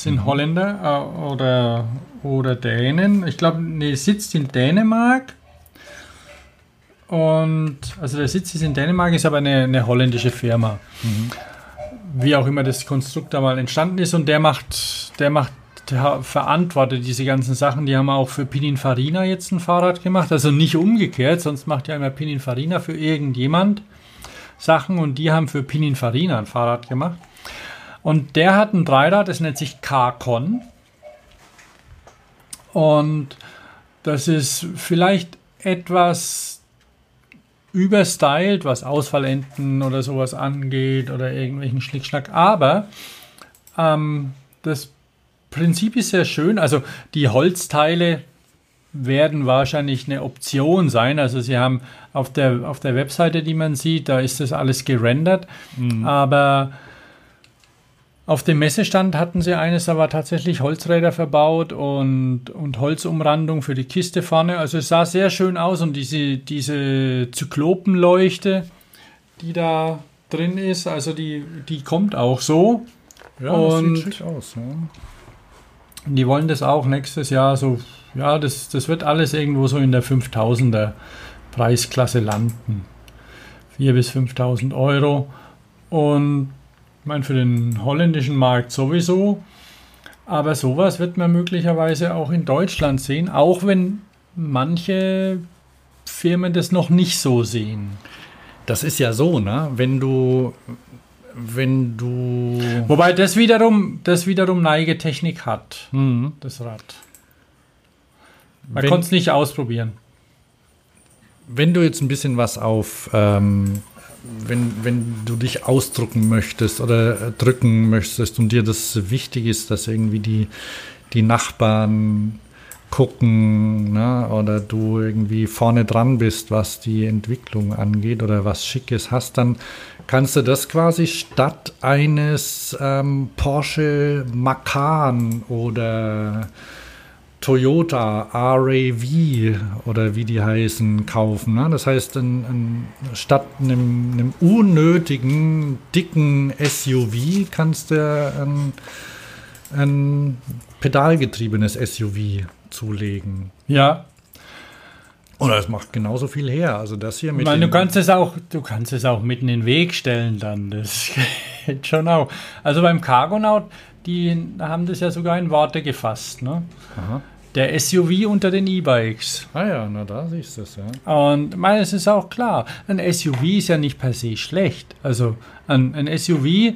sind Holländer äh, oder, oder Dänen. Ich glaube, nee, sitzt in Dänemark. Und also der Sitz ist in Dänemark, ist aber eine, eine holländische Firma. Wie auch immer das Konstrukt da mal entstanden ist. Und der macht, der macht, der verantwortet diese ganzen Sachen. Die haben auch für Pininfarina jetzt ein Fahrrad gemacht. Also nicht umgekehrt, sonst macht ja immer Pininfarina für irgendjemand Sachen und die haben für Pininfarina ein Fahrrad gemacht. Und der hat ein Dreirad, das nennt sich K-Con. Und das ist vielleicht etwas überstylt, was Ausfallenden oder sowas angeht oder irgendwelchen Schnickschnack. Aber ähm, das Prinzip ist sehr schön. Also die Holzteile werden wahrscheinlich eine Option sein. Also sie haben auf der, auf der Webseite, die man sieht, da ist das alles gerendert. Aber auf dem Messestand hatten sie eines, da war tatsächlich Holzräder verbaut und, und Holzumrandung für die Kiste vorne. Also es sah sehr schön aus und diese, diese Zyklopenleuchte, die da drin ist, also die, die kommt auch so. Ja, Und- das sieht schick aus. Ja. Die wollen das auch nächstes Jahr so, ja, das, das wird alles irgendwo so in der 5000er Preisklasse landen. 4.000 bis 5.000 Euro. Und ich meine, für den holländischen Markt sowieso. Aber sowas wird man möglicherweise auch in Deutschland sehen, auch wenn manche Firmen das noch nicht so sehen. Das ist ja so, ne? Wenn du, wenn du, Wobei das wiederum, das wiederum Neigetechnik hat, hm, das Rad. Man konnte es nicht ausprobieren. wenn du jetzt ein bisschen was auf, ähm, wenn, wenn du dich ausdrucken möchtest oder drücken möchtest und dir das wichtig ist, dass irgendwie die, die Nachbarn gucken ne, oder du irgendwie vorne dran bist, was die Entwicklung angeht oder was Schickes hast, dann kannst du das quasi statt eines ähm, Porsche Macan oder Toyota RAV oder wie die heißen, kaufen. Ne? Das heißt, ein, ein, statt einem, einem unnötigen, dicken SUV kannst du ein, ein pedalgetriebenes SUV zulegen. Ja, Und das macht genauso viel her. Also das hier mit meine, du kannst es auch, du kannst es auch mitten in den Weg stellen dann. Das geht schon auch. Also beim Cargonaut, die haben das ja sogar in Worte gefasst. Ne? Aha. Der SUV unter den E-Bikes. Ah ja, na da siehst du es, ja. Und meine, es ist auch klar, ein SUV ist ja nicht per se schlecht. Also ein, ein SUV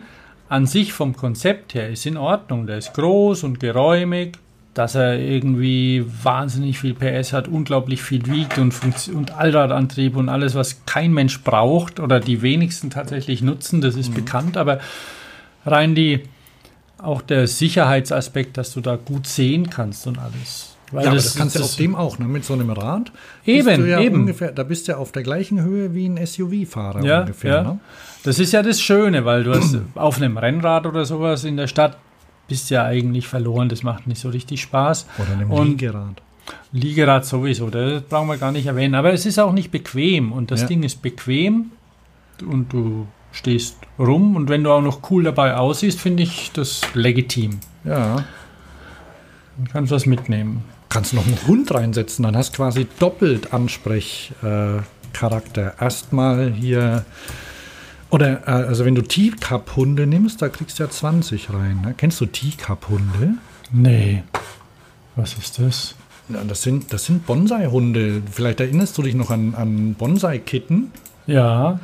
an sich vom Konzept her ist in Ordnung. Der ist groß und geräumig, dass er irgendwie wahnsinnig viel PS hat, unglaublich viel wiegt und, und Allradantrieb und alles, was kein Mensch braucht oder die wenigsten tatsächlich nutzen, das ist bekannt, aber rein die auch der Sicherheitsaspekt, dass du da gut sehen kannst und alles. Weil Ja, aber das kannst du auf dem auch, ne? mit so einem Rad. Eben, ja eben. Ungefähr, da bist du ja auf der gleichen Höhe wie ein SUV-Fahrer ja, ungefähr. ja. Ne? Das ist ja das Schöne, weil du hast auf einem Rennrad oder sowas in der Stadt bist ja eigentlich verloren. Das macht nicht so richtig Spaß. Oder einem Und- Liegerad. Liegerad sowieso, das brauchen wir gar nicht erwähnen. Aber es ist auch nicht bequem und das Ja. Ding ist bequem und du stehst rum und wenn du auch noch cool dabei aussiehst, finde ich das legitim. Ja. Du kannst was mitnehmen. Kannst noch einen Hund reinsetzen, dann hast quasi doppelt Ansprechcharakter. Äh. Erstmal hier. Oder, äh, also wenn du Teacup-Hunde nimmst, da kriegst du ja 20 rein. Ne? Kennst du Teacup-Hunde? Nee. Was ist das? Ja, das sind, das sind Bonsai-Hunde. Vielleicht erinnerst du dich noch an, an Bonsai-Kitten. Ja.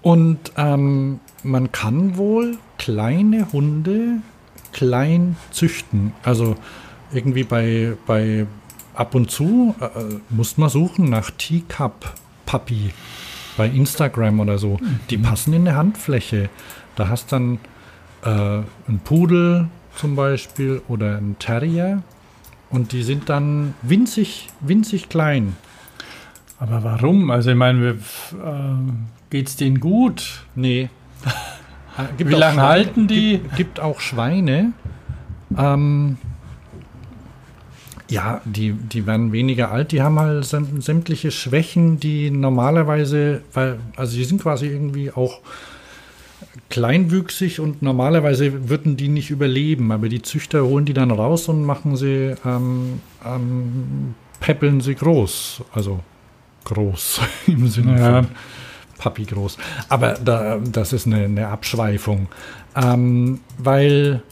Und ähm, man kann wohl kleine Hunde klein züchten. Also irgendwie bei, bei ab und zu äh, äh, muss man suchen nach Teacup Puppy bei Instagram oder so. Die passen in eine Handfläche. Da hast dann äh, ein Pudel zum Beispiel oder ein Terrier und die sind dann winzig, winzig klein. Aber warum? Also ich meine, äh, geht's denen gut? Nee. Äh, Wie lange halten die? Gibt, gibt auch Schweine. Ähm, ja, die, die werden weniger alt. Die haben halt säm- sämtliche Schwächen, die normalerweise, weil, also die sind quasi irgendwie auch kleinwüchsig und normalerweise würden die nicht überleben, aber die Züchter holen die dann raus und machen sie, ähm, ähm, peppeln sie groß. Also groß im Sinne Ja. von Papi groß. Aber da, das ist eine, eine Abschweifung. Ähm, weil,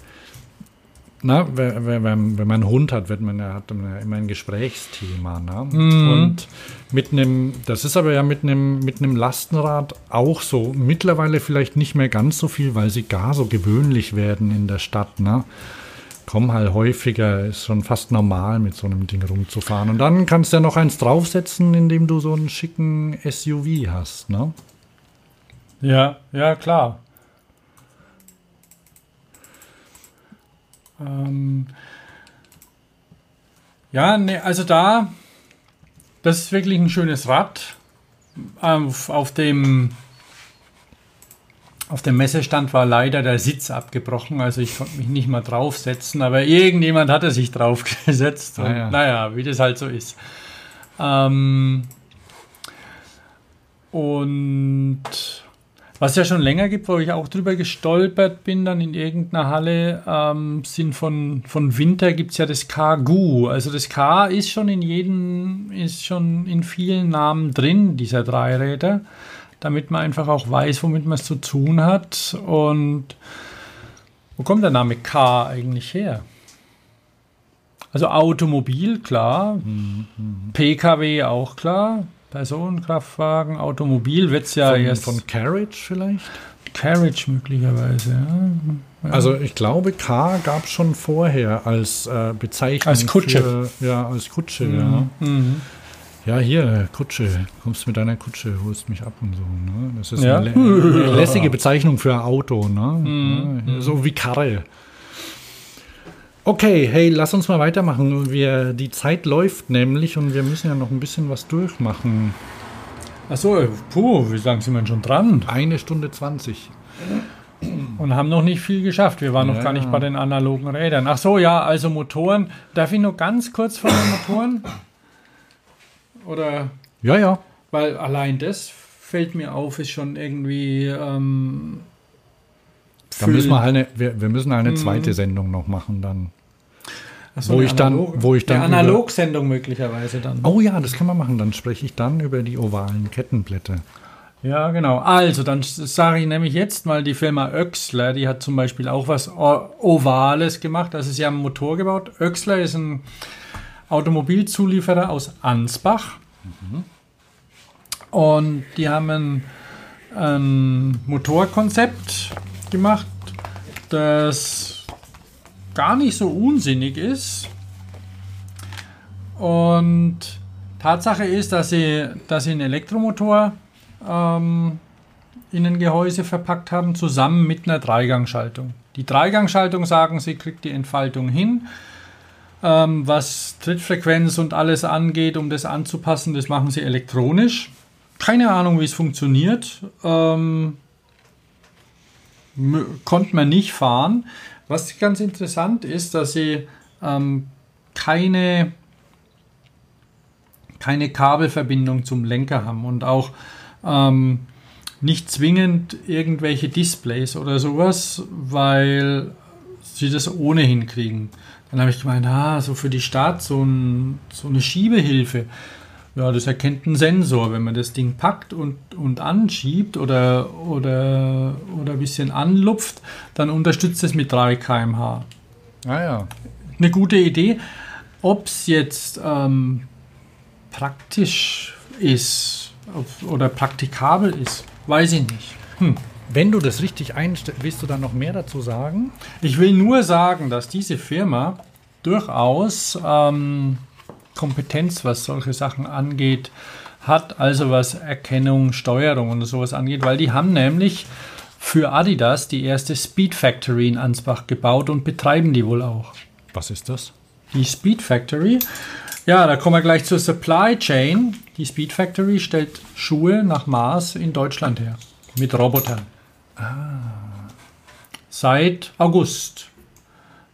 na, wenn, wenn, wenn man einen Hund hat, wird man ja, hat man ja immer ein Gesprächsthema. Ne? Mhm. Und mit einem, das ist aber ja mit einem, mit einem Lastenrad auch so. Mittlerweile vielleicht nicht mehr ganz so viel, weil sie gar so gewöhnlich werden in der Stadt. Ne? Kommen halt häufiger, ist schon fast normal, mit so einem Ding rumzufahren. Und dann kannst du ja noch eins draufsetzen, indem du so einen schicken SUV hast. Ne? Ja, ja, klar. Ähm, ja, ne, also da, das ist wirklich ein schönes Rad. Auf, auf dem auf dem Messestand war leider der Sitz abgebrochen, also ich konnte mich nicht mal draufsetzen, aber irgendjemand hatte sich draufgesetzt. Ah, und, ja. Naja, wie das halt so ist. Ähm, und was ja schon länger gibt, wo ich auch drüber gestolpert bin, dann in irgendeiner Halle, ähm, sind von, von Winter gibt es ja das K-Gu. Also das K ist schon in jedem, ist schon in vielen Namen drin, dieser Dreiräder, damit man einfach auch weiß, womit man es zu tun hat. Und wo kommt der Name K eigentlich her? Also Automobil, klar. PKW auch klar. Personenkraftwagen, Automobil wird es ja Von, erst von Carriage vielleicht? Carriage möglicherweise, ja. Also ich glaube, K gab es schon vorher als äh, Bezeichnung. Als Kutsche. Für, ja, als Kutsche, ja. Mhm. Ja, hier, Kutsche. Kommst mit deiner Kutsche, holst mich ab und so. Ne? Das ist Ja. eine, lä eine lässige Bezeichnung für ein Auto. Ne? Mhm. Ja, so wie Karre. Okay, hey, lass uns mal weitermachen. Wir, die Zeit läuft nämlich und wir müssen ja noch ein bisschen was durchmachen. Achso, puh, wie lange sind wir denn schon dran? Eine Stunde 20. Und haben noch nicht viel geschafft. Wir waren noch Ja. gar nicht bei den analogen Rädern. Ach so, ja, also Motoren. Darf ich nur ganz kurz von den Motoren? Oder, Ja, ja. weil allein das fällt mir auf, ist schon irgendwie. Ähm, Da müssen wir, halt eine, wir, wir müssen halt eine Mhm. zweite Sendung noch machen dann. So, wo eine ich dann- wo ich dann Eine Analogsendung möglicherweise dann. Oh ja, das kann man machen. Dann spreche ich dann über die ovalen Kettenblätter. Ja, genau. Also, dann sage ich nämlich jetzt mal die Firma Oechsler, die hat zum Beispiel auch was Ovales gemacht. Also, sie haben einen Motor gebaut. Oechsler ist ein Automobilzulieferer aus Ansbach. Und die haben ein, ein Motorkonzept gemacht, das gar nicht so unsinnig ist. Und Tatsache ist, dass sie, dass sie einen Elektromotor ähm, in ein Gehäuse verpackt haben, zusammen mit einer Dreigangschaltung. Die Dreigangschaltung sagen sie, kriegt die Entfaltung hin. Ähm, was Trittfrequenz und alles angeht, um das anzupassen, das machen sie elektronisch. Keine Ahnung, wie es funktioniert. Ähm, konnte man nicht fahren. Was ganz interessant ist, dass sie ähm, keine, keine Kabelverbindung zum Lenker haben und auch ähm, nicht zwingend irgendwelche Displays oder sowas, weil sie das ohnehin kriegen. Dann habe ich gemeint, ah, so für die Stadt so, ein, so eine Schiebehilfe. Ja, das erkennt ein Sensor, wenn man das Ding packt und, und anschiebt oder, oder, oder ein bisschen anlupft, dann unterstützt es mit 3 km/h. Ah ja. Eine gute Idee. Ob es jetzt ähm, praktisch ist oder praktikabel ist, weiß ich nicht. Hm. Wenn du das richtig einstellst, willst du da noch mehr dazu sagen? Ich will nur sagen, dass diese Firma durchaus ähm, Kompetenz, was solche Sachen angeht, hat, also was Erkennung, Steuerung und sowas angeht, weil die haben nämlich für Adidas die erste Speed Factory in Ansbach gebaut und betreiben die wohl auch. Was ist das? Die Speed Factory. Ja, da kommen wir gleich zur Supply Chain. Die Speed Factory stellt Schuhe nach Maß in Deutschland her. Mit Robotern. Seit August.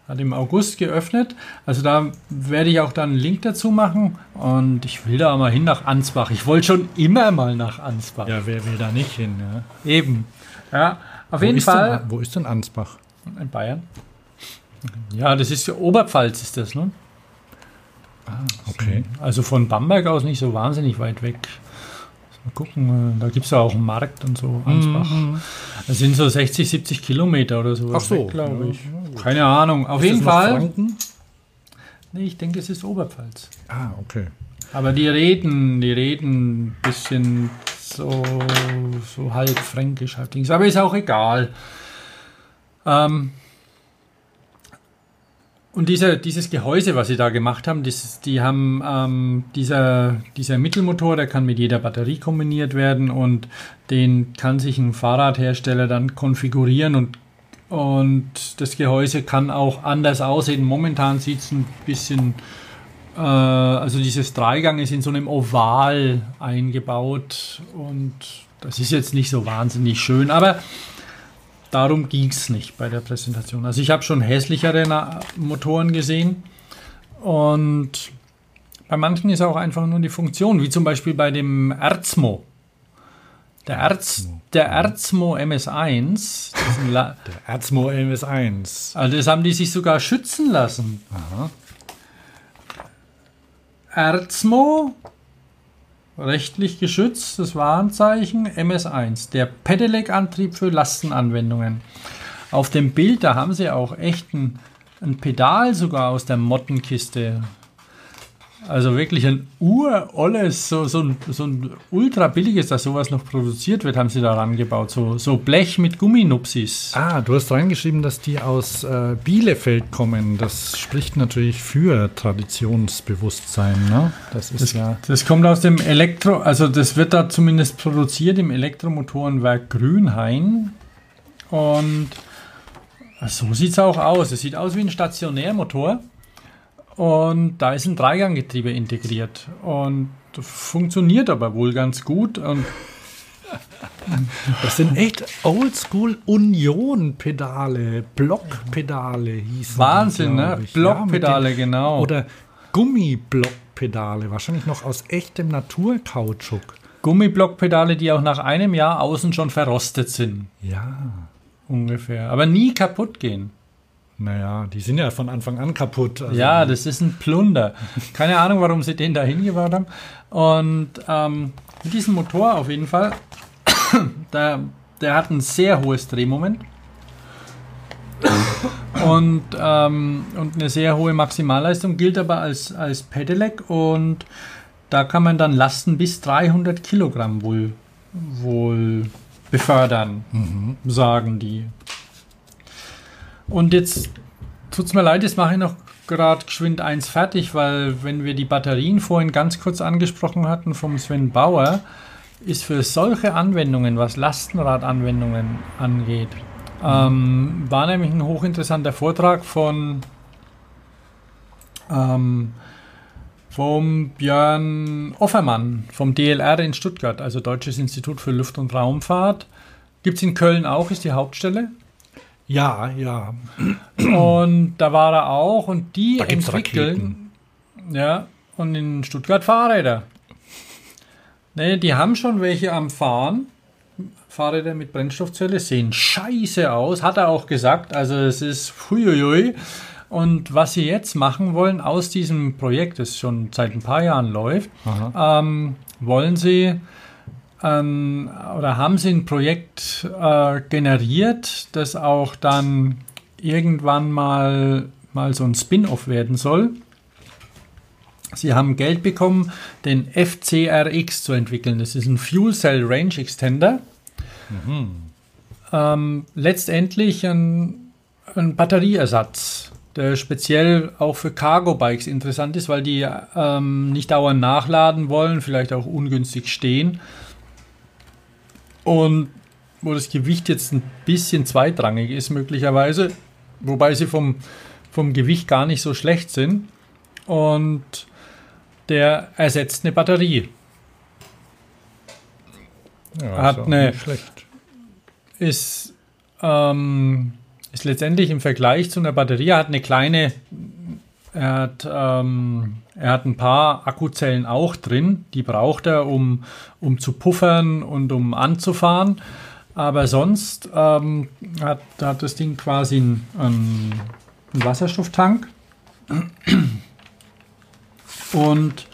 Hat im August geöffnet. Also da werde ich auch dann einen Link dazu machen. Und ich will da mal hin nach Ansbach. Ich wollte schon immer mal nach Ansbach. Ja, wer will da nicht hin? Ja? Eben. Ja, auf Wo jeden Fall. Denn, wo ist denn Ansbach? In Bayern. Ja, das ist Oberpfalz, ist das, ne? Okay. Also von Bamberg aus nicht so wahnsinnig weit weg. Mal gucken, äh, da gibt es ja auch einen Markt und so, Ansbach. Das sind so 60, 70 Kilometer oder so. Ach so. glaube ich. Keine Ahnung. Auf Ist jeden Fall. Franken? Nee, ich denke, es ist Oberpfalz. Ah, okay. Aber die reden, die reden ein bisschen so, so halb fränkisch, halb Dings. Aber ist auch egal. Ähm, und dieser, dieses Gehäuse, was sie da gemacht haben, das, die haben ähm, dieser, dieser Mittelmotor, der kann mit jeder Batterie kombiniert werden und den kann sich ein Fahrradhersteller dann konfigurieren und, und das Gehäuse kann auch anders aussehen. Momentan sieht es ein bisschen äh, also dieses Dreigang ist in so einem Oval eingebaut und das ist jetzt nicht so wahnsinnig schön, aber darum ging es nicht bei der Präsentation. Also ich habe schon hässlichere Motoren gesehen und bei manchen ist auch einfach nur die Funktion, wie zum Beispiel bei dem Erzmo. Der, Erz, der Erzmo MS1, das, ist ein La Der Erzmo MS1. also das haben die sich sogar schützen lassen. Aha. Erzmo, rechtlich geschützt, das Warenzeichen MS1, der Pedelec-Antrieb für Lastenanwendungen. Auf dem Bild, da haben sie auch echt ein, ein Pedal sogar aus der Mottenkiste. Also wirklich ein urolles, so, so, ein, so ein ultra billiges, dass sowas noch produziert wird, haben sie da rangebaut. So, so Blech mit Gumminupsis. Ah, du hast reingeschrieben, dass die aus äh, Bielefeld kommen. Das spricht natürlich für Traditionsbewusstsein, ne? Das ist Das, ja. das kommt aus dem Elektro, also das wird da zumindest produziert im Elektromotorenwerk Grünhain. Und so sieht es auch aus. Es sieht aus wie ein Stationärmotor. Und da ist ein Dreiganggetriebe integriert. Und funktioniert aber wohl ganz gut. Und Das sind echt Oldschool Union-Pedale, Blockpedale hießen. Wahnsinn, die, ne? Blockpedale, den- genau. Oder Gummiblockpedale, wahrscheinlich noch aus echtem Naturkautschuk. Gummiblockpedale, die auch nach einem Jahr außen schon verrostet sind. Ja. Ungefähr. Aber nie kaputt gehen. Naja, die sind ja von Anfang an kaputt. also- Ja, das ist ein Plunder. Keine Ahnung, warum sie den da hingebaut haben. Und ähm, mit diesem Motor auf jeden Fall, der, der hat ein sehr hohes Drehmoment. Und, ähm, und eine sehr hohe Maximalleistung, gilt aber als, als Pedelec und da kann man dann Lasten bis 300 Kilogramm wohl, wohl befördern, sagen die. Und jetzt tut es mir leid, jetzt mache ich noch gerade geschwind eins fertig, weil wenn wir die Batterien vorhin ganz kurz angesprochen hatten vom Sven Bauer, ist für solche Anwendungen, was Lastenradanwendungen angeht, ähm, war nämlich ein hochinteressanter Vortrag von ähm, vom Björn Offermann vom DLR in Stuttgart, also Deutsches Institut für Luft- und Raumfahrt. Gibt es in Köln auch, ist die Hauptstelle. Ja, ja. Und da war er auch und die Da gibt's entwickeln. Ja, und in Stuttgart Fahrräder. Ne, die haben schon welche am Fahren. Fahrräder mit Brennstoffzelle sehen scheiße aus, hat er auch gesagt. Also es ist huiuiui. Und was sie jetzt machen wollen aus diesem Projekt, das schon seit ein paar Jahren läuft, ähm, wollen sie ähm, oder haben sie ein Projekt äh, generiert, das auch dann irgendwann mal, mal so ein Spin-off werden soll. Sie haben Geld bekommen, den FCRX zu entwickeln. Das ist ein Fuel Cell Range Extender. Ähm, letztendlich ein, ein Batterieersatz, der speziell auch für Cargo-Bikes interessant ist, weil die ähm, nicht dauernd nachladen wollen, vielleicht auch ungünstig stehen. Und wo das Gewicht jetzt ein bisschen zweitrangig ist, möglicherweise, wobei sie vom, vom Gewicht gar nicht so schlecht sind. Und der ersetzt eine Batterie. ja Hat ist eine- schlecht. ist, ähm, ist letztendlich im Vergleich zu einer Batterie, er hat eine kleine, er hat, ähm, er hat ein paar Akkuzellen auch drin, die braucht er, um, um zu puffern und um anzufahren. Aber sonst ähm, hat, hat das Ding quasi einen, einen, Wasserstofftank und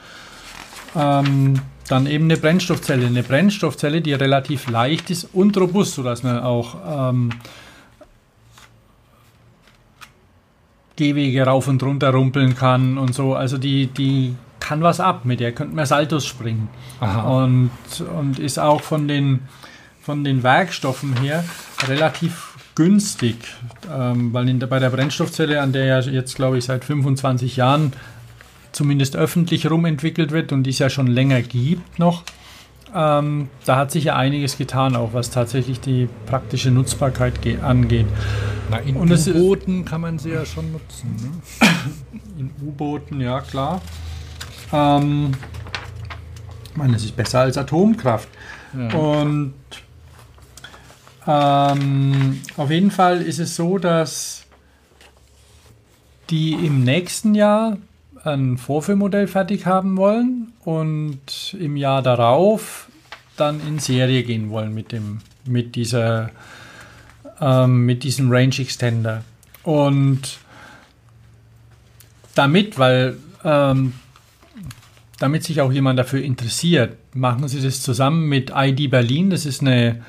ähm, dann eben eine Brennstoffzelle. Eine Brennstoffzelle, die relativ leicht ist und robust, sodass man auch ähm, Gehwege rauf und runter rumpeln kann und so. Also die, die kann was ab, mit der könnte man Saltos springen. Aha. Und, und ist auch von den, von den Werkstoffen her relativ günstig, ähm, weil in der, bei der Brennstoffzelle, an der ja jetzt, glaube ich, seit 25 Jahren zumindest öffentlich rumentwickelt wird und die es ja schon länger gibt noch, ähm, da hat sich ja einiges getan, auch was tatsächlich die praktische Nutzbarkeit ge- angeht. Na, in U-Booten kann man sie ja schon nutzen. Ne? In U-Booten, ja klar. Ähm, ich meine, es ist besser als Atomkraft. Und ähm, auf jeden Fall ist es so, dass die im nächsten Jahr ein Vorführmodell fertig haben wollen und im Jahr darauf dann in Serie gehen wollen mit dem mit dieser ähm, mit diesem Range Extender und damit, weil ähm, damit sich auch jemand dafür interessiert, machen sie das zusammen mit ID Berlin. Das ist eine,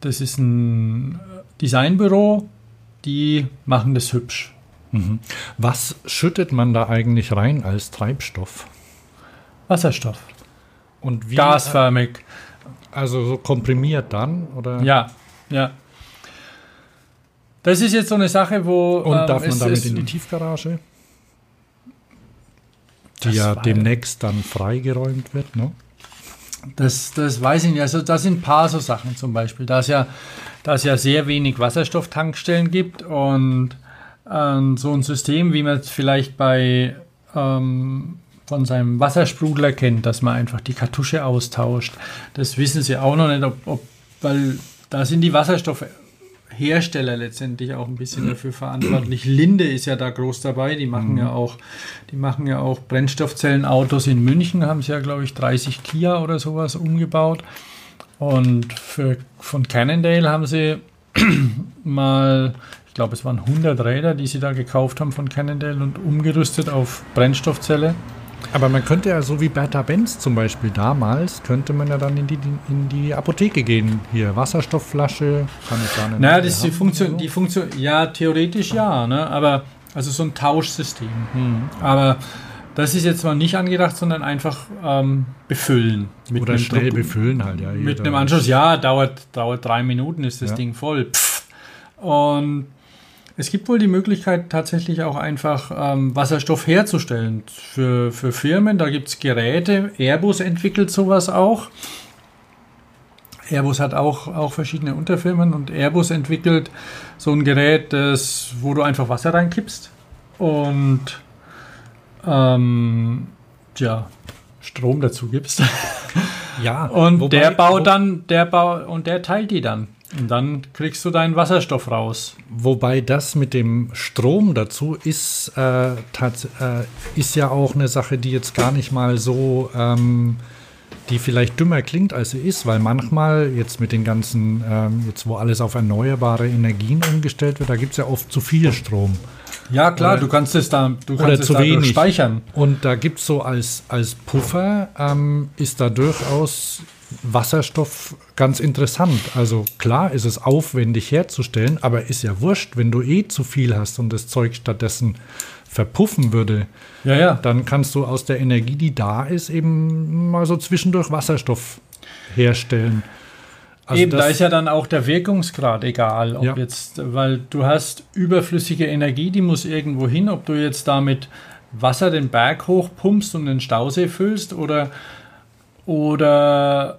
das ist ein Designbüro, die machen das hübsch. Was schüttet man da eigentlich rein als Treibstoff? Wasserstoff, Und wie? gasförmig. Also so komprimiert dann? Oder? Ja, ja. Das ist jetzt so eine Sache, wo Und ähm, darf man damit in die Tiefgarage? Die Das ja demnächst dann freigeräumt wird, ne? Das, das weiß ich nicht. Also da sind ein paar so Sachen zum Beispiel. Da es ja, da es ja sehr wenig Wasserstofftankstellen gibt und ähm, so ein System, wie man es vielleicht bei ähm, von seinem Wassersprudler kennt, dass man einfach die Kartusche austauscht. Das wissen sie auch noch nicht, ob, ob weil da sind die Wasserstoffhersteller letztendlich auch ein bisschen dafür verantwortlich. Linde ist ja da groß dabei, die machen ja auch, die machen ja auch Brennstoffzellenautos in München, haben sie ja, glaube ich, 30 Kia oder sowas umgebaut. Und für, von Cannondale haben sie mal, ich glaube, es waren 100 Räder, die sie da gekauft haben von Cannondale und umgerüstet auf Brennstoffzelle. Aber man könnte ja so wie Bertha Benz zum Beispiel damals, könnte man ja dann in die, in die Apotheke gehen. Hier, Wasserstoffflasche, kann ich da nicht. Naja, das ist die Funktion, die Funktion, ja, theoretisch ja, ne? aber also so ein Tauschsystem. Hm. Aber das ist jetzt mal nicht angedacht, sondern einfach ähm, befüllen. Mit Oder einem schnell Druck- befüllen halt, ja. Mit einem Anschluss, ja, dauert, dauert drei Minuten, ist das Ja. Ding voll. Pff. Und es gibt wohl die Möglichkeit, tatsächlich auch einfach ähm, Wasserstoff herzustellen. Für, für Firmen, da gibt es Geräte. Airbus entwickelt sowas auch. Airbus hat auch, auch verschiedene Unterfirmen und Airbus entwickelt so ein Gerät, das, wo du einfach Wasser reinkippst und ähm, ja, Strom dazu gibst. Ja, Und wobei- der baut dann, der bau und der teilt die dann. Und dann kriegst du deinen Wasserstoff raus. Wobei das mit dem Strom dazu ist, äh, äh, ist ja auch eine Sache, die jetzt gar nicht mal so, ähm, die vielleicht dümmer klingt, als sie ist, weil manchmal jetzt mit den ganzen, ähm, jetzt wo alles auf erneuerbare Energien umgestellt wird, da gibt es ja oft zu viel Strom. Ja, klar, Oder- du kannst es da, du Oder kannst es zu wenig. speichern. Und da gibt es so als, als Puffer, ähm, ist da durchaus Wasserstoff ganz interessant. Also klar ist es aufwendig herzustellen, aber ist ja wurscht, wenn du eh zu viel hast und das Zeug stattdessen verpuffen würde, Ja, ja. dann kannst du aus der Energie, die da ist, eben mal so zwischendurch Wasserstoff herstellen. Also Eben, da ist ja dann auch der Wirkungsgrad egal, ob Ja. jetzt, weil du hast überflüssige Energie, die muss irgendwo hin, ob du jetzt damit Wasser den Berg hochpumpst und den Stausee füllst oder, oder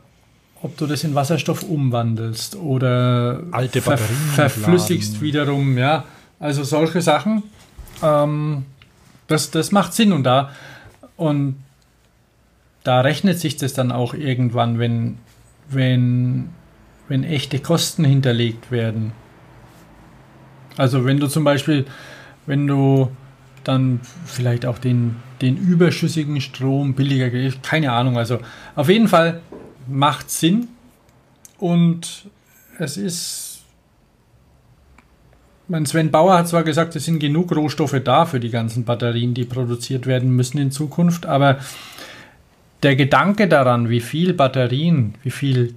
ob du das in Wasserstoff umwandelst oder Alte ver Batterien verflüssigst laden. wiederum, ja. Also solche Sachen, ähm, das, das macht Sinn und da und da rechnet sich das dann auch irgendwann, wenn, wenn, wenn echte Kosten hinterlegt werden. Also wenn du zum Beispiel, wenn du dann vielleicht auch den, den überschüssigen Strom billiger keine Ahnung, also auf jeden Fall macht Sinn und es ist, mein Sven Bauer hat zwar gesagt, es sind genug Rohstoffe da für die ganzen Batterien, die produziert werden müssen in Zukunft, aber der Gedanke daran, wie viel Batterien, wie viel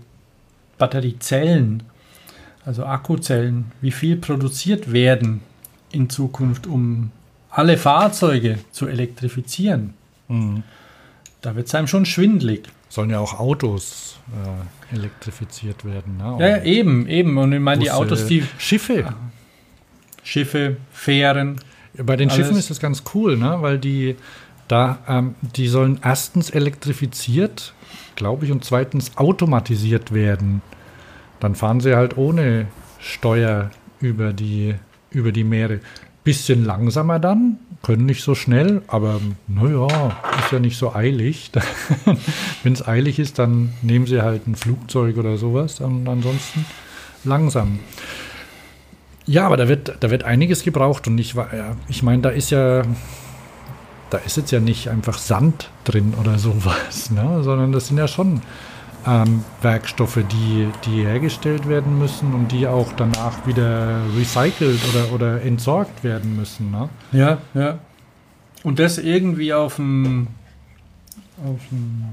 Batteriezellen, also Akkuzellen, wie viel produziert werden in Zukunft, um alle Fahrzeuge zu elektrifizieren, Mhm. da wird es einem schon schwindlig. Sollen ja auch Autos äh, elektrifiziert werden. Ne? Ja, ja, eben, eben. Und ich meine, die Autos, die Schiffe. Schiffe, Fähren, Bei den Schiffen Alles. ist das ganz cool, ne? weil die da, ähm, die sollen erstens elektrifiziert, glaube ich, und zweitens automatisiert werden. Dann fahren sie halt ohne Steuer über die, über die Meere. Bisschen langsamer dann, können nicht so schnell, aber naja, ist ja nicht so eilig. Wenn es eilig ist, dann nehmen sie halt ein Flugzeug oder sowas und ansonsten langsam. Ja, aber da wird, da wird einiges gebraucht und ich, ich meine, da ist ja, da ist jetzt ja nicht einfach Sand drin oder sowas, ne? sondern das sind ja schon ähm, Werkstoffe, die, die hergestellt werden müssen und die auch danach wieder recycelt oder, oder entsorgt werden müssen. Ne? Ja, ja. Und das irgendwie auf ein, auf ein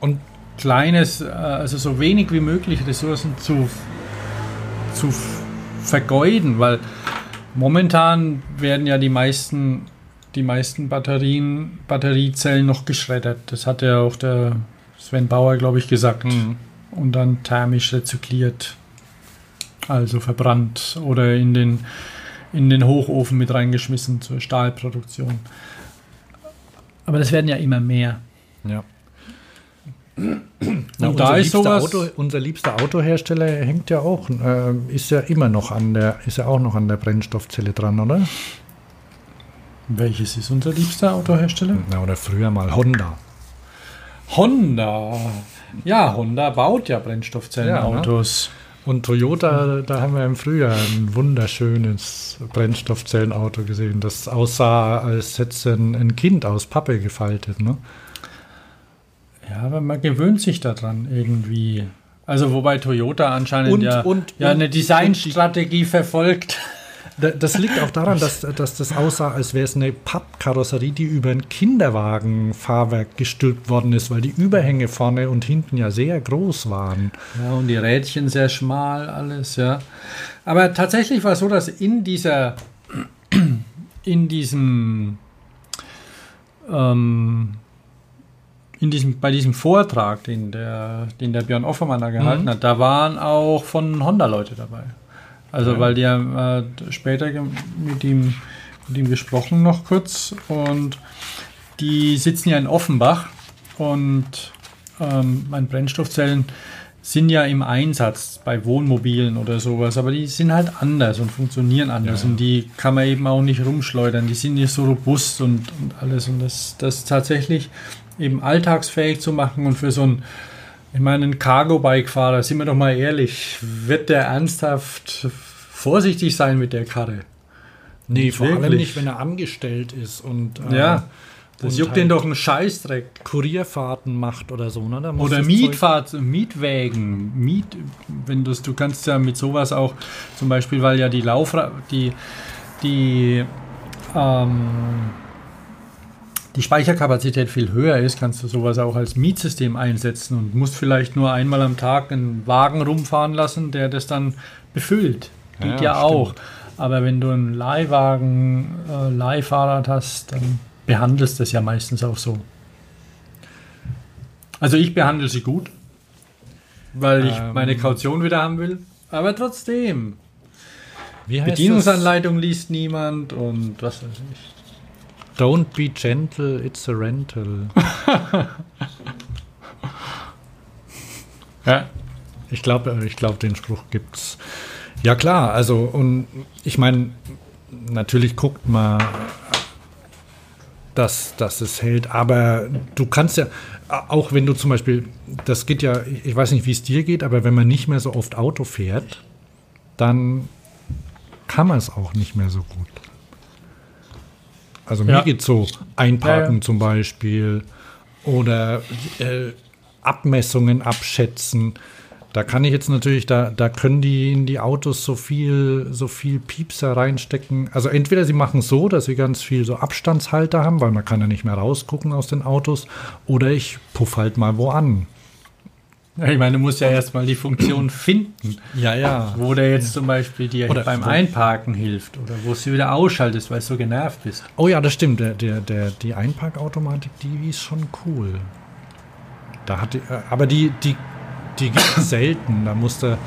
Und kleines, äh, also so wenig wie möglich Ressourcen zu, zu vergeuden, weil momentan werden ja die meisten, die meisten Batterien, Batteriezellen noch geschreddert. Das hat ja auch der Sven Bauer, glaube ich, gesagt. Und dann thermisch rezykliert, also verbrannt oder in den, in den Hochofen mit reingeschmissen zur Stahlproduktion. Aber das werden ja immer mehr. ja. Und Na, da unser ist liebster sowas. Auto, unser liebster Autohersteller hängt ja auch, äh, ist ja immer noch an der, ist ja auch noch an der Brennstoffzelle dran, oder? Welches ist unser liebster Autohersteller? Na, oder früher mal Honda. Honda. Ja, Honda baut ja Brennstoffzellenautos. Und Toyota, da haben wir im Frühjahr ein wunderschönes Brennstoffzellenauto gesehen, das aussah, als hätte ein Kind aus Pappe gefaltet. Ne? Ja, aber man gewöhnt sich daran irgendwie. Also wobei Toyota anscheinend Und- ja, und- ja und- eine Designstrategie verfolgt. Da- Das liegt auch daran, dass, dass das aussah, als wäre es eine Pappkarosserie, die über ein Kinderwagenfahrwerk gestülpt worden ist, weil die Überhänge vorne und hinten ja sehr groß waren. Ja, und die Rädchen sehr schmal, alles, ja. Aber tatsächlich war es so, dass in dieser, in diesem, ähm, in diesem, bei diesem Vortrag, den der, den der Björn Offermann da gehalten Mhm. hat, da waren auch von Honda Leute dabei. Also Ja. weil die haben äh, später mit ihm, mit ihm gesprochen noch kurz und die sitzen ja in Offenbach und ähm, meine Brennstoffzellen sind ja im Einsatz bei Wohnmobilen oder sowas, aber die sind halt anders und funktionieren anders Ja. und die kann man eben auch nicht rumschleudern. Die sind nicht so robust und, und alles und das, das tatsächlich eben alltagsfähig zu machen und für so ein ich meine, ein Cargo-Bike-Fahrer, sind wir doch mal ehrlich, wird der ernsthaft vorsichtig sein mit der Karre? Nee, Nicht vor allem wirklich. nicht, wenn er angestellt ist und äh, Ja, das juckt halt den doch einen Scheißdreck. Kurierfahrten macht oder so, ne? Oder Mietfahrt, Mietwägen, Miet, wenn du du kannst ja mit sowas auch, zum Beispiel, weil ja die Laufra die, die, ähm, die Speicherkapazität viel höher ist, kannst du sowas auch als Mietsystem einsetzen und musst vielleicht nur einmal am Tag einen Wagen rumfahren lassen, der das dann befüllt. Geht Ja, ja, auch. Aber wenn du einen Leihwagen, äh, Leihfahrrad hast, dann behandelst du das ja meistens auch so. Also ich behandle sie gut, weil ich Ähm. meine Kaution wieder haben will. Aber trotzdem, Bedienungsanleitung liest niemand und was weiß ich. Don't be gentle, it's a rental. Ja. Ich glaube, ich glaub, den Spruch gibt's. Ja klar, also und ich meine, natürlich guckt man, dass, dass es hält, aber du kannst ja, auch wenn du zum Beispiel, das geht ja, ich weiß nicht, wie es dir geht, aber wenn man nicht mehr so oft Auto fährt, dann kann man es auch nicht mehr so gut. Also mir Ja. geht so einparken Ja, ja. zum Beispiel oder äh, Abmessungen abschätzen. Da kann ich jetzt natürlich, da, da können die in die Autos so viel, so viel Piepser reinstecken. Also entweder sie machen so, dass sie ganz viel so Abstandshalter haben, weil man kann ja nicht mehr rausgucken aus den Autos, oder ich puff halt mal wo an. Ja, Ich meine, du musst ja erstmal die Funktion finden, Ja, ja. wo der jetzt zum Beispiel dir Oder beim Einparken hilft oder wo du wieder ausschaltest, weil du so genervt bist. Oh ja, das stimmt. Der, der, der, die Einparkautomatik, die ist schon cool. Da hat die, äh, aber die, die, die gibt es selten. Da musst du,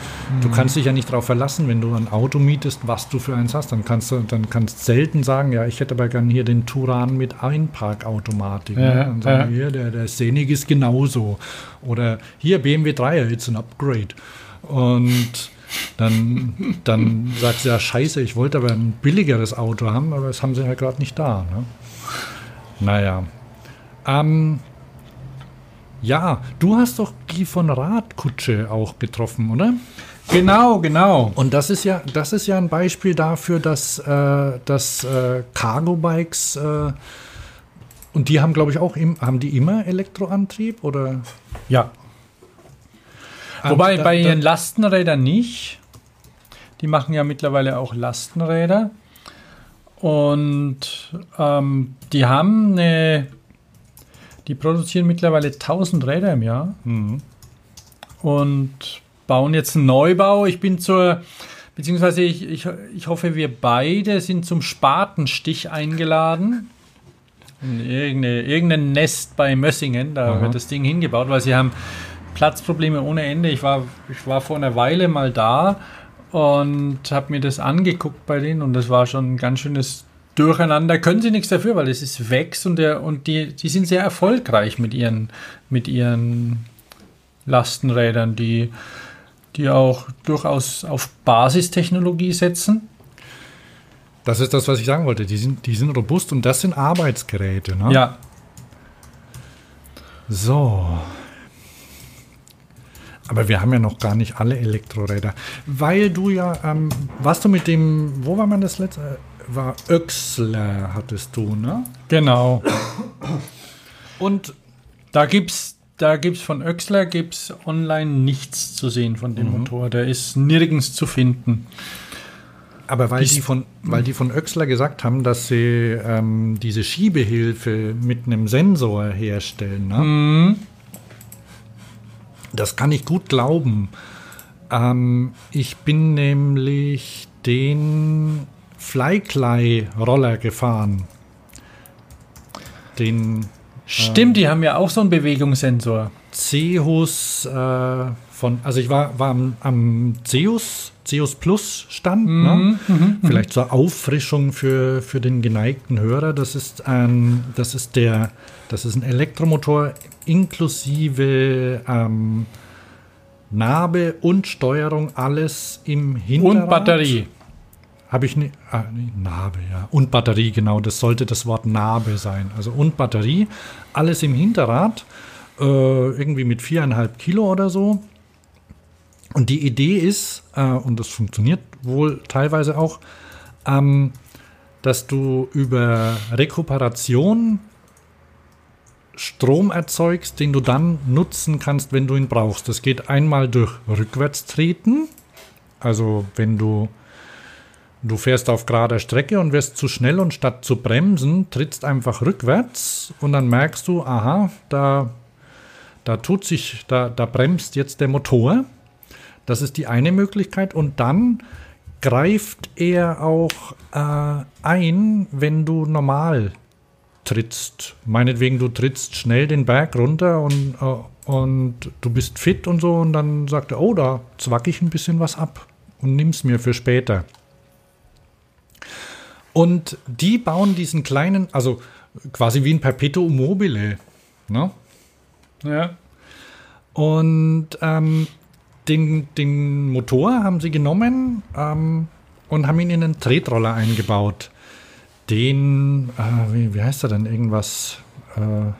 du kannst dich ja nicht darauf verlassen, wenn du ein Auto mietest, was du für eins hast. Dann kannst du, dann kannst selten sagen, ja, ich hätte aber gern hier den Turan mit Einparkautomatik. Ja, ne? Und sagen, ja. hier, der, der Scenic ist genauso. Oder hier BMW 3er, it's an upgrade. Und dann, dann sagst du ja, scheiße, ich wollte aber ein billigeres Auto haben, aber das haben sie ja gerade nicht da. Ne? Naja. Ähm, ja, du hast doch Guy von Radkutsche auch getroffen, oder? Genau, genau. Und das ist ja, das ist ja ein Beispiel dafür, dass, äh, dass äh, Cargo-Bikes äh, und die haben, glaube ich, auch im, haben die immer Elektroantrieb oder? Ja. Wobei da- bei ihren Lastenrädern nicht. Die machen ja mittlerweile auch Lastenräder. Und ähm, die haben eine. Die produzieren mittlerweile 1000 Räder im Jahr Mhm. und bauen jetzt einen Neubau. Ich bin zur. Beziehungsweise ich, ich, ich hoffe, wir beide sind zum Spatenstich eingeladen. In irgendeine, irgendein Nest bei Mössingen, da Aha. wird das Ding hingebaut, weil sie haben Platzprobleme ohne Ende. Ich war, ich war vor einer Weile mal da und habe mir das angeguckt bei denen und das war schon ein ganz schönes Durcheinander. Können sie nichts dafür, weil es ist wächst und, der, und die, die sind sehr erfolgreich mit ihren, mit ihren Lastenrädern, die, die auch durchaus auf Basistechnologie setzen. Das ist das, was ich sagen wollte. Die sind, die sind robust und das sind Arbeitsgeräte. Ne? Ja, So. Aber wir haben ja noch gar nicht alle Elektroräder. Weil du ja, ähm, warst du mit dem, wo war man das letzte? War Öxler, hattest du, ne? genau. Und Da gibt's, da gibt's von Öxler gibt's online nichts zu sehen von dem Motor. Der ist nirgends zu finden. aber weil Die- die, von, weil die von Öxler gesagt haben, dass sie ähm, diese Schiebehilfe mit einem Sensor herstellen, ne? Mhm. Das kann ich gut glauben. Ähm, ich bin nämlich den Flyklei-Roller gefahren. Den, Stimmt, die haben ja auch so einen Bewegungssensor. Zeus äh, von, also ich war, war am, am Zeus, Zeus Plus Stand, ne? vielleicht zur Auffrischung für, für den geneigten Hörer. Das ist ein, das ist der, das ist ein Elektromotor inklusive ähm, Narbe und Steuerung, alles im Hinterrad. Und Batterie. Habe ich nicht. Ah, nee, Narbe, ja. Und Batterie, genau. Das sollte das Wort Narbe sein. Also und Batterie. Alles im Hinterrad. Äh, irgendwie mit viereinhalb Kilo oder so. Und die Idee ist, äh, und das funktioniert wohl teilweise auch, ähm, dass du über Rekuperation Strom erzeugst, den du dann nutzen kannst, wenn du ihn brauchst. Das geht einmal durch Rückwärtstreten. Also wenn du Du fährst auf gerader Strecke und wirst zu schnell und statt zu bremsen, trittst einfach rückwärts und dann merkst du, aha, da, da tut sich, da, da bremst jetzt der Motor. Das ist die eine Möglichkeit und dann greift er auch äh, ein, wenn du normal trittst. Meinetwegen, du trittst schnell den Berg runter und, äh, und du bist fit und so und dann sagt er, oh, da zwack ich ein bisschen was ab und nimm's mir für später. Und die bauen diesen kleinen, also quasi wie ein Perpetuum mobile. Ne? Ja. Und ähm, den, den Motor haben sie genommen ähm, und haben ihn in einen Tretroller eingebaut. Den, äh, wie, wie heißt er denn? Irgendwas. Äh,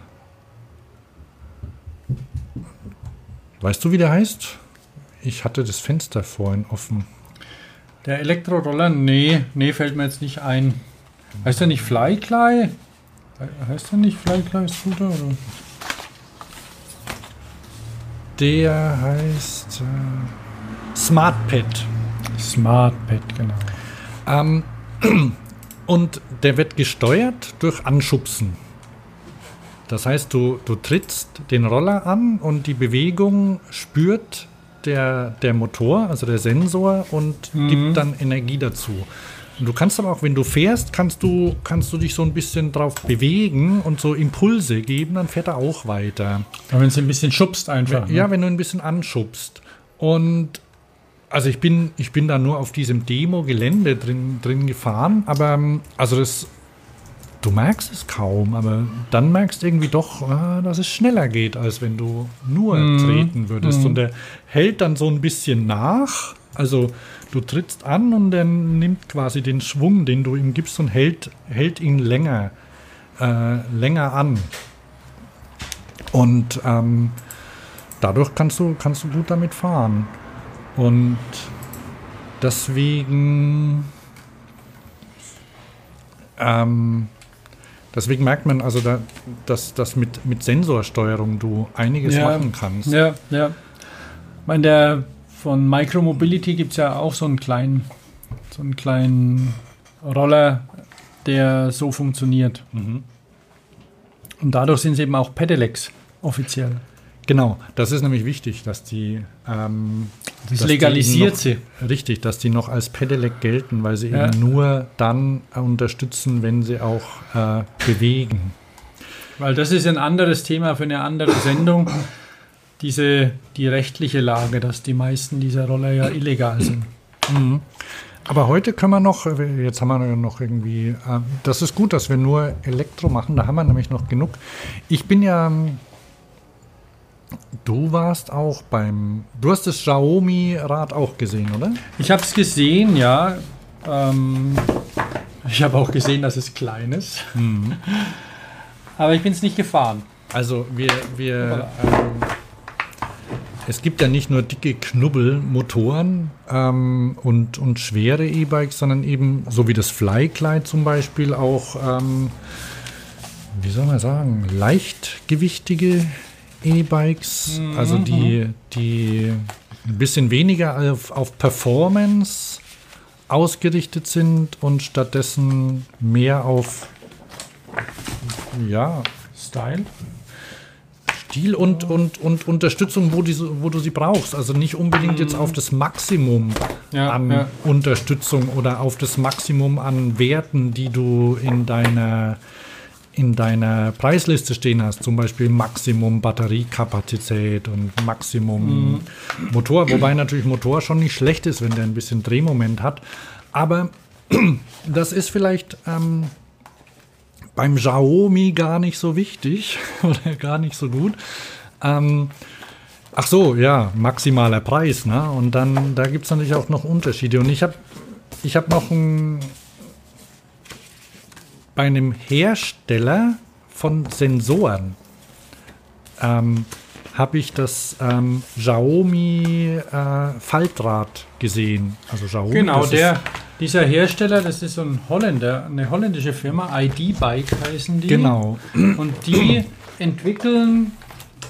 weißt du, wie der heißt? Ich hatte das Fenster vorhin offen. Der Elektroroller, nee, nee, fällt mir jetzt nicht ein. Heißt der nicht Flykly? Heißt der nicht Flykly Scooter? Oder? Der heißt äh, SmartPad. SmartPad, genau. Ähm, und der wird gesteuert durch Anschubsen. Das heißt, du, du trittst den Roller an und die Bewegung spürt der, der Motor, also der Sensor, und Mhm. gibt dann Energie dazu. Und du kannst aber auch, wenn du fährst, kannst du, kannst du dich so ein bisschen drauf bewegen und so Impulse geben, dann fährt er auch weiter. Aber wenn es ein bisschen schubst einfach. ne? Ja, wenn du ein bisschen anschubst. Und also ich bin, ich bin da nur auf diesem Demo-Gelände drin, drin gefahren, aber ähm, also das, du merkst es kaum, aber dann merkst du irgendwie doch, ah, dass es schneller geht, als wenn du nur treten würdest. Und der hält dann so ein bisschen nach. Also du trittst an und dann nimmt quasi den Schwung, den du ihm gibst und hält, hält ihn länger, äh, länger an. Und ähm, dadurch kannst du, kannst du gut damit fahren. Und deswegen, ähm, deswegen merkt man also, da, dass, dass mit, mit Sensorsteuerung du einiges Ja. machen kannst. Ja, ja. Ich meine, der von Micromobility gibt es ja auch so einen kleinen, so einen kleinen Roller, der so funktioniert. Mhm. Und dadurch sind es eben auch Pedelecs offiziell. Genau, das ist nämlich wichtig, dass die. Ähm, Das dass die legalisiert noch, sie. Richtig, dass die noch als Pedelec gelten, weil sie Ja. eben nur dann unterstützen, wenn sie auch äh, bewegen. Weil das ist ein anderes Thema für eine andere Sendung. Diese, die rechtliche Lage, dass die meisten dieser Roller ja illegal sind. Aber heute können wir noch, jetzt haben wir noch irgendwie, äh, das ist gut, dass wir nur Elektro machen, da haben wir nämlich noch genug. Ich bin ja, ähm, du warst auch beim, du hast das Xiaomi-Rad auch gesehen, oder? Ich habe es gesehen, ja. Ähm, ich habe auch gesehen, dass es klein ist. Aber ich bin es nicht gefahren. Also wir, wir ähm, es gibt ja nicht nur dicke Knubbelmotoren ähm, und, und schwere E-Bikes, sondern eben, so wie das Flykleid zum Beispiel, auch, ähm, wie soll man sagen, leichtgewichtige E-Bikes, also die, die ein bisschen weniger auf, auf Performance ausgerichtet sind und stattdessen mehr auf ja, Style? Stil und, und, und Unterstützung, wo, die, wo du sie brauchst. Also nicht unbedingt jetzt auf das Maximum Ja, an ja. Unterstützung oder auf das Maximum an Werten, die du in deiner in deiner Preisliste stehen hast, zum Beispiel Maximum Batteriekapazität und Maximum Mhm. Motor, wobei natürlich Motor schon nicht schlecht ist, wenn der ein bisschen Drehmoment hat. Aber das ist vielleicht ähm, beim Xiaomi gar nicht so wichtig oder gar nicht so gut. Ähm, ach so, ja, maximaler Preis, ne? Und dann, da gibt es natürlich auch noch Unterschiede. Und ich habe ich hab noch ein, bei einem Hersteller von Sensoren ähm, habe ich das ähm, Xiaomi äh, Faltrad gesehen. Also Xiaomi, Genau, der, dieser Hersteller, das ist so ein Holländer, eine holländische Firma, ID Bike heißen die. genau. Und die entwickeln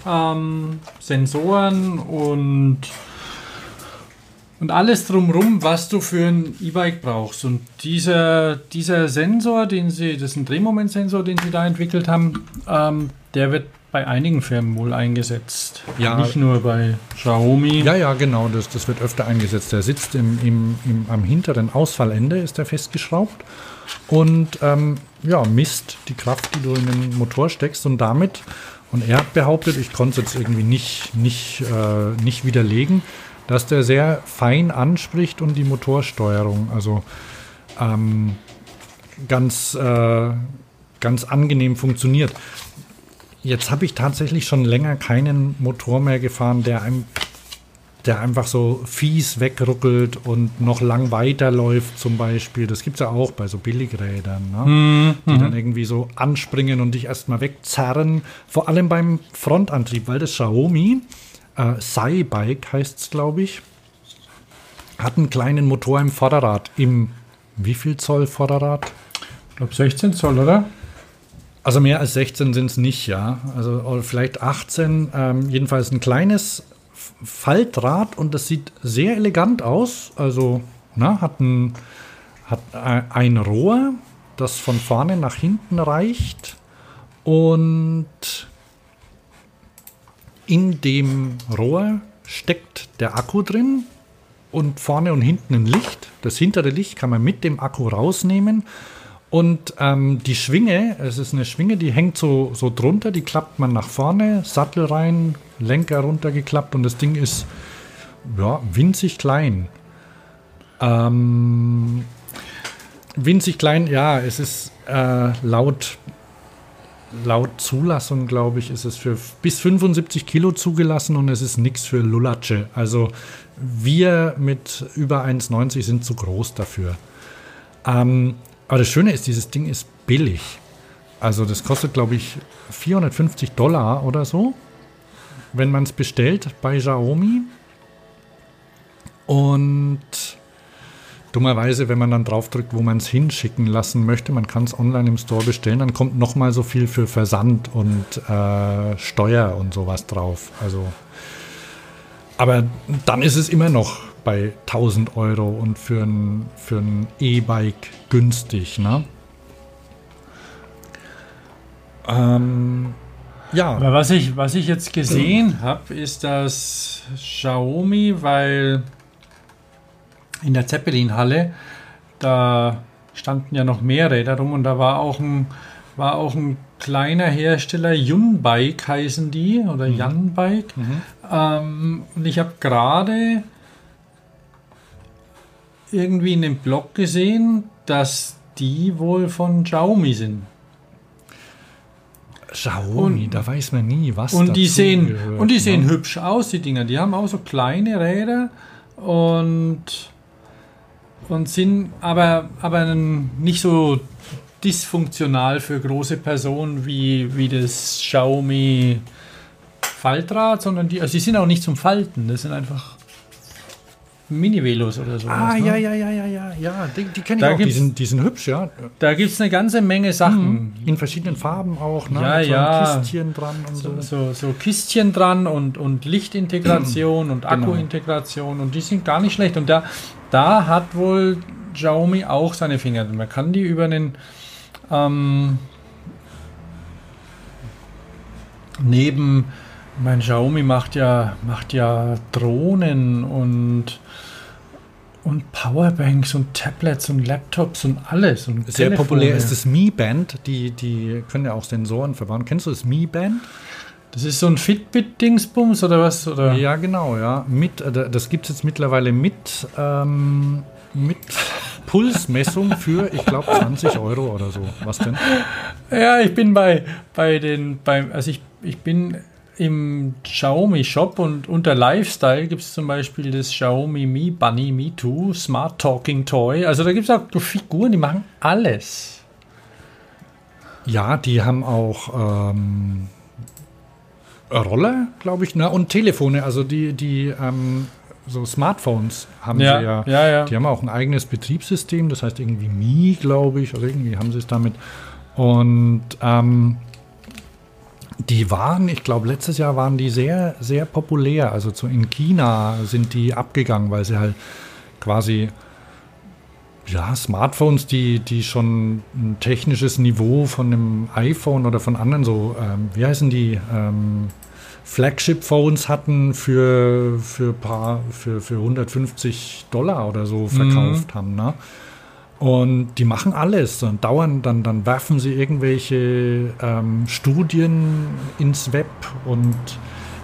ähm, Sensoren und, und alles drumherum, was du für ein E-Bike brauchst. Und dieser, dieser Sensor, den sie, das ist ein Drehmomentsensor, den sie da entwickelt haben, ähm, der wird bei einigen Firmen wohl eingesetzt. Ja. Nicht nur bei Xiaomi. Ja, ja, genau, das, das wird öfter eingesetzt. Der sitzt im, im, im, am hinteren Ausfallende, ist der festgeschraubt und ähm, ja, misst die Kraft, die du in den Motor steckst und damit, und er hat behauptet, ich konnte es jetzt irgendwie nicht, nicht, äh, nicht widerlegen, dass der sehr fein anspricht und die Motorsteuerung, also ähm, ganz, äh, ganz angenehm funktioniert. Jetzt habe ich tatsächlich schon länger keinen Motor mehr gefahren, der einem der einfach so fies wegruckelt und noch lang weiterläuft zum Beispiel. Das gibt es ja auch bei so Billigrädern, ne? die dann irgendwie so anspringen und dich erstmal wegzerren. Vor allem beim Frontantrieb, weil das Xiaomi, äh, Sai-Bike heißt es, glaube ich, hat einen kleinen Motor im Vorderrad. Im wie viel Zoll Vorderrad? Ich glaube 16 Zoll, oder? Also mehr als 16 sind es nicht, ja. Also vielleicht 18. Ähm, jedenfalls ein kleines Faltrad und das sieht sehr elegant aus. Also na, hat, ein, hat ein Rohr, das von vorne nach hinten reicht. Und in dem Rohr steckt der Akku drin und vorne und hinten ein Licht. Das hintere Licht kann man mit dem Akku rausnehmen. Und ähm, die Schwinge, es ist eine Schwinge, die hängt so, so drunter, die klappt man nach vorne, Sattel rein, Lenker runtergeklappt und das Ding ist ja, winzig klein. Ähm, winzig klein, ja, es ist äh, laut, laut Zulassung, glaube ich, ist es für bis 75 Kilo zugelassen und es ist nichts für Lullatsche. Also wir mit über 1,90 sind zu groß dafür. Ähm, aber das Schöne ist, dieses Ding ist billig. Also das kostet, glaube ich, 450 Dollar oder so, wenn man es bestellt bei Xiaomi. Und dummerweise, wenn man dann draufdrückt, wo man es hinschicken lassen möchte, man kann es online im Store bestellen, dann kommt noch mal so viel für Versand und äh, Steuer und sowas drauf. Also, aber dann ist es immer noch bei 1000 Euro und für ein, für ein E-Bike günstig, ne? Ähm, ja, was ich, was ich jetzt gesehen habe, ist, dass Xiaomi, weil in der Zeppelin-Halle, da standen ja noch mehr Räder rum und da war auch ein, war auch ein kleiner Hersteller, Yunbike heißen die, oder Yanbike. Ähm, und ich habe gerade irgendwie in dem Blog gesehen, dass die wohl von Xiaomi sind. Xiaomi, da weiß man nie, was Und die sehen, gehört, und die sehen ne? hübsch aus, die Dinger. Die haben auch so kleine Räder und, und sind aber, aber nicht so dysfunktional für große Personen wie, wie das Xiaomi Faltrad, sondern die, also die sind auch nicht zum Falten. Das sind einfach Mini-Velos oder so. Ah, ja, ja, ja, ja, ja, ja, die, die kenne ich Da auch, die sind, die sind hübsch, ja. Da gibt es eine ganze Menge Sachen. In verschiedenen Farben auch, ne? Ja, so ja. Kistchen dran und so. so, so, so Kistchen dran und, und Lichtintegration und Genau. Akkuintegration und die sind gar nicht schlecht. Und da, da hat wohl Xiaomi auch seine Finger. Man kann die über einen ähm, neben mein Xiaomi macht ja macht ja Drohnen und Und Powerbanks und Tablets und Laptops und alles. Und Sehr Telefone. populär ist das Mi Band. Die, die können ja auch Sensoren verbauen. Kennst du das Mi Band? Das ist so ein Fitbit-Dingsbums oder was? Oder? Ja, genau, ja. Mit, äh, das gibt es jetzt mittlerweile mit, ähm, mit Pulsmessung für, ich glaube, 20 Euro oder so. Was denn? Ja, ich bin bei, bei den, beim, also ich, ich bin im Xiaomi Shop und unter Lifestyle gibt es zum Beispiel das Xiaomi Mi Bunny Mi 2 Smart Talking Toy. Also da gibt es auch so Figuren, die machen alles. Ja, die haben auch ähm, Roller, glaube ich, ne? und Telefone. Also die, die ähm, so Smartphones haben Ja, sie ja. ja, ja. Die haben auch ein eigenes Betriebssystem, das heißt irgendwie Mi, glaube ich, oder irgendwie haben sie es damit. Und ähm, die waren, ich glaube, letztes Jahr waren die sehr, sehr populär. Also so in China sind die abgegangen, weil sie halt quasi ja, Smartphones, die, die schon ein technisches Niveau von einem iPhone oder von anderen so, ähm, wie heißen die, ähm, Flagship-Phones hatten für, für, paar, für, für 150 Dollar oder so verkauft haben. Ne? Und die machen alles. Dann dauern, dann, dann werfen sie irgendwelche ähm, Studien ins Web und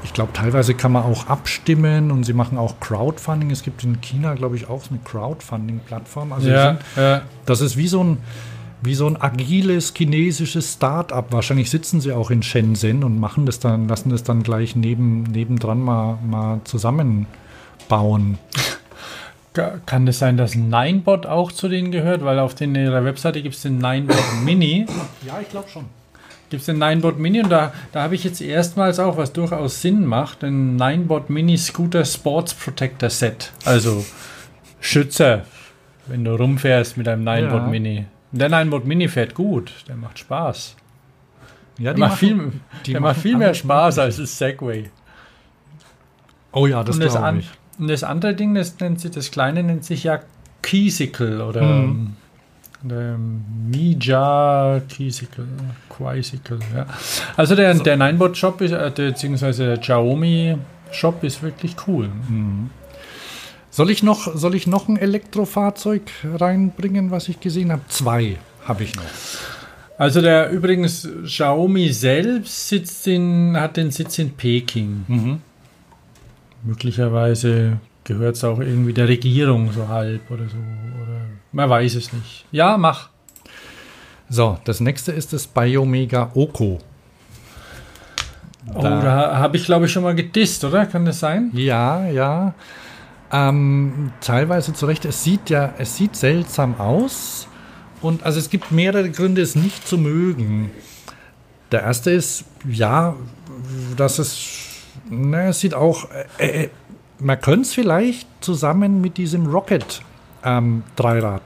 ich glaube, teilweise kann man auch abstimmen und sie machen auch Crowdfunding. Es gibt in China, glaube ich, auch so eine Crowdfunding-Plattform. Also Ja, sind, ja. das ist wie so ein, wie so ein agiles chinesisches Start-up. Wahrscheinlich sitzen sie auch in Shenzhen und machen das dann, lassen das dann gleich neben, nebendran mal, mal zusammenbauen. Ka- Kann es sein, dass Ninebot auch zu denen gehört? Weil auf den, ihrer Webseite gibt es den Ninebot Mini. Ja, ich glaube schon. Gibt es den Ninebot Mini und da, da habe ich jetzt erstmals auch, was durchaus Sinn macht, den Ninebot Mini Scooter Sports Protector Set. Also Schützer, wenn du rumfährst mit einem Ninebot Ja. Mini. Der Ninebot Mini fährt gut, der macht Spaß. Ja, Der macht viel, die der macht machen viel mehr Spaß als das Segway. Oh ja, das das glaube ich. Und das andere Ding, das nennt sich, das kleine nennt sich ja Keysicle oder Mhm. der Mija Keysicle, Quisicle, ja. Also der, der Ninebot Shop ist, äh, der- beziehungsweise der Xiaomi Shop ist wirklich cool. Mhm. Soll ich, noch, soll ich noch ein Elektrofahrzeug reinbringen, was ich gesehen habe? Zwei habe ich noch. Also der übrigens Xiaomi selbst sitzt in, hat den Sitz in Peking. Mhm. Möglicherweise gehört es auch irgendwie der Regierung so halb oder so. Oder man weiß es nicht. Ja, mach. So, das nächste ist das Biomega Oko. Oh, Da- da habe ich glaube ich schon mal gedisst, oder? Kann das sein? Ja, ja. Ähm, teilweise zu Recht. Es sieht ja, es sieht seltsam aus. Und also es gibt mehrere Gründe, es nicht zu mögen. Der erste ist, ja, dass es, na, es sieht auch, äh, äh, man könnte es vielleicht zusammen mit diesem Rocket ähm, Dreirad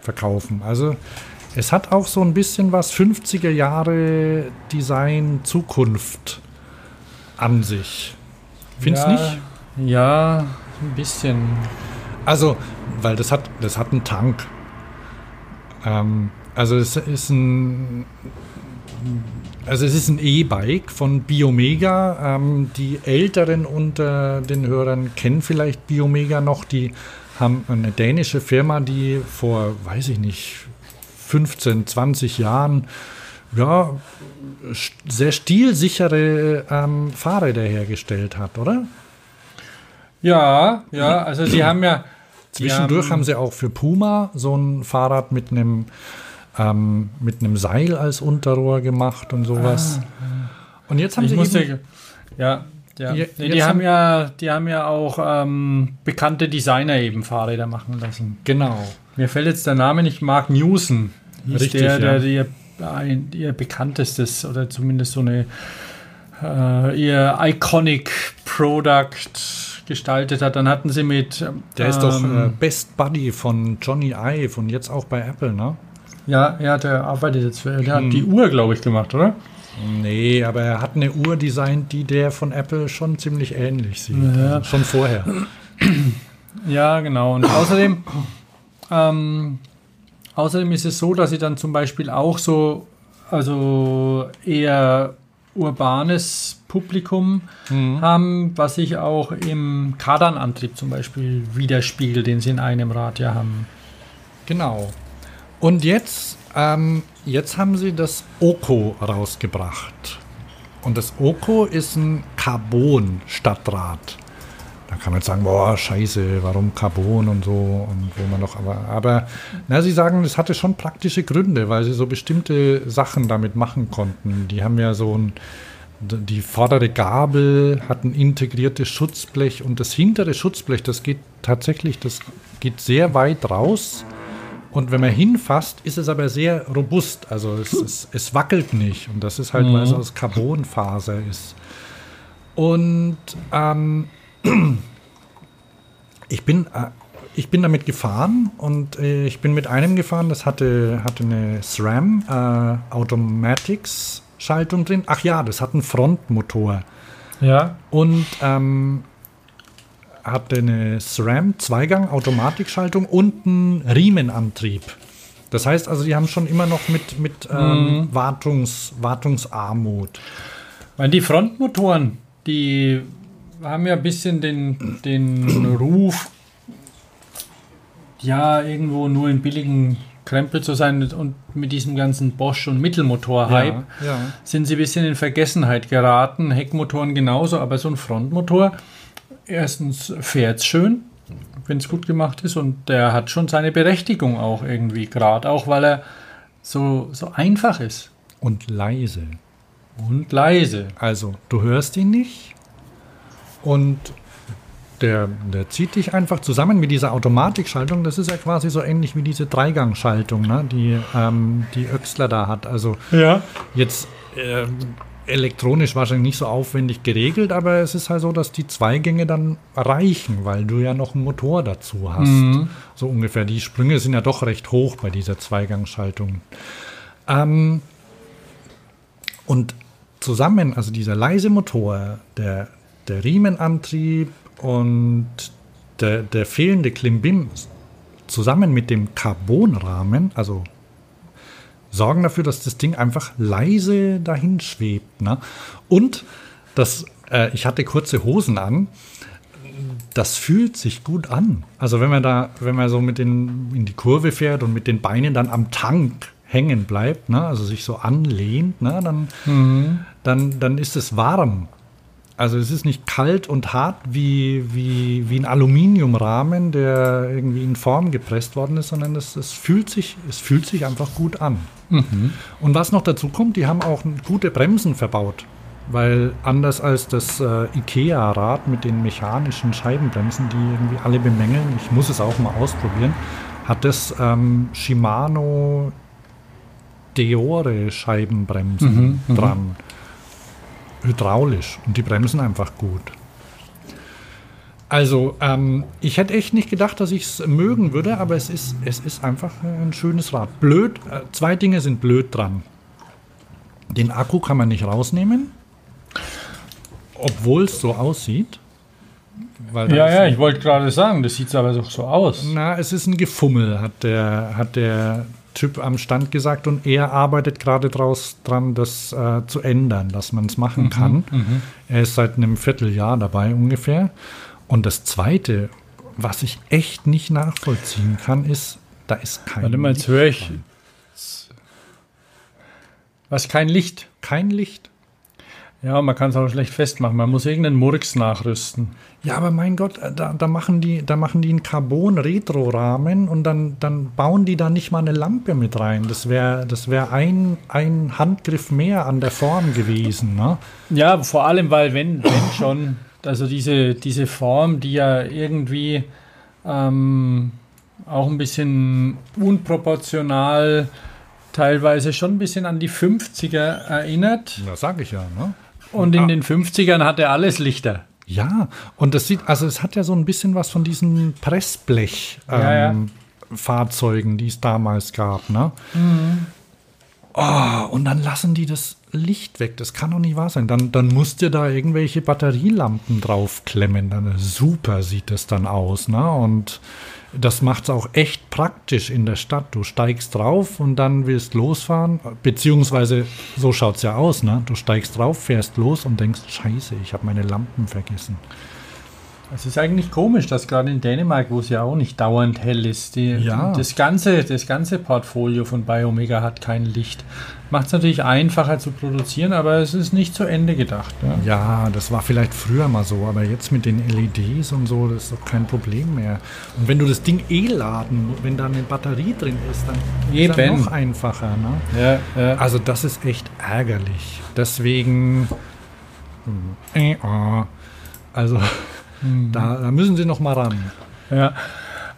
verkaufen. Also es hat auch so ein bisschen was 50er Jahre Design Zukunft an sich. Findest ja, nicht? Ja, ein bisschen. Also, weil das hat, das hat einen Tank. Ähm, also es ist ein, also es ist ein E-Bike von Biomega. Ähm, die Älteren unter den Hörern kennen vielleicht Biomega noch. Die haben eine dänische Firma, die vor, weiß ich nicht, 15, 20 Jahren ja, sehr stilsichere ähm, Fahrräder hergestellt hat, oder? Ja, ja, also sie haben ja. Zwischendurch haben sie auch für Puma so ein Fahrrad mit einem ähm, mit einem Seil als Unterrohr gemacht und sowas. Und jetzt haben Ich sie musste, eben, ja, ja. Je- Nee, die haben haben- ja, die haben ja auch ähm, bekannte Designer eben Fahrräder machen lassen. genau. Mir fällt jetzt der Name nicht, Mark Newson. Hieß Richtig, der, ja. der, ihr, ein, ihr bekanntestes oder zumindest so eine äh, ihr Iconic Product gestaltet hat. Dann hatten sie mit Der ist doch ähm, äh, Best Buddy von Johnny Ive und jetzt auch bei Apple, ne? Ja, ja, der arbeitet jetzt für, der Hm. hat die Uhr, glaube ich, gemacht, oder? Nee, aber er hat eine Uhr designt, die der von Apple schon ziemlich ähnlich sieht. Ja. Also schon vorher. Ja, genau. Und außerdem, ähm, außerdem ist es so, dass sie dann zum Beispiel auch so, also eher urbanes Publikum haben, was sich auch im Kardanantrieb zum Beispiel widerspiegelt, den sie in einem Rad ja haben. Genau. Und jetzt, ähm, jetzt haben sie das Oko rausgebracht. Und das Oko ist ein Carbon-Stadtrad. Da kann man jetzt sagen, boah, scheiße, warum Carbon und so und wo man doch, aber, aber na, sie sagen, es hatte schon praktische Gründe, weil sie so bestimmte Sachen damit machen konnten. Die haben ja so ein, die vordere Gabel hat ein integriertes Schutzblech und das hintere Schutzblech, das geht tatsächlich, das geht sehr weit raus. Und wenn man hinfasst, ist es aber sehr robust. Also es, es, es wackelt nicht. Und das ist halt, weil es aus Carbonfaser ist. Und ähm, ich bin, äh, ich bin damit gefahren und äh, ich bin mit einem gefahren, das hatte, hatte eine SRAM äh, Automatics Schaltung drin. Ach ja, das hat einen Frontmotor Ja. und ähm, hatte eine SRAM Zweigang Automatikschaltung und einen Riemenantrieb. Das heißt also, die haben schon immer noch mit, mit ähm, Wartungs, Wartungsarmut. Weil die Frontmotoren, die haben ja ein bisschen den, den Ruf, ja, irgendwo nur in billigen Krempel zu sein und mit diesem ganzen Bosch- und Mittelmotor-Hype ja. sind sie ein bisschen in Vergessenheit geraten. Heckmotoren genauso, aber so ein Frontmotor, erstens fährt schön, wenn es gut gemacht ist und der hat schon seine Berechtigung auch irgendwie, gerade auch weil er so, so einfach ist Und leise. und leise. Also, du hörst ihn nicht und der, der zieht dich einfach zusammen mit dieser Automatikschaltung. Das ist ja quasi so ähnlich wie diese Dreigangschaltung, ne, die ähm, die Öxler da hat. Also Ja. jetzt ähm, elektronisch wahrscheinlich nicht so aufwendig geregelt, aber es ist halt so, dass die zwei Gänge dann reichen, weil du ja noch einen Motor dazu hast. So ungefähr. Die Sprünge sind ja doch recht hoch bei dieser Zweigangschaltung. Ähm, und zusammen, also dieser leise Motor, der, der Riemenantrieb und der, der fehlende Klimbim zusammen mit dem Carbonrahmen, also sorgen dafür, dass das Ding einfach leise dahin schwebt. Ne? Und das, äh, ich hatte kurze Hosen an. Das fühlt sich gut an. Also wenn man da, wenn man so mit den in die Kurve fährt und mit den Beinen dann am Tank hängen bleibt, ne? also sich so anlehnt, ne? dann, dann, dann ist es warm. Also es ist nicht kalt und hart wie, wie, wie ein Aluminiumrahmen, der irgendwie in Form gepresst worden ist, sondern es, es, fühlt, sich, es fühlt sich einfach gut an. Und was noch dazu kommt, die haben auch gute Bremsen verbaut. Weil anders als das äh, IKEA-Rad mit den mechanischen Scheibenbremsen, die irgendwie alle bemängeln, ich muss es auch mal ausprobieren, hat das ähm, Shimano Deore Scheibenbremsen dran. Hydraulisch und die bremsen einfach gut. Also, ähm, ich hätte echt nicht gedacht, dass ich es mögen würde, aber es ist, es ist einfach ein schönes Rad. Blöd, äh, zwei Dinge sind blöd dran. Den Akku kann man nicht rausnehmen, obwohl es so aussieht. Ja, ja, ich wollte gerade sagen, das sieht aber doch so aus. na, es ist ein Gefummel, hat der, hat der Typ am Stand gesagt und er arbeitet gerade draus dran, das äh, zu ändern, dass man es machen kann. Er ist seit einem Vierteljahr dabei ungefähr. Und das Zweite, was ich echt nicht nachvollziehen kann, ist, da ist kein Warte mal, jetzt Licht höre ich. dran. Was, kein Licht? Kein Licht. Ja, man kann es auch schlecht festmachen. Man muss irgendeinen Murks nachrüsten. Ja, aber mein Gott, äh, da, da, machen, die, da machen die einen Carbon-Retro-Rahmen und dann, dann bauen die da nicht mal eine Lampe mit rein. Das wäre das wär ein, ein Handgriff mehr an der Form gewesen. Ne? Ja, vor allem, weil wenn, wenn schon, also diese, diese Form, die ja irgendwie ähm, auch ein bisschen unproportional, teilweise schon ein bisschen an die 50er erinnert. Das sage ich ja. Ne? Und in den 50ern hatte alles Lichter. Ja, und das sieht, also es hat ja so ein bisschen was von diesen Pressblech ähm, Ja, ja. Fahrzeugen, die es damals gab, ne? Oh, und dann lassen die das Licht weg. Das kann doch nicht wahr sein. Dann, dann musst du da irgendwelche Batterielampen draufklemmen. Dann, super sieht das dann aus. Ne? Und das macht es auch echt praktisch in der Stadt. Du steigst drauf und dann willst losfahren. Beziehungsweise so schaut es ja aus. Ne? Du steigst drauf, fährst los und denkst, scheiße, ich habe meine Lampen vergessen. Es ist eigentlich komisch, dass gerade in Dänemark, wo es ja auch nicht dauernd hell ist, die, Ja. das, ganze, das ganze Portfolio von Biomega hat kein Licht. Macht es natürlich einfacher zu produzieren, aber es ist nicht zu Ende gedacht. Ja. Ja, das war vielleicht früher mal so, aber jetzt mit den LEDs und so, das ist doch kein Problem mehr. Und wenn du das Ding eh laden, wenn da eine Batterie drin ist, dann ist das Eben. noch einfacher. Ne? Ja, ja. Also das ist echt ärgerlich. Deswegen, äh, ah. also da, da müssen sie noch mal ran. ja.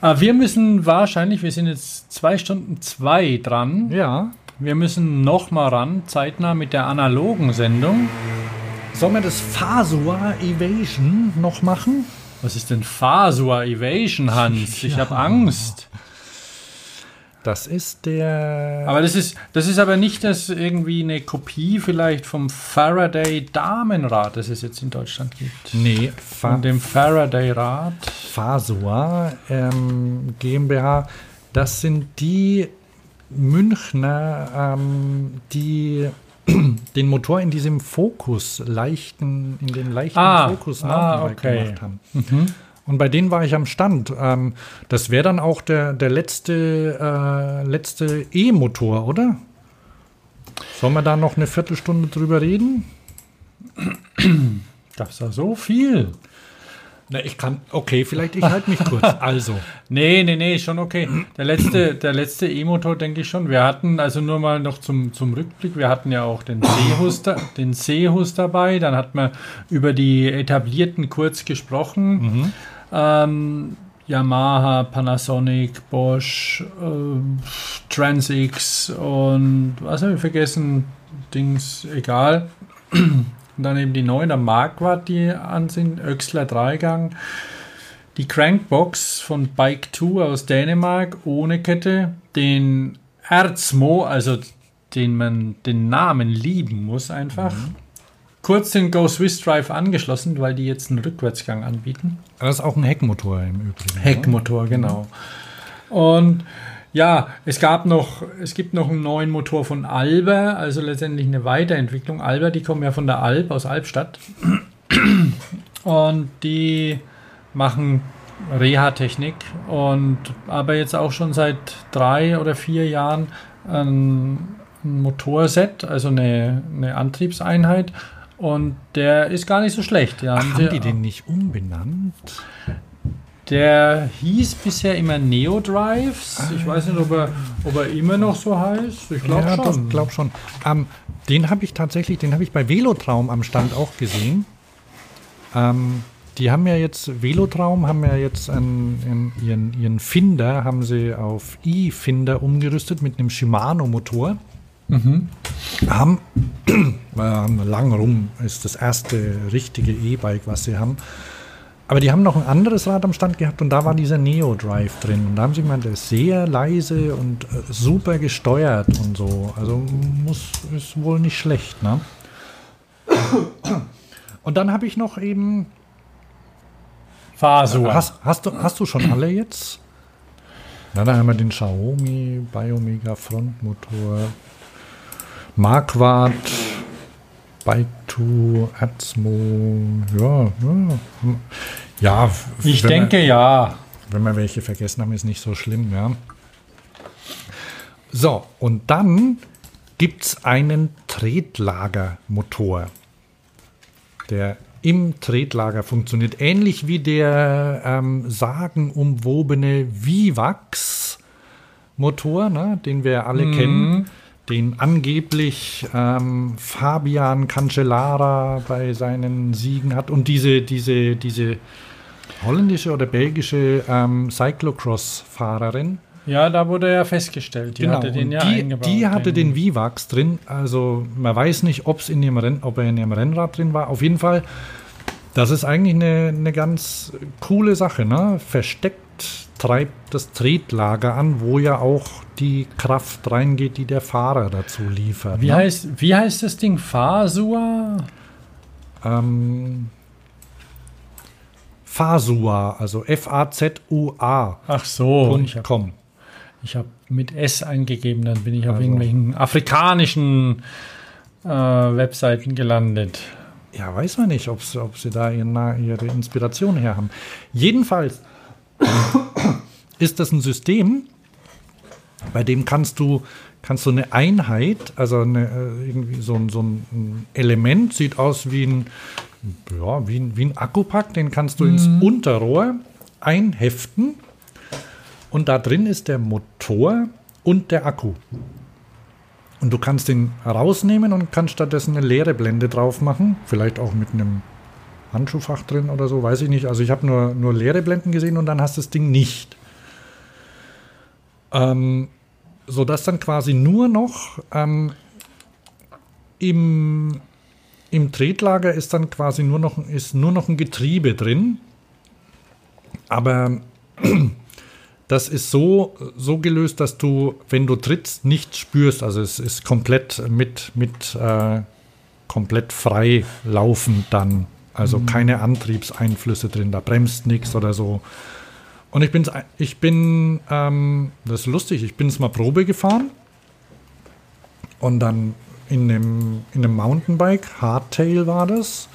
Aber wir müssen wahrscheinlich, wir sind jetzt zwei Stunden zwei dran. Ja. Wir müssen noch mal ran, zeitnah mit der analogen Sendung. Sollen wir das Fasua Evasion noch machen? Was ist denn Fasua Evasion, Hans? Ich habe Angst. Das ist der. Aber das ist, das ist aber nicht das irgendwie eine Kopie vielleicht vom Faraday Damenrad, das es jetzt in Deutschland gibt. nee, Fa Von dem Faraday Rad. Fasua ähm, GmbH. Das sind die Münchner, ähm, die den Motor in diesem Fokus leichten, in den leichten Ah, Fokus ah, okay. gemacht haben. Und bei denen war ich am Stand. Ähm, das wäre dann auch der, der letzte, äh, letzte E-Motor, oder? Sollen wir da noch eine Viertelstunde drüber reden? Das ist ja so viel. Na, ich kann. Okay, vielleicht ich halte mich kurz. Also. Nee, nee, nee, schon okay. Der letzte, der letzte E-Motor, denke ich schon. Wir hatten, also nur mal noch zum, zum Rückblick, wir hatten ja auch den Seehus, da, den Seehus dabei. Dann hat man über die etablierten kurz gesprochen. Ähm, Yamaha, Panasonic, Bosch, äh, Transix und was habe ich vergessen? Dings, egal. Und dann eben die neuen am Marquardt, die an sind, Öxler Dreigang. Die Crankbox von Bike 2 aus Dänemark ohne Kette. Den Erzmo, also den man den Namen lieben muss einfach. Kurz den Go Swiss Drive angeschlossen, weil die jetzt einen Rückwärtsgang anbieten. Das ist auch ein Heckmotor im Übrigen. ne? Heckmotor, genau. Und ja, es gab noch, es gibt noch einen neuen Motor von Alba, also letztendlich eine Weiterentwicklung. Alba, die kommen ja von der Alp, aus Albstadt. Und die machen Reha-Technik und aber jetzt auch schon seit drei oder vier Jahren ein, ein Motorset, also eine, eine Antriebseinheit. Und der ist gar nicht so schlecht. Ja, Ach, haben die den nicht umbenannt? Der hieß bisher immer Neo Drives. Ich weiß nicht, ob er, ob er immer noch so heißt. Ich glaube ja, schon. doch, glaub schon. Ähm, den habe ich tatsächlich, den habe ich bei Velotraum am Stand auch gesehen. Ähm, die haben ja jetzt, Velotraum haben ja jetzt einen, einen, ihren, ihren Finder, haben sie auf E-Finder umgerüstet mit einem Shimano-Motor. Haben, ähm, lang rum ist das erste richtige E-Bike, was sie haben. Aber die haben noch ein anderes Rad am Stand gehabt und da war dieser Neo Drive drin. Und da haben sie gemeint, der ist sehr leise und äh, super gesteuert und so. Also muss, ist wohl nicht schlecht, ne? Und dann habe ich noch eben. Fasua. Hast, hast, du, hast du schon alle jetzt? Na, dann haben wir den Xiaomi Biomega Frontmotor, Marquardt, 2, Atmo, ja, ja. Ja, ich denke ja. Wir, wenn wir welche vergessen haben, ist nicht so schlimm, ja. So, und dann gibt es einen Tretlagermotor, der im Tretlager funktioniert, ähnlich wie der ähm, sagenumwobene Vivax-Motor, ne, den wir alle kennen, den angeblich ähm, Fabian Cancellara bei seinen Siegen hat und diese, diese, diese holländische oder belgische ähm, Cyclocross-Fahrerin. Ja, da wurde ja festgestellt. Die hatte den ja Genau. die, eingebaut. die hatte den Vivax drin. Also man weiß nicht, ob's in dem Renn, ob er in dem Rennrad drin war. Auf jeden Fall, das ist eigentlich eine, eine ganz coole Sache. Ne? Versteckt treibt das Tretlager an, wo ja auch die Kraft reingeht, die der Fahrer dazu liefert. Wie, ne? heißt, wie heißt das Ding? Fasua? Ähm, Fasua, also F-A-Z-U-A. Ach so. Ich habe com. hab mit S eingegeben, dann bin ich auf Also. irgendwelchen afrikanischen äh, Webseiten gelandet. Ja, weiß man nicht, ob sie da ihre, ihre Inspiration her haben. Jedenfalls ist das ein System, bei dem kannst du, kannst du eine Einheit, also eine, äh, irgendwie so, ein- so ein Element, sieht aus wie ein, ja, wie ein, wie ein Akkupack, den kannst du ins Unterrohr einheften und da drin ist der Motor und der Akku. Und du kannst den rausnehmen und kannst stattdessen eine leere Blende drauf machen. Vielleicht auch mit einem Handschuhfach drin oder so, weiß ich nicht. Also ich habe nur, nur leere Blenden gesehen und dann hast du das Ding nicht. Ähm, sodass dann quasi nur noch ähm, im, im Tretlager ist dann quasi nur noch, ist nur noch ein Getriebe drin. Aber das ist so, so gelöst, dass du, wenn du trittst, nichts spürst. Also es ist komplett mit, mit äh, komplett frei laufend dann. Also keine Antriebseinflüsse drin, da bremst nichts oder so. Und ich, bin's, ich bin, ähm, das ist lustig, ich bin es mal Probe gefahren und dann in einem, in einem Mountainbike, Hardtail war das.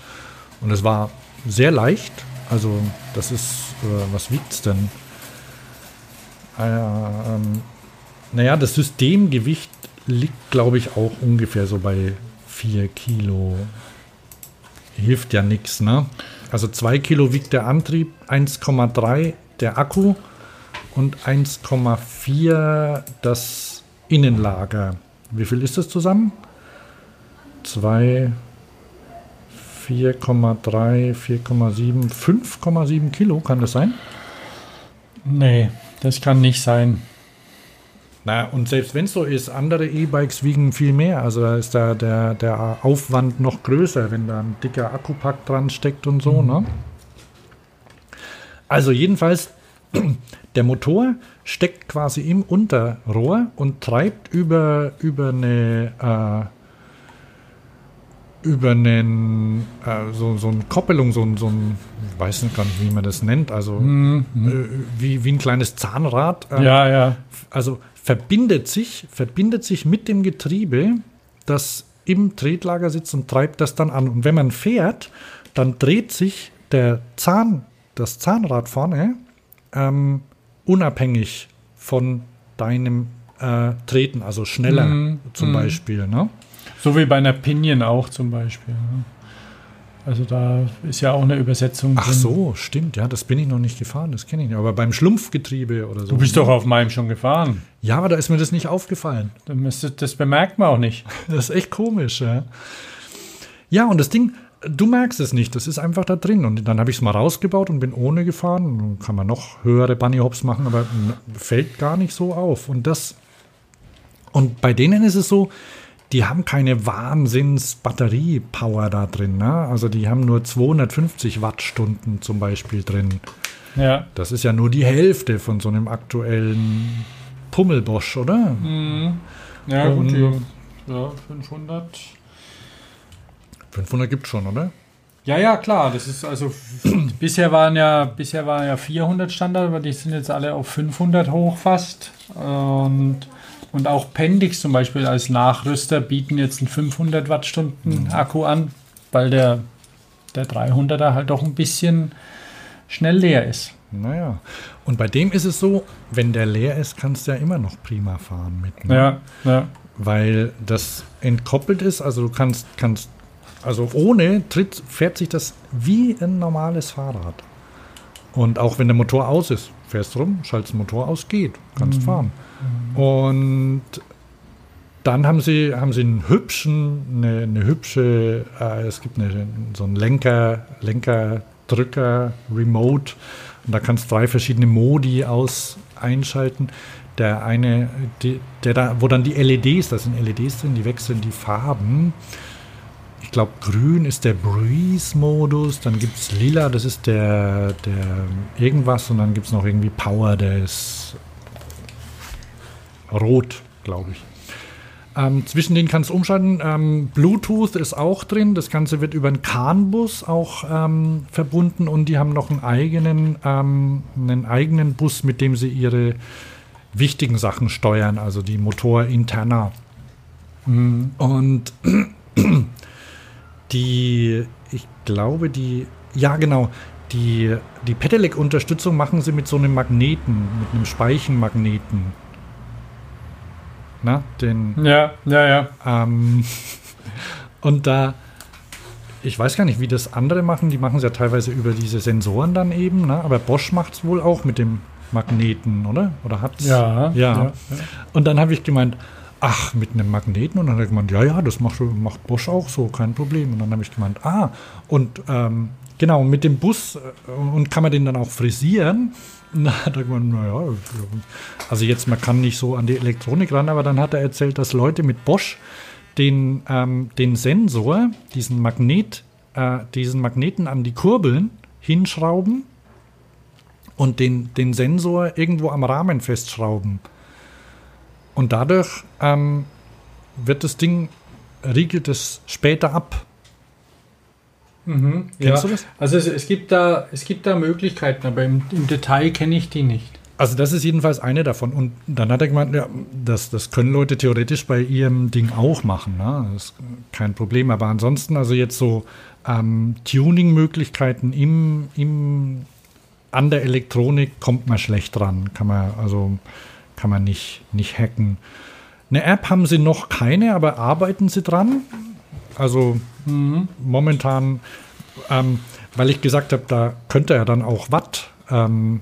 Und es war sehr leicht. Also das ist, äh, was wiegt es denn? Äh, ähm, naja, das Systemgewicht liegt, glaube ich, auch ungefähr so bei 4 Kilo. Hilft ja nichts, ne? Also 2 Kilo wiegt der Antrieb, 1,3 der Akku und 1,4 das Innenlager. Wie viel ist das zusammen? 2, 4,3, 4,7, 5,7 Kilo, kann das sein? Nee, das kann nicht sein. Na, und selbst wenn es so ist, andere E-Bikes wiegen viel mehr. Also da ist da der, der Aufwand noch größer, wenn da ein dicker Akkupack dran steckt und so, ne? Also jedenfalls, der Motor steckt quasi im Unterrohr und treibt über, über eine äh, über einen äh, so, so eine Koppelung, so, ein- so ein, ich weiß nicht gar nicht, wie man das nennt, also äh, wie, wie ein kleines Zahnrad. äh, Ja, ja. also verbindet sich, verbindet sich mit dem Getriebe, das im Tretlager sitzt und treibt das dann an. Und wenn man fährt, dann dreht sich der Zahn, das Zahnrad vorne ähm, unabhängig von deinem äh, Treten, also schneller Mhm, zum mhm. Beispiel. Ne? So wie bei einer Pinion auch zum Beispiel. ne? Also da ist ja auch eine Übersetzung Ach drin. so, stimmt, ja, das bin ich noch nicht gefahren, das kenne ich nicht. Aber beim Schlumpfgetriebe oder so. Du bist doch auf meinem schon gefahren. Ja, aber da ist mir das nicht aufgefallen. Das, bemerkt man auch nicht. Das ist echt komisch, ja. Ja, und das Ding, du merkst es nicht, das ist einfach da drin. Und dann habe ich es mal rausgebaut und bin ohne gefahren. Dann kann man noch höhere Bunny Hops machen, aber fällt gar nicht so auf. Und das, und bei denen ist es so, die haben keine Wahnsinns-Batterie-Power da drin. Ne? Also die haben nur 250 Wattstunden zum Beispiel drin. Ja. Das ist ja nur die Hälfte von so einem aktuellen Pummelbosch, oder? Ja, gut. Ja, ja 500. 500 gibt schon, oder? Ja, ja, klar. Das ist also bisher waren ja bisher waren ja 400 Standard, aber die sind jetzt alle auf 500 hoch fast. Und, und auch Pendix zum Beispiel als Nachrüster bieten jetzt einen 500 Wattstunden Akku an, weil der der 300er halt doch ein bisschen schnell leer ist. Naja. Und bei dem ist es so, wenn der leer ist, kannst du ja immer noch prima fahren mit. ne? Ja, ja. Weil das entkoppelt ist, also du kannst, kannst, also ohne Tritt fährt sich das wie ein normales Fahrrad. Und auch wenn der Motor aus ist, fährst rum, schaltest den Motor aus, geht, kannst fahren. Und dann haben sie, haben sie einen hübschen, eine, eine hübsche, äh, es gibt eine, so einen Lenker, Lenkerdrücker, Remote. Und da kannst du drei verschiedene Modi aus einschalten. Der eine, die, der da, wo dann die LEDs, da sind LEDs drin, die wechseln die Farben. ich glaube, grün ist der Breeze-Modus, dann gibt es lila, das ist der, der irgendwas und dann gibt es noch irgendwie Power, der ist rot, glaube ich. Ähm, zwischen denen kannst du umschalten. Ähm, Bluetooth ist auch drin. Das Ganze wird über einen CAN-Bus auch ähm, verbunden und die haben noch einen eigenen, ähm, einen eigenen Bus, mit dem sie ihre wichtigen Sachen steuern, also die Motorinterna. Mhm. Und die, ich glaube, die, ja genau, die, die Pedelec-Unterstützung machen sie mit so einem Magneten, mit einem Speichenmagneten. Na, den, Ja, ja, ja. ähm, und da, ich weiß gar nicht, wie das andere machen. Die machen es ja teilweise über diese Sensoren dann eben, ne? aber Bosch macht es wohl auch mit dem Magneten, oder? Oder hat's? Ja, Ja. ja, ja. Und dann habe ich gemeint, ach, mit einem Magneten? Und dann hat er gemeint, ja, ja, das macht, macht Bosch auch so, kein Problem. Und dann habe ich gemeint, ah, und ähm, genau, mit dem Bus äh, und kann man den dann auch frisieren? Na, er gemeint, naja, also jetzt, man kann nicht so an die Elektronik ran, aber dann hat er erzählt, dass Leute mit Bosch den, ähm, den Sensor, diesen Magnet, äh, diesen Magneten an die Kurbeln hinschrauben und den, den Sensor irgendwo am Rahmen festschrauben. Und dadurch ähm, wird das Ding, riegelt es später ab. Mhm, Kennst ja. du das? Also es, es, gibt da, es gibt da Möglichkeiten, aber im, im Detail kenne ich die nicht. Also das ist jedenfalls eine davon. Und dann hat er gemeint, ja, das, das können Leute theoretisch bei ihrem Ding auch machen. Ne? Das ist kein Problem. Aber ansonsten, also jetzt so ähm, Tuning-Möglichkeiten im, im, an der Elektronik kommt man schlecht dran. Kann man, also kann man nicht, nicht hacken. Eine App haben sie noch keine, aber arbeiten sie dran. Also momentan, ähm, weil ich gesagt habe, da könnte er dann auch Watt, ähm,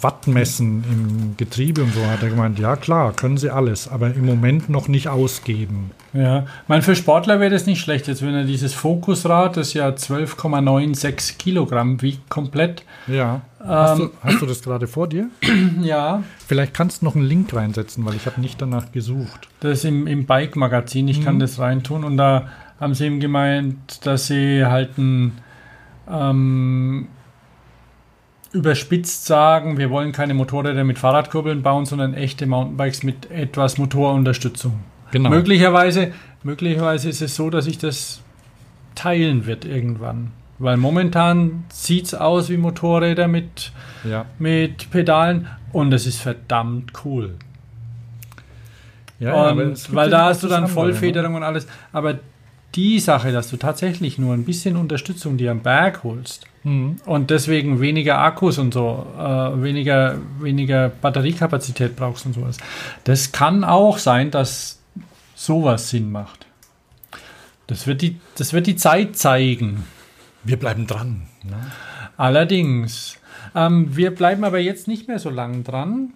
Watt messen im Getriebe und so, hat er gemeint, ja klar, können sie alles, aber im Moment noch nicht ausgeben. Ja, ich meine, für Sportler wäre das nicht schlecht, jetzt wenn er dieses Fokusrad, das ja 12,96 Kilogramm wiegt, komplett. Ja. Hast, Ähm, du, hast du das gerade vor dir? Ja, Vielleicht kannst du noch einen Link reinsetzen, weil ich habe nicht danach gesucht. das ist im, im Bike-Magazin, ich kann das reintun und da haben sie ihm gemeint, dass sie halt ein ähm, überspitzt sagen, wir wollen keine Motorräder mit Fahrradkurbeln bauen, sondern echte Mountainbikes mit etwas Motorunterstützung. Genau. Möglicherweise, möglicherweise ist es so, dass sich das teilen wird irgendwann. Weil momentan sieht es aus wie Motorräder mit, Ja. mit Pedalen und es ist verdammt cool. ja und weil da hast du dann andere, Vollfederung und alles. Aber die Sache, dass du tatsächlich nur ein bisschen Unterstützung dir am Berg holst? Mhm. und deswegen weniger Akkus und so, äh, weniger, weniger Batteriekapazität brauchst und sowas, das kann auch sein, dass sowas Sinn macht. Das wird die, das wird die Zeit zeigen. Wir bleiben dran. Ne? Allerdings. Ähm, wir bleiben aber jetzt nicht mehr so lang dran.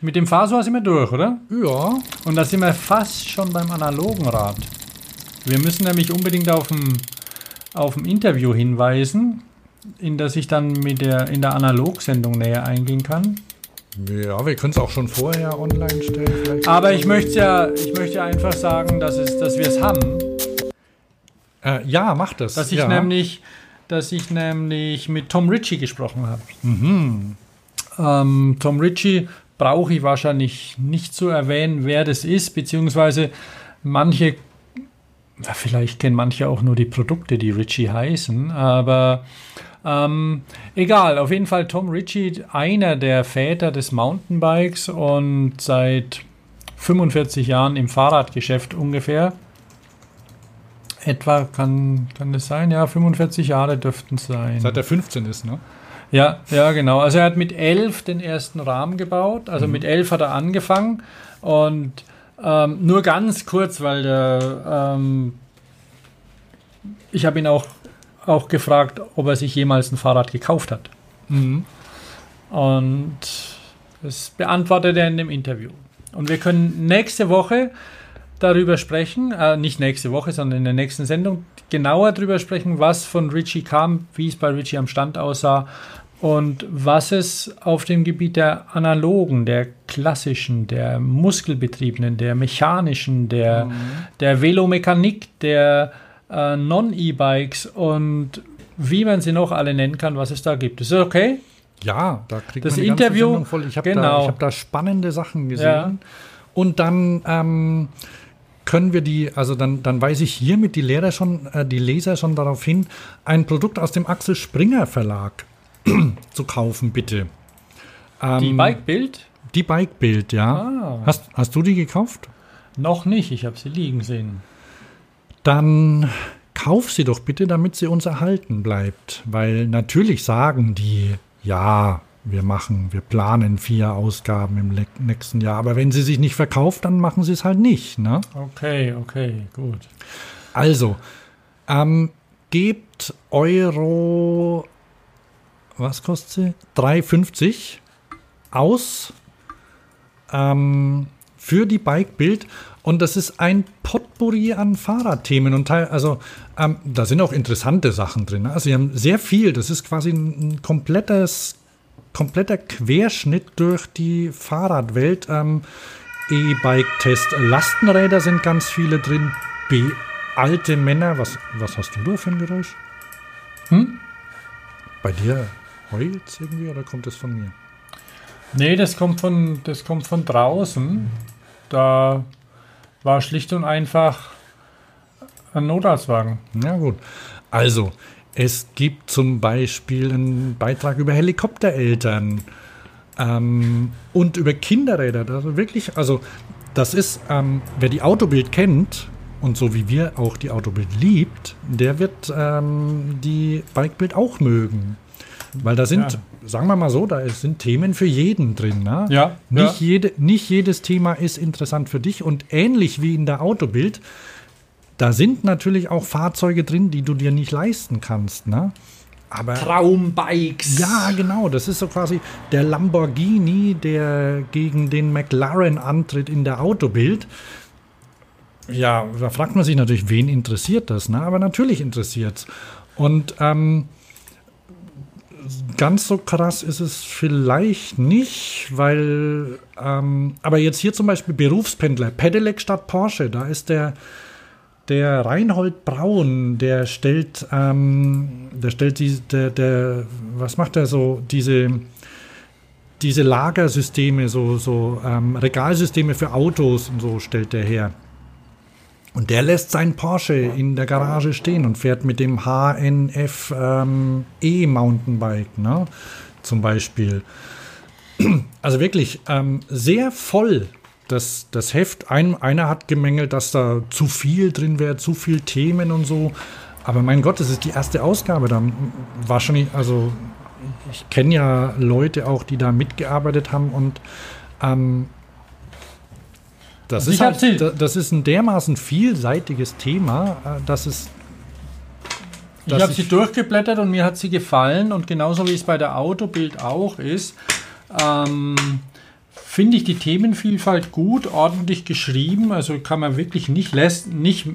Mit dem Fahrsohr sind wir durch, oder? Ja. Und da sind wir fast schon beim analogen Rad. Wir müssen nämlich unbedingt auf ein, auf ein Interview hinweisen, in das ich dann mit der, in der Analogsendung näher eingehen kann. Ja, wir können es auch schon vorher online stellen. Vielleicht. Aber ich möchte ja, ich möchte einfach sagen, dass, es, dass wir es haben. Äh, ja, mach das. Dass ich ja. nämlich, dass ich nämlich mit Tom Ritchie gesprochen habe. Mhm. Ähm, Tom Ritchie brauche ich wahrscheinlich nicht zu erwähnen, wer das ist, beziehungsweise manche, vielleicht kennen manche auch nur die Produkte, die Ritchie heißen, aber ähm, egal, auf jeden Fall Tom Ritchie, einer der Väter des Mountainbikes und seit 45 Jahren im Fahrradgeschäft ungefähr. Etwa kann, kann das sein? Ja, 45 Jahre dürften es sein. Seit er 15 ist, ne? Ja, ja, genau. Also er hat mit elf den ersten Rahmen gebaut. Also mit elf hat er angefangen. Und ähm, nur ganz kurz, weil der, ähm, ich habe ihn auch, auch gefragt, ob er sich jemals ein Fahrrad gekauft hat. Mhm. Und das beantwortet er in dem Interview. Und wir können nächste Woche darüber sprechen, äh, nicht nächste Woche, sondern in der nächsten Sendung, genauer darüber sprechen, was von Richie kam, wie es bei Richie am Stand aussah und was es auf dem Gebiet der analogen, der klassischen, der muskelbetriebenen, der mechanischen, der, der Velomechanik, der äh, Non-E-Bikes und wie man sie noch alle nennen kann, was es da gibt. Ist das okay? Ja, da kriegt Das man die ganze Interview- Sendung voll. Ich habe da, genau. ich hab da spannende Sachen gesehen. Ja. Und dann ähm, können wir die, also dann, dann weise ich hiermit die Lehrer schon, äh, die Leser schon darauf hin, ein Produkt aus dem Axel Springer Verlag zu kaufen, bitte. Ähm, Die Bike-Bild? Die Bike-Bild, ja. Ah. Hast, hast du die gekauft? Noch nicht, ich habe sie liegen sehen. Dann kauf sie doch bitte, damit sie uns erhalten bleibt. Weil natürlich sagen die, ja, wir machen, wir planen vier Ausgaben im nächsten Jahr. Aber wenn sie sich nicht verkauft, dann machen sie es halt nicht. Ne? Okay, okay, gut. Also, ähm, gebt Euro, was kostet sie? 3,50 aus ähm, für die Bike-Bild. Und das ist ein Potpourri an Fahrradthemen. Und teil, also, ähm, da sind auch interessante Sachen drin. ne? Also, sie haben sehr viel. Das ist quasi ein, ein komplettes, kompletter Querschnitt durch die Fahrradwelt. Ähm, E-Bike-Test. Lastenräder sind ganz viele drin. B alte Männer. Was, was hast du da für ein Geräusch? Hm? Bei dir heult irgendwie oder kommt das von mir? Nee, das kommt von, das kommt von draußen. Da war schlicht und einfach ein Notarztwagen. Ja, gut. Also, es gibt zum Beispiel einen Beitrag über Helikoptereltern ähm, und über Kinderräder. Also wirklich, also, das ist, ähm, wer die Autobild kennt und so wie wir auch die Autobild liebt, der wird ähm, die Bikebild auch mögen. Weil da sind, Ja. sagen wir mal so, da sind Themen für jeden drin. Ne? Ja, Nicht, ja. Jede, nicht jedes Thema ist interessant für dich und ähnlich wie in der Autobild, da sind natürlich auch Fahrzeuge drin, die du dir nicht leisten kannst. Ne? Aber Traumbikes. ja, genau, das ist so quasi der Lamborghini, der gegen den McLaren antritt in der Autobild. Ja, da fragt man sich natürlich, wen interessiert das? Ne? Aber natürlich interessiert es. Und ähm, ganz so krass ist es vielleicht nicht, weil, ähm, aber jetzt hier zum Beispiel Berufspendler, Pedelec statt Porsche, da ist der, der Reinhold Braun, der stellt, ähm, der stellt die, der, der, was macht er so, diese, diese Lagersysteme, so, so ähm, Regalsysteme für Autos und so stellt der her. Und der lässt seinen Porsche in der Garage stehen und fährt mit dem HNF ähm, E-Mountainbike, ne? Zum Beispiel. Also wirklich ähm, sehr voll das, das Heft. Ein, einer hat gemängelt, dass da zu viel drin wäre, zu viel Themen und so. Aber mein Gott, das ist die erste Ausgabe. Da wahrscheinlich, also ich kenne ja Leute auch, die da mitgearbeitet haben und ähm, das, Also ist halt, das ist ein dermaßen vielseitiges Thema, äh, dass es. Ich habe sie durchgeblättert und mir hat sie gefallen und genauso wie es bei der Autobild auch ist, ähm, finde ich die Themenvielfalt gut, ordentlich geschrieben, also kann man wirklich nicht, lässt, nicht,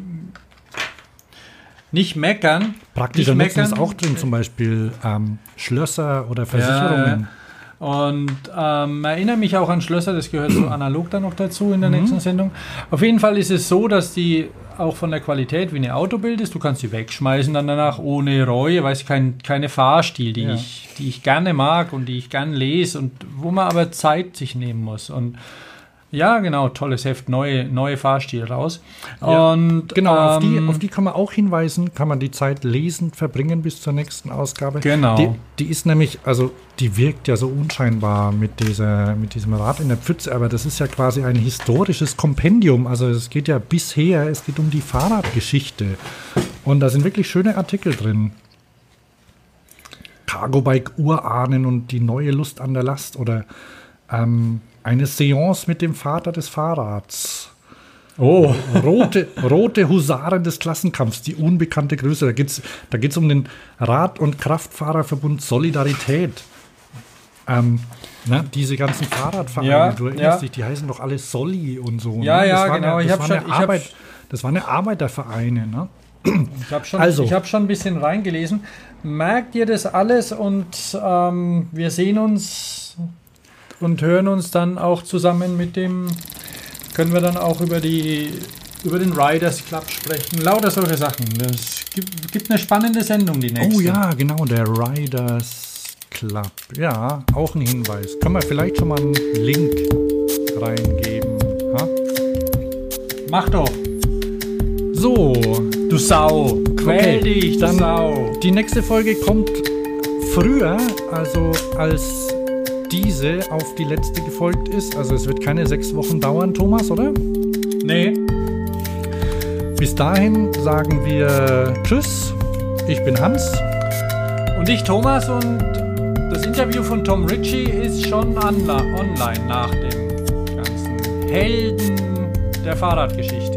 nicht meckern. Praktischer nicht Nutzen ist meckern. auch drin, zum Beispiel ähm, Schlösser oder Versicherungen. Und ähm, erinnere mich auch an Schlösser, das gehört so analog dann noch dazu in der nächsten Sendung. Auf jeden Fall ist es so, dass die auch von der Qualität wie eine Autobild ist. Du kannst sie wegschmeißen dann danach ohne Reue, weil es kein, keine Fahrstil, die, Ja. ich, die ich gerne mag und die ich gerne lese und wo man aber Zeit sich nehmen muss. Und ja, genau, tolles Heft, neue, neue Fahrstil raus. Ja. Und Genau, auf, die, ähm, auf die kann man auch hinweisen, kann man die Zeit lesend verbringen bis zur nächsten Ausgabe. Genau. Die, die ist nämlich, also die wirkt ja so unscheinbar mit, dieser, mit diesem Rad in der Pfütze, aber das ist ja quasi ein historisches Kompendium. Also es geht ja bisher, es geht um die Fahrradgeschichte. Und da sind wirklich schöne Artikel drin. Cargo-Bike Urahnen und die neue Lust an der Last oder ähm, eine Seance mit dem Vater des Fahrrads. oh, Rote, rote Husaren des Klassenkampfs, die unbekannte Größe. Da geht es da geht's um den Rad- und Kraftfahrerverbund Solidarität. Ähm, ne, diese ganzen Fahrradvereine, Ja, du erinnerst ja. dich, die heißen doch alle Soli und so. Ja, ne? ja, genau. Ich das hab waren schon- ja ich hab- Arbeit, das waren ja Arbeitervereine. Ne? Ich habe schon, Also. ich hab schon ein bisschen reingelesen. Merkt ihr das alles und ähm, wir sehen uns und hören uns dann auch zusammen mit dem, können wir dann auch über die über den Riders Club sprechen, lauter solche Sachen. Es gibt, gibt eine spannende Sendung, die nächste. Oh ja, genau, der Riders Club. Ja, auch ein Hinweis. Können wir vielleicht schon mal einen Link reingeben? Ha? Mach doch, So, du Sau. Quäl Okay, dich, du dann- Sau. die nächste Folge kommt früher, also als diese auf die letzte gefolgt ist. Also es wird keine sechs Wochen dauern, Thomas, oder? Nee, Bis dahin sagen wir Tschüss. Ich bin Hans. und ich Thomas und das Interview von Tom Ritchie ist schon online nach dem ganzen Helden der Fahrradgeschichte.